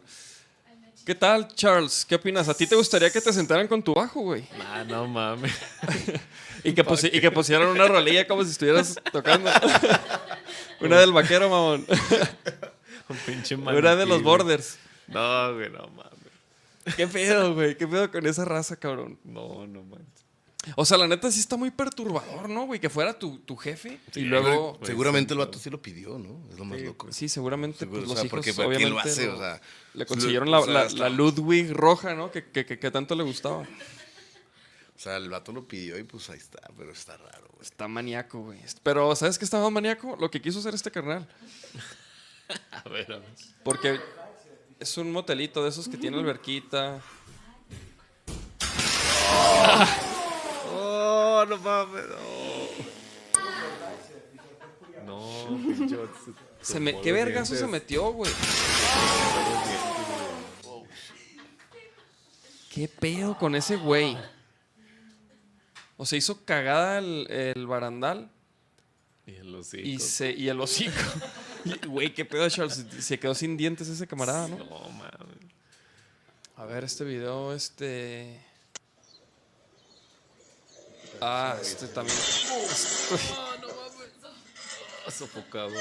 ¿Qué tal, Charles? ¿Qué opinas? ¿A ti te gustaría que te sentaran con tu bajo, güey? Ah, no mames. Y que, y que pusieran una rolilla como si estuvieras tocando. una del vaquero, mamón. Un pinche Una de maniquí, los güey. borders. No, güey, no mames. ¿Qué pedo, güey? ¿Qué pedo con esa raza, cabrón? No, no manches. O sea, la neta sí está muy perturbador, ¿no, güey? Que fuera tu, tu jefe y luego... Pues, Seguramente el sí, vato sí lo pidió, ¿no? Es lo más loco. Sí, seguramente pues, o los sea, hijos porque ¿para quién obviamente lo hace? O sea, le consiguieron o la, sea, la- hasta- la Ludwig roja, ¿no? Que, que, que- que tanto le gustaba. O sea, el vato lo pidió y pues ahí está, pero está raro, güey. Está maníaco, güey. Pero, ¿sabes qué está más maníaco? Lo que quiso hacer este carnal. A ver, a ver. Porque es un motelito de esos que tiene alberquita. Oh, no mames, no. No, pinche se me, ¿Qué vergazo se metió, güey? ¿Qué pedo con ese güey? O se hizo cagada el, el barandal Y el hocico. y, se, y el hocico. Y, Güey, qué pedo, Charles. Se quedó sin dientes ese camarada, ¿no? No mames. A ver, este video, este. Ah, este también. Estoy- Sofocado.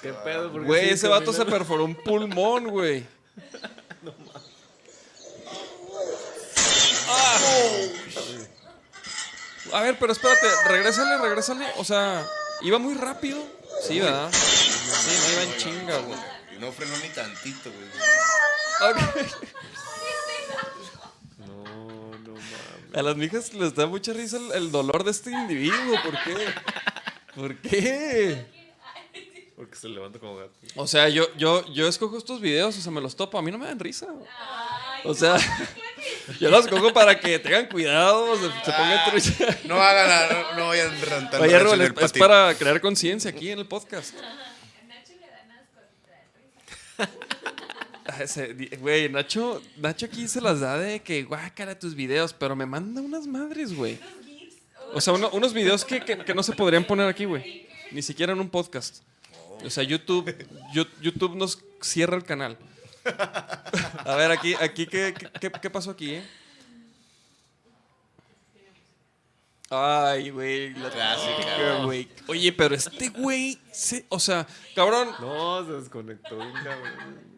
¿Qué pedo? ¿Por qué Güey, sigue ese vato se caminando? perforó un pulmón, güey. Ah. A ver, pero espérate, regrésale, regrésale. O sea, iba muy rápido. Sí, ¿verdad? Sí, no iba en chinga, güey. Y no frenó ni tantito, güey. Ok. No, no mames. A las mijas les da mucha risa el, el dolor de este individuo. ¿Por qué? ¿Por qué? Porque se levanta como gato. O sea, yo, yo, yo escojo estos videos, o sea, me los topo. A mí no me dan risa. O sea, yo los escojo para que tengan cuidado, se, se pongan trucha. No hagan, la- no, no vayan rentando. Oye, es, es para crear conciencia aquí en el podcast. Güey, Nacho, Nacho aquí se las da de que guácala tus videos, pero me manda unas madres, güey. O sea, uno- unos videos que, que- que no se podrían poner aquí, güey. Ni siquiera en un podcast. O sea, YouTube, YouTube nos cierra el canal. A ver, aquí, aquí ¿qué, qué, qué pasó aquí, eh? Ay, güey. La Clásica. güey. Oye, pero este güey, se- o sea, cabrón. No, se desconectó cabrón.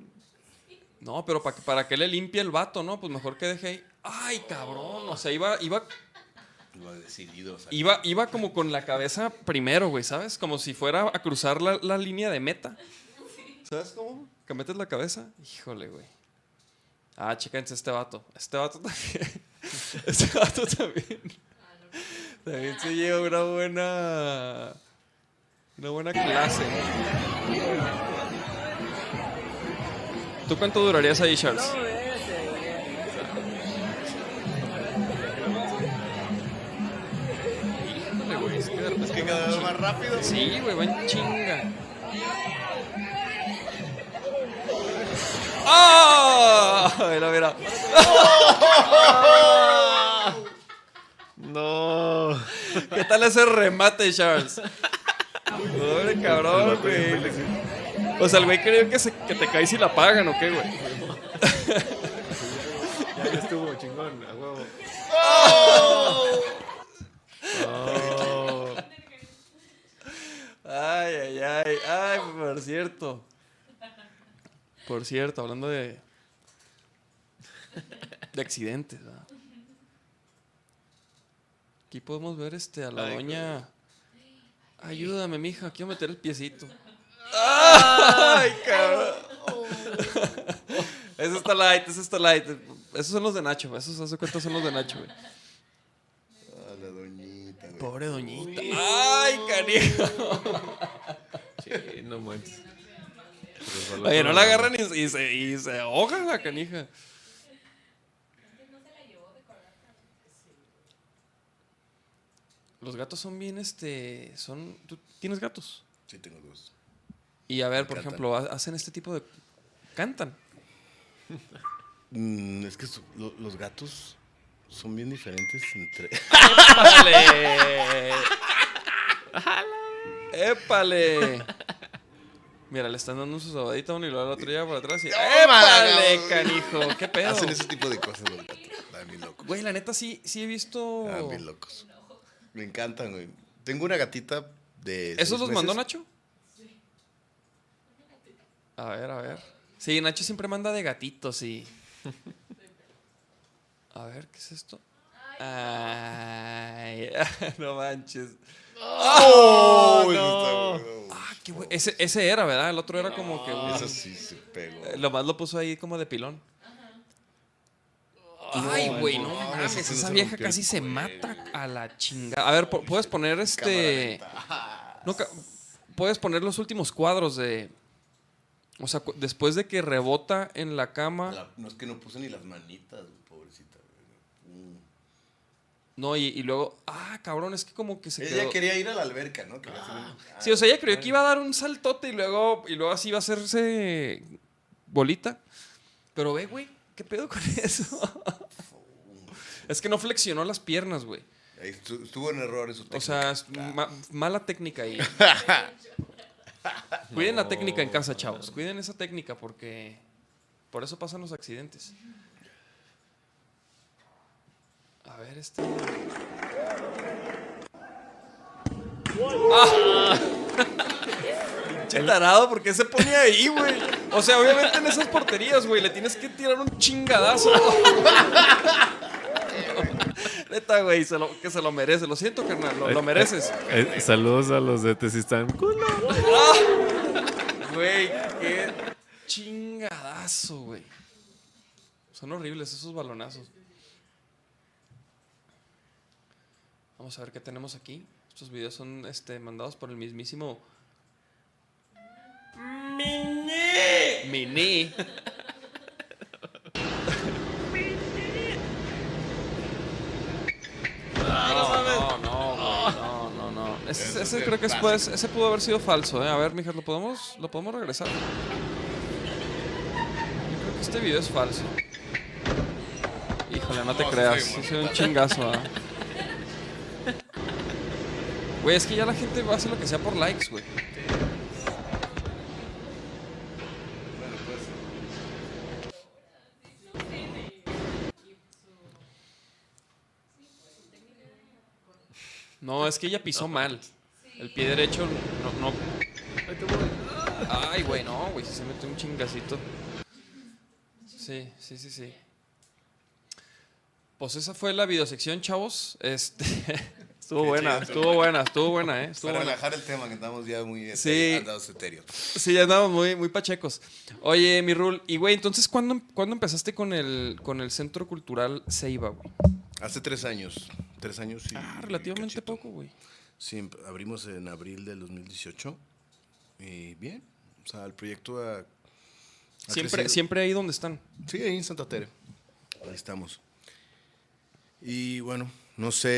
No, pero para, para que le limpie el vato, ¿no? Pues mejor que deje ahí. Ay, cabrón. O sea, iba, iba, Lo decidido, o sea, iba, iba como con la cabeza primero, güey, ¿sabes? Como si fuera a cruzar la, la línea de meta. ¿Sabes cómo? Que metes la cabeza. Híjole, güey. Ah, chéquense este vato. Este vato también. Este vato también. También se lleva una buena. Una buena clase. ¿Tú cuánto durarías ahí, Charles? Híjole, güey, es que de repente Es que cada vez más rápido. Sí, güey, va en chinga. ¡Ah! Mira, mira. No. ¿Qué tal ese remate, Charles? Pobre cabrón, güey. O sea, el güey creyó que, se, que te caes y la pagan, ¿o qué, güey? Ya ya estuvo chingón, a huevo. Oh. Ay, ay, ay. Ay, por cierto. Por cierto, hablando de. de accidentes, ¿verdad? Aquí podemos ver este a la Ay, doña. Ayúdame, mija, quiero meter el piecito. ¡Ay, cabrón! Eso está light, eso está light. Esos son los de Nacho, esos hace cuenta son los de Nacho, güey. Ah, la doñita, güey. Pobre doñita. ¡Ay, canijo! Sí, no manches. Oye, no la agarran y, y se, y se ahoga la canija. Los gatos son bien, este, son... ¿Tú tienes gatos? Sí, tengo dos. Y a ver, por Cantan. ejemplo, ha- hacen este tipo de... Cantan. Mm, es que lo- los gatos son bien diferentes entre. ¡Épale! ¡Épale! Mira, le están dando su sobadita a uno y luego al otro ya por atrás y... ¡Épale, canijo! ¿Qué pedo? Hacen ese tipo de cosas los gatos. Están bien locos. Güey, la neta sí, sí he visto... Están bien locos. Me encantan, güey. Tengo una gatita de. ¿Esos los mandó. Nacho? A ver, a ver. Sí, Nacho siempre manda de gatitos y. A ver, ¿qué es esto? Ay, no manches. ¡Oh! no. Ah, qué. Ese, ese era, ¿verdad? El otro era como que. Eso sí se pegó. eh, Lo más lo puso ahí como de pilón. Ay, güey, no mames. Esa vieja casi se mata a la chingada. A ver, ¿puedes poner este. No, puedes poner los últimos cuadros de. O sea, después de que rebota en la cama. La- no es que no puse ni las manitas, pobrecita. Mm. No, y, y luego. Ah, cabrón, es que como que se Ella quedó. quería ir a la alberca, ¿no? Un- Sí, o sea, ella creyó que iba a dar un saltote y luego, y luego así iba a hacerse bolita. Pero ve, güey, ¿qué pedo con eso? es que no flexionó las piernas, güey. Estuvo en error técnica. O sea, ma- mala técnica ahí. Cuiden la técnica en casa, chavos. Cuiden esa técnica porque por eso pasan los accidentes. A ver, este. ¡Ah! Pinche tarado, ¿por qué se pone ahí, güey? O sea, obviamente en esas porterías, güey, le tienes que tirar un chingadazo. Neta, güey, se lo- que se lo merece. Lo siento, carnal, lo, lo mereces. Eh, saludos a los de Tesistán. Culo. Güey, qué chingadazo, güey. Son horribles esos balonazos. Vamos a ver qué tenemos aquí. Estos videos son este, mandados por el mismísimo. Mini. Mini. No, no, no, güey, no, no, no. Ese, creo que después, ese pudo haber sido falso, ¿eh? A ver, mijas, ¿lo podemos, ¿lo podemos regresar? Yo creo que este video es falso. Híjole, no te No, creas. Sí, soy un chingazo, ¿ah? Güey, es que ya la gente va a hacer lo que sea por likes, güey. No, es que ella pisó mal. El pie derecho no. no. Ay, güey, no, güey, se metió un chingacito. Sí, sí, sí, sí. Pues esa fue la videosección, chavos. Este. Estuvo buena, estuvo buena, estuvo buena, ¿eh? Estuvo Para buena. relajar el tema, que estamos ya muy Sí. este, andados etéreos. Sí, ya andamos muy, muy pachecos. Oye, mi Rul, y güey, entonces, ¿cuándo, ¿cuándo empezaste con el, con el Centro Cultural Ceiba, güey? Hace tres años. Tres años y. Ah, relativamente cachito. poco, güey. Sí, abrimos en abril del 2018. Y bien. O sea, el proyecto ha. ha Siempre, crecido. siempre ahí donde están. Sí, ahí en Santa Tere. Ahí estamos. Y bueno, no sé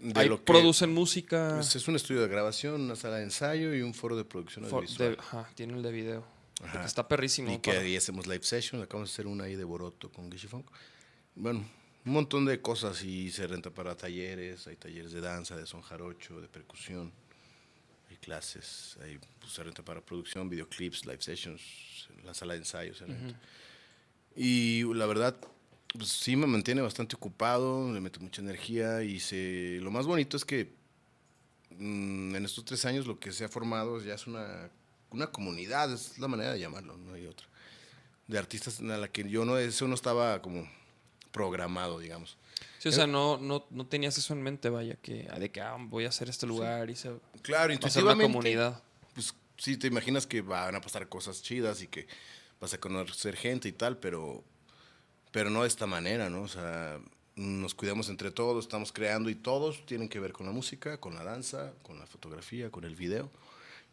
de Ahí lo que. producen música. Pues es un estudio de grabación, una sala de ensayo y un foro de producción for- audiovisual. de- ajá, tiene el de video. Ajá. Está perrísimo. Y que para- ahí hacemos live session, acabamos de hacer una ahí de Boroto con Gishi Funk. Bueno, un montón de cosas y se renta para talleres, hay talleres de danza, de son jarocho, de percusión, hay clases, hay, pues, se renta para producción, videoclips, live sessions, la sala de ensayos. evento. Y la verdad, pues, sí me mantiene bastante ocupado, le meto mucha energía y se, lo más bonito es que mm, en estos tres años lo que se ha formado ya es una, una comunidad, es la manera de llamarlo, no hay otra. De artistas a la que yo no, eso no estaba como programado, digamos. Sí, o sea, no, no, no tenías eso en mente, vaya, que ah, de que ah, voy a hacer este lugar y se va Claro, a hacer una intuitivamente. comunidad. Pues sí, te imaginas que van a pasar cosas chidas y que vas a conocer gente y tal, pero, pero no de esta manera, ¿no? O sea, nos cuidamos entre todos, estamos creando y todos tienen que ver con la música, con la danza, con la fotografía, con el video.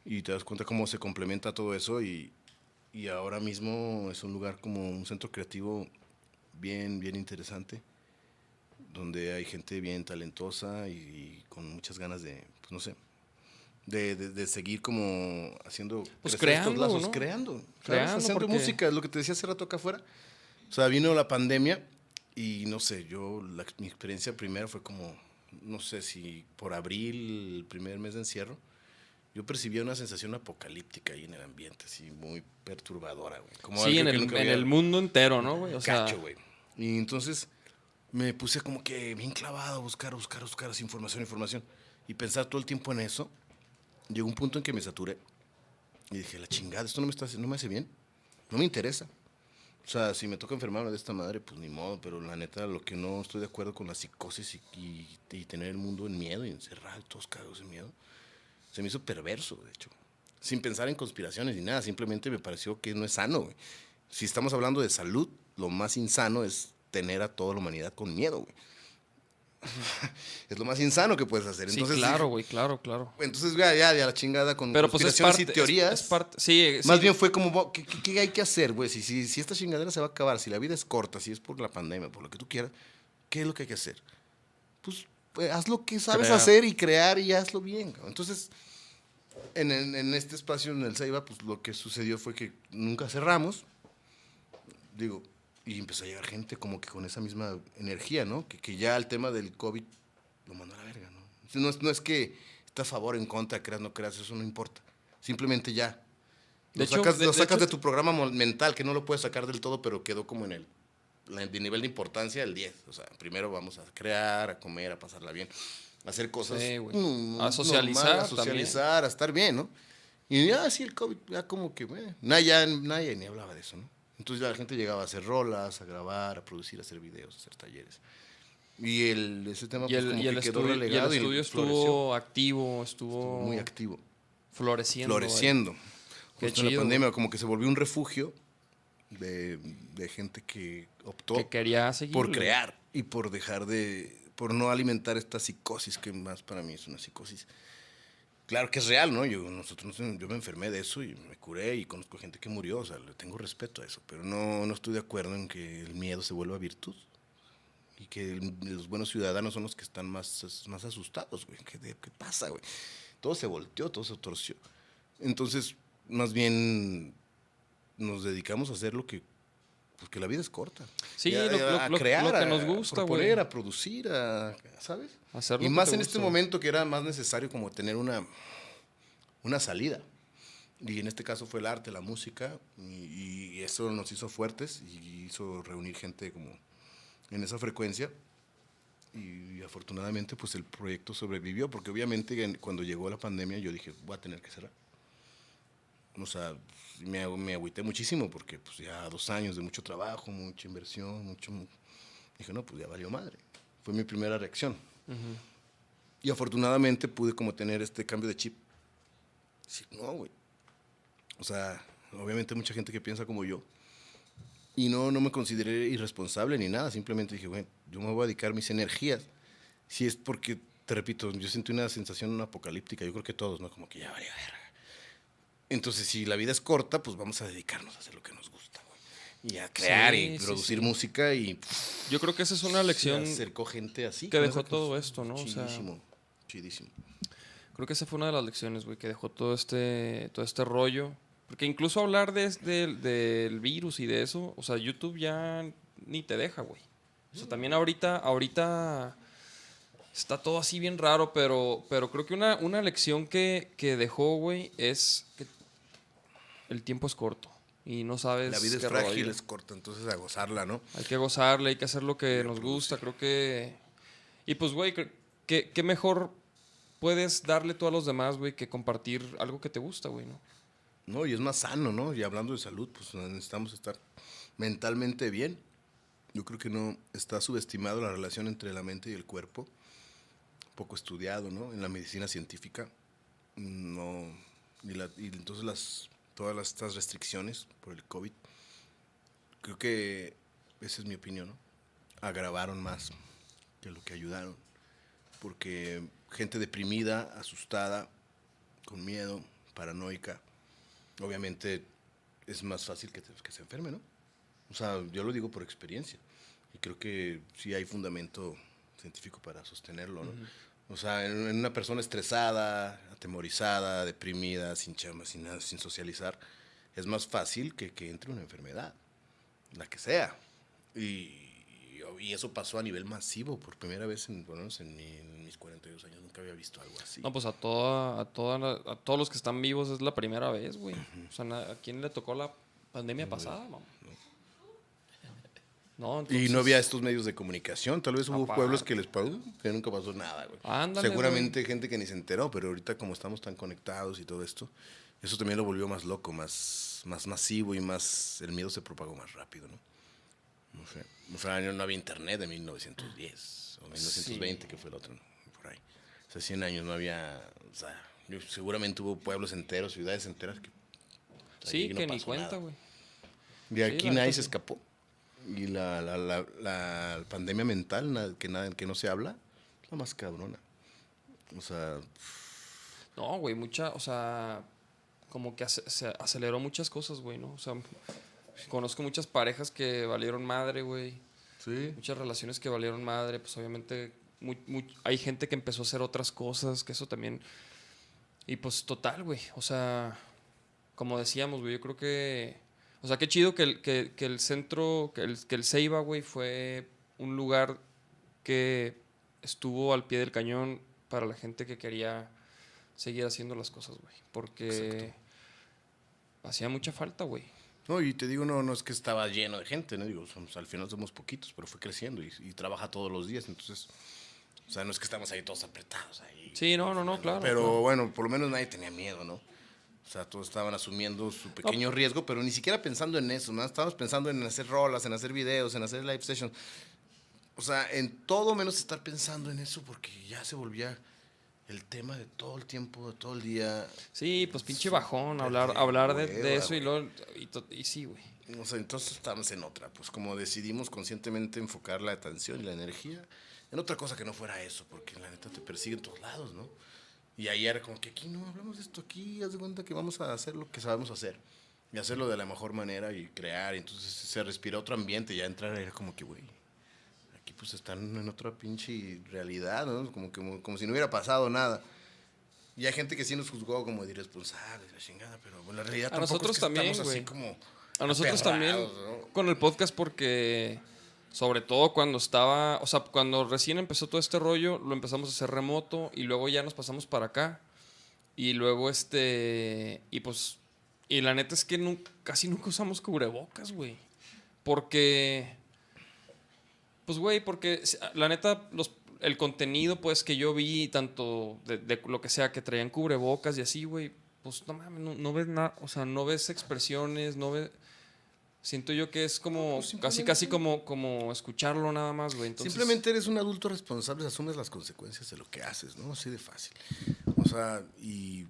Y te das cuenta cómo se complementa todo eso y, y ahora mismo es un lugar como un centro creativo bien, bien interesante, donde hay gente bien talentosa y, y con muchas ganas de, pues no sé, de, de- de seguir como haciendo Pues crecer estos creando, lazos, ¿no? creando. Creando, haciendo porque- música, lo que te decía hace rato acá afuera. O sea, vino la pandemia y no sé, yo, la- mi experiencia primero fue como, no sé si por abril, el primer mes de encierro, yo percibía una sensación apocalíptica ahí en el ambiente, así muy perturbadora, güey. Como Sí, en el, en había- el mundo entero, ¿no, güey? O sea, cacho, güey. Y entonces me puse como que bien clavado a buscar, buscar, buscar información, información. Y pensar todo el tiempo en eso. Llegó un punto en que me saturé. Y dije, la chingada, esto no me, está, no me hace bien. No me interesa. O sea, si me toca enfermarme de esta madre, pues ni modo. Pero la neta, lo que no estoy de acuerdo con la psicosis y, y- y tener el mundo en miedo y encerrado, todos cagados en miedo, se me hizo perverso, de hecho. Sin pensar en conspiraciones ni nada. Simplemente me pareció que no es sano. Si estamos hablando de salud, lo más insano es tener a toda la humanidad con miedo, güey. es lo más insano que puedes hacer. sí, claro, güey, claro, claro. Entonces, ya, ya, ya la chingada con Pero pues es conspiraciones parte, y es- teorías. es parte- sí, Más sí. bien fue como, ¿qué, hay que hacer, güey? Si, si, si esta chingadera se va a acabar, si la vida es corta, si es por la pandemia, por lo que tú quieras, ¿qué es lo que hay que hacer? Pues, pues, haz lo que sabes hacer y crear y hazlo bien. cabrón. Entonces, en, en- en este espacio, en el Ceiba, pues lo que sucedió fue que nunca cerramos. Digo, y empezó a llegar gente como que con esa misma energía, ¿no? Que, que ya el tema del COVID lo mandó a la verga, ¿no? No es, no es que está a favor, en contra, creas, no creas, eso no importa. Simplemente ya. De Lo hecho, sacas, de- lo de sacas hecho- de tu programa mental, que no lo puedes sacar del todo, pero quedó como en el de nivel de importancia el 10. O sea, primero vamos a crear, a comer, a pasarla bien, a hacer cosas. Sí, mm, A socializar normal, a también. socializar, a estar bien, ¿no? Y ya así el COVID, ya como que, bueno, nadie, ya nadie ni hablaba de eso, ¿no? Entonces la gente llegaba a hacer rolas, a grabar, a producir, a hacer videos, a hacer talleres. Y el, ese tema Y pues, el, como y el que quedó estudio, y el relegado y, estudio estuvo activo, estuvo, Estuvo muy activo floreciendo. floreciendo. Justo en la pandemia, como que se volvió un refugio de, de gente que optó Que quería seguir. por crear y por dejar de, por no alimentar esta psicosis que más para mí es una psicosis. Claro que es real, ¿no? Yo, nosotros, yo me enfermé de eso y me curé y conozco gente que murió, o sea, le tengo respeto a eso, pero no, no estoy de acuerdo en que el miedo se vuelva virtud y que el- los buenos ciudadanos son los que están más, más asustados, güey. ¿Qué, qué pasa, güey? Todo se volteó, todo se torció. Entonces, más bien nos dedicamos a hacer lo que, porque la vida es corta. Sí, a- lo- a- lo- a crear, lo que a nos gusta, proponer, güey. a producir, a, ¿sabes? Hacer y más en este gusta. momento que era más necesario como tener una, una salida. Y en este caso fue el arte, la música, y, y eso nos hizo fuertes y hizo reunir gente como en esa frecuencia. y afortunadamente pues el proyecto sobrevivió, porque obviamente en- cuando llegó la pandemia yo dije, voy a tener que cerrar. O sea, me, me agüité muchísimo porque pues ya dos años de mucho trabajo, mucha inversión, mucho... Dije, no, pues ya valió madre. Fue mi primera reacción. Y afortunadamente pude como tener este cambio de chip. Sí, no, güey. O sea, obviamente mucha gente que piensa como yo. Y no, no me consideré irresponsable ni nada. Simplemente dije, bueno, yo me voy a dedicar mis energías. Si es porque, te repito, yo sentí una sensación apocalíptica. Yo creo que todos, ¿no? Como que ya vaya verga. Entonces, si la vida es corta, pues vamos a dedicarnos a hacer lo que nos gusta, güey. Y a crear Sí, y sí, producir sí. música y pff, Yo creo que esa es una se lección. acercó gente así. que dejó todo esto, ¿no? O sea- Chidísimo, chidísimo. Creo que esa fue una de las lecciones, güey, que dejó todo este, todo este rollo. Porque incluso hablar de, del- del virus y de eso, o sea, YouTube ya ni te deja, güey. O sea, también ahorita, ahorita está todo así bien raro, pero, pero creo que una, una lección que, que dejó, güey, es que el tiempo es corto y no sabes La vida es frágil, es corta, entonces a gozarla, ¿no? Hay que gozarle, hay que hacer lo que nos gusta, creo que... Y pues, güey, ¿qué, qué mejor puedes darle tú a los demás, güey, que compartir algo que te gusta, güey, ¿no? No, y es más sano, ¿no? Y hablando de salud, pues necesitamos estar mentalmente bien. Yo creo que no está subestimado la relación entre la mente y el cuerpo. Poco estudiado, ¿no? En la medicina científica. No. Y, la- y entonces las, todas estas restricciones por el COVID, creo que esa es mi opinión, ¿no? Agravaron más que lo que ayudaron. Porque gente deprimida, asustada, con miedo, paranoica, obviamente es más fácil que, que se enferme, ¿no? O sea, yo lo digo por experiencia. Y creo que sí hay fundamento científico para sostenerlo, ¿no? O sea, en, en una persona estresada, atemorizada, deprimida, sin chamba, sin nada, sin socializar, es más fácil que, que entre una enfermedad, la que sea. Y, y eso pasó a nivel masivo, por primera vez en, bueno, en, mi- en mis 42 años, nunca había visto algo así. No, pues a, toda, a, toda a todos los que están vivos es la primera vez, güey. O sea, ¿a quién le tocó la pandemia pasada, mamá? No, Y entonces- no había estos medios de comunicación. Tal vez hubo Aparte. pueblos que les pasó, que nunca pasó nada, güey. Ándale, Seguramente gente que ni se enteró, pero ahorita como estamos tan conectados y todo esto, eso también lo volvió más loco, más, más masivo y más... El miedo se propagó más rápido, ¿no? No sé. O sea, no había internet en 1910 o 1920, que fue el otro, ¿no? por ahí. Hace 100 años no había... O sea, yo- seguramente hubo pueblos enteros, ciudades enteras que... Sí, no que ni cuenta, nada. güey. De Sí, aquí nadie se sí. escapó. Y la, la, la, la pandemia mental, que, nada, que no se habla, es la más cabrona. O sea, No, güey, mucha, o sea, como que se aceleró muchas cosas, güey, ¿no? O sea, conozco muchas parejas que valieron madre, güey. sí. Muchas relaciones que valieron madre, pues obviamente muy- muy- hay gente que empezó a hacer otras cosas, que eso también... Y pues total, güey, o sea, como decíamos, güey, yo creo que... O sea, qué chido que el, que, que el centro, que el, que el Ceiba, güey, fue un lugar que estuvo al pie del cañón para la gente que quería seguir haciendo las cosas, güey. Porque hacía mucha falta, güey. No, y te digo, no, no es que estaba lleno de gente, ¿no? Digo, somos- al final somos poquitos, pero fue creciendo y, y trabaja todos los días, entonces... O sea, no es que estamos ahí todos apretados ahí. Sí, no, no, no, claro. Pero claro. bueno, por lo menos nadie tenía miedo, ¿no? O sea, todos estaban asumiendo su pequeño riesgo, pero ni siquiera pensando en eso, ¿no? Estábamos pensando en hacer rolas, en hacer videos, en hacer live sessions. O sea, en todo menos estar pensando en eso porque ya se volvía el tema de todo el tiempo, de todo el día. Sí, pues pinche bajón, de hablar, hablar de, hueva, de eso y luego. Y, to- y sí, güey. O sea, entonces estábamos en otra. Pues como decidimos conscientemente enfocar la atención y la energía en otra cosa que no fuera eso, porque la neta te persigue en todos lados, ¿no? Y ahí era como que aquí no hablamos de esto, aquí haz de cuenta que vamos a hacer lo que sabemos hacer. Y hacerlo de la mejor manera y crear. Y entonces se respira otro ambiente. Ya entrar era como que, güey, aquí pues están en otra pinche realidad, ¿no? Como, que, como, si no hubiera pasado nada. Y hay gente que sí nos juzgó como de irresponsables, la chingada, pero bueno, la realidad A tampoco nosotros es que también, estamos así güey. como A nosotros también ¿no? con el podcast porque, sobre todo cuando estaba, o sea, cuando recién empezó todo este rollo, lo empezamos a hacer remoto y luego ya nos pasamos para acá. Y luego este, y pues, y la neta es que casi nunca usamos cubrebocas, güey. Porque, pues, güey, porque la neta, los, el contenido, pues, que yo vi, tanto de, de lo que sea, que traían cubrebocas y así, güey, pues, no mames, no, no ves nada, o sea, no ves expresiones, no ves... Siento yo que es como, casi, casi como, como escucharlo nada más, güey. Entonces, Simplemente eres un adulto responsable, asumes las consecuencias de lo que haces, ¿no? Así de fácil. O sea, y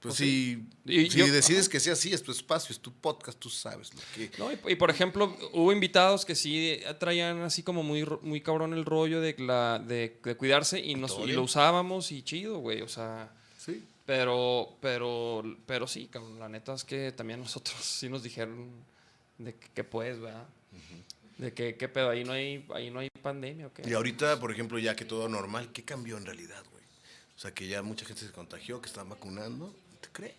pues Pues si, Y si yo- decides que sea así, es tu espacio, es tu podcast, tú sabes lo que... No, y, y por ejemplo, hubo invitados que sí traían así como muy, muy cabrón el rollo de, la, de, de cuidarse y, nos, y lo usábamos y chido, güey. O sea, Sí. pero, pero, pero sí, cabrón, la neta es que también nosotros sí nos dijeron de que, que pues, ¿verdad? De que, ¿qué pedo? Ahí no hay, ahí no hay pandemia, ¿o qué? Y ahorita, por ejemplo, ya que todo normal, ¿qué cambió en realidad, güey? O sea, que ya mucha gente se contagió, que están vacunando. ¿Te crees?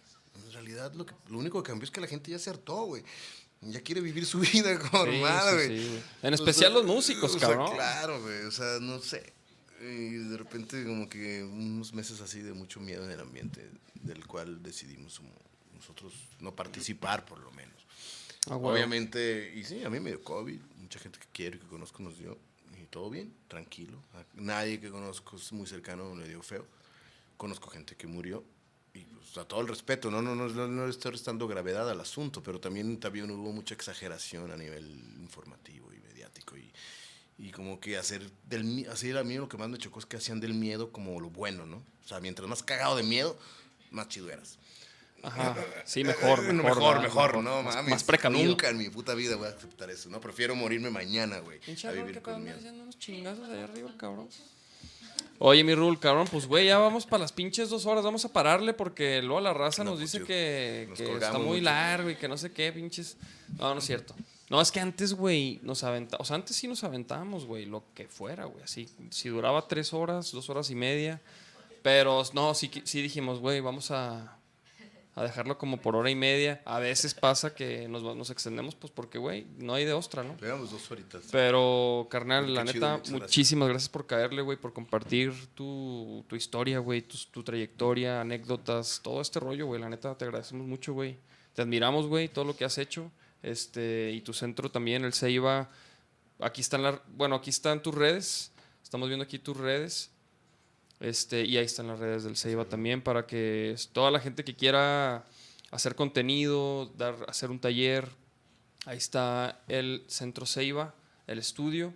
En realidad, lo, que, lo único que cambió es que la gente ya se hartó, güey. Ya quiere vivir su vida Sí, normal, sí, güey. sí, güey. En O especial sea, los músicos, o sea, cabrón. claro, güey. O sea, no sé. Y de repente, como que unos meses así de mucho miedo en el ambiente, del cual decidimos como nosotros no participar, por lo menos. Ah. Obviamente, y sí, a mí me dio COVID, mucha gente que quiero y que conozco nos dio, y todo bien, tranquilo. Nadie que conozco es muy cercano le dio feo. Conozco gente que murió, y pues, a todo el respeto, no, no, no, no, le estoy restando gravedad al asunto, pero también, también hubo mucha exageración a nivel informativo y mediático, y, y como que hacer del así a mí lo que más me chocó es que hacían del miedo como lo bueno, ¿no? O sea, mientras más cagado de miedo, más chido eras. Ajá. Sí, mejor, mejor. mejor, mejor, no más, mames. Más precavido. Nunca en mi puta vida voy a aceptar eso, ¿no? Prefiero morirme mañana, güey. Pinche A vivir ¿qué pedo con miedo. haciendo unos chingazos allá arriba, el cabrón? Oye, mi Rul, cabrón, pues güey, ya vamos para las pinches dos horas, vamos a pararle porque luego la raza No, nos pues, dice yo- que, nos que está muy mucho. largo y que no sé qué, pinches. No, no es cierto. No, es que antes, güey, nos aventamos, o sea, antes sí nos aventábamos, güey, lo que fuera, güey, así, si duraba tres horas, dos horas y media, pero no, sí, sí dijimos, güey, vamos a, a dejarlo como por hora y media. A veces pasa que nos, nos extendemos, pues porque, güey, no hay de ostra, ¿no? Pegamos dos horitas. Pero, carnal, Qué la chido, neta, gracias. muchísimas gracias por caerle, güey, por compartir tu, tu historia, güey, tu, tu trayectoria, anécdotas, todo este rollo, güey. La neta, te agradecemos mucho, güey. Te admiramos, güey, todo lo que has hecho. Este, y tu centro también, el Ceiba. Aquí están las, bueno, aquí están tus redes. Estamos viendo aquí tus redes. Este, y ahí están las redes del Ceiba también para que toda la gente que quiera hacer contenido, dar, hacer un taller, ahí está el Centro Ceiba, el estudio,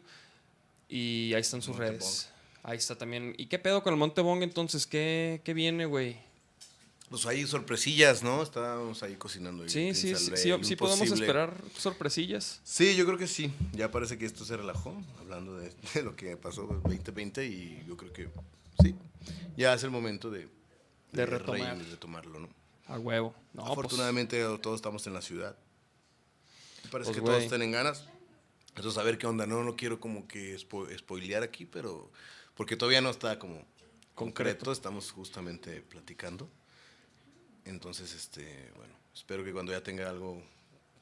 y ahí están sus Monte redes. Ahí está también. ¿Y qué pedo con el Montebong entonces? ¿Qué, qué viene, güey? Pues ahí sorpresillas, ¿no? Estábamos ahí cocinando. Sí, sí, quién sí, sí, lo sí podemos esperar sorpresillas. Sí, yo creo que sí. Ya parece que esto se relajó, hablando de, de lo que pasó en 2020 y yo creo que sí. Ya es el momento de, De retomar. reír, de retomarlo, ¿no? A huevo. No, pues, Afortunadamente todos estamos en la ciudad. Parece Pues, que todos tienen ganas. Entonces, a ver qué onda. No, no quiero como que spo- spoilear aquí, pero porque todavía no está como concreto. Estamos justamente platicando. Entonces, este, bueno, espero que cuando ya tenga algo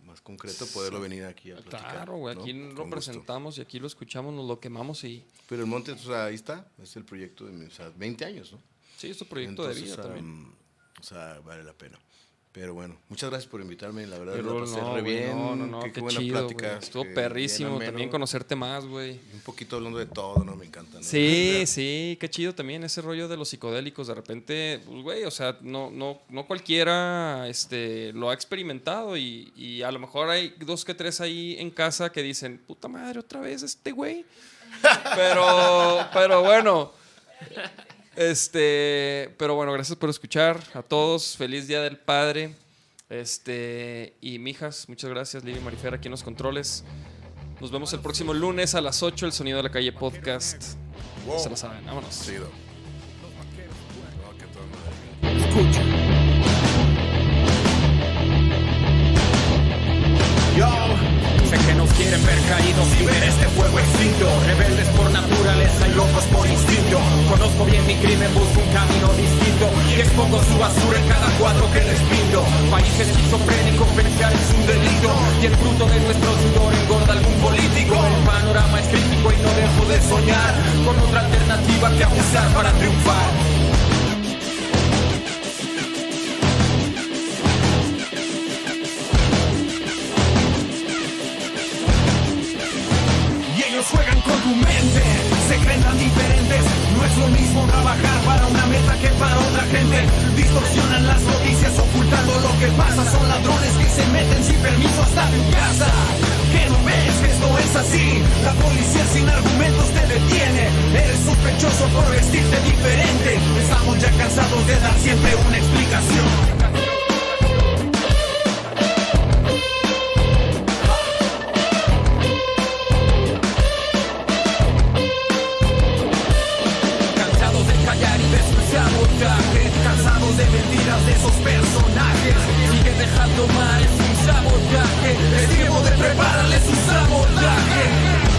más concreto, poderlo venir aquí a platicar. claro. Aquí lo presentamos y aquí lo escuchamos, nos lo quemamos y. Pero el monte, o sea, ahí está. Es el proyecto de o sea, 20 años, ¿no? Sí, es tu proyecto de Entonces, vida también. am, o sea, vale la pena. Pero bueno, muchas gracias por invitarme. La verdad, la pasé no, re bien. no, no, no, qué, qué, buena chido, plática. Estuvo bien perrísimo también conocerte más, güey. Un poquito hablando de todo, ¿no? Me encanta. ¿no? Sí, sí, qué chido también ese rollo de los psicodélicos. De repente, pues, güey, o sea, no, no, no cualquiera este, lo ha experimentado y, y a lo mejor hay dos que tres ahí en casa que dicen, puta madre, otra vez este güey. Pero, pero bueno, este, pero bueno, gracias por escuchar a todos. Feliz Día del Padre. Este, y mijas, muchas gracias, Livia Marifera, aquí en los controles. Nos vemos el próximo lunes a las 8, el Sonido de la Calle Podcast. Wow. Se lo saben, vámonos. Chido. Yo que nos quieren ver caídos y ver este fuego extinto. Rebeldes por naturaleza y locos por instinto. Conozco bien mi crimen, busco un camino distinto. Y expongo su basura en cada cuadro que les pinto País esquizofrénico, pensar es un delito. Y el fruto de nuestro sudor engorda algún político. El panorama es crítico y no dejo de soñar Con otra alternativa que abusar para triunfar Se creen tan diferentes, es lo mismo trabajar para una meta que para otra gente. Distorsionan las noticias ocultando lo que pasa. Son ladrones que se meten sin permiso hasta tu casa. Que no ves que esto es así. La policía sin argumentos te detiene. Eres sospechoso por vestirte diferente. Estamos ya cansados de dar siempre una explicación. Sabotaje Cansados de mentiras de esos personajes. Sigue dejando mal, es un sabotaje. Es tiempo de prepararles un sabotaje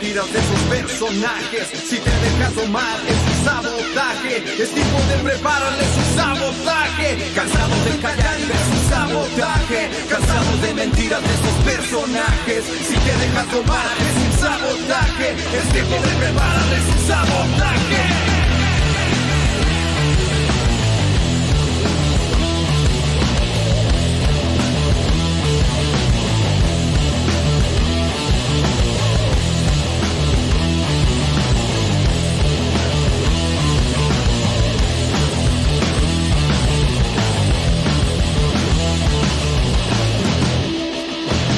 mentiras de sus personajes. Si te dejas tomar es un sabotaje. Es tiempo de prepararles un sabotaje. Cansados de callar y de su sabotaje. Cansados de mentiras de sus personajes. Si te dejas tomar es un sabotaje. Es tiempo de prepararles un sabotaje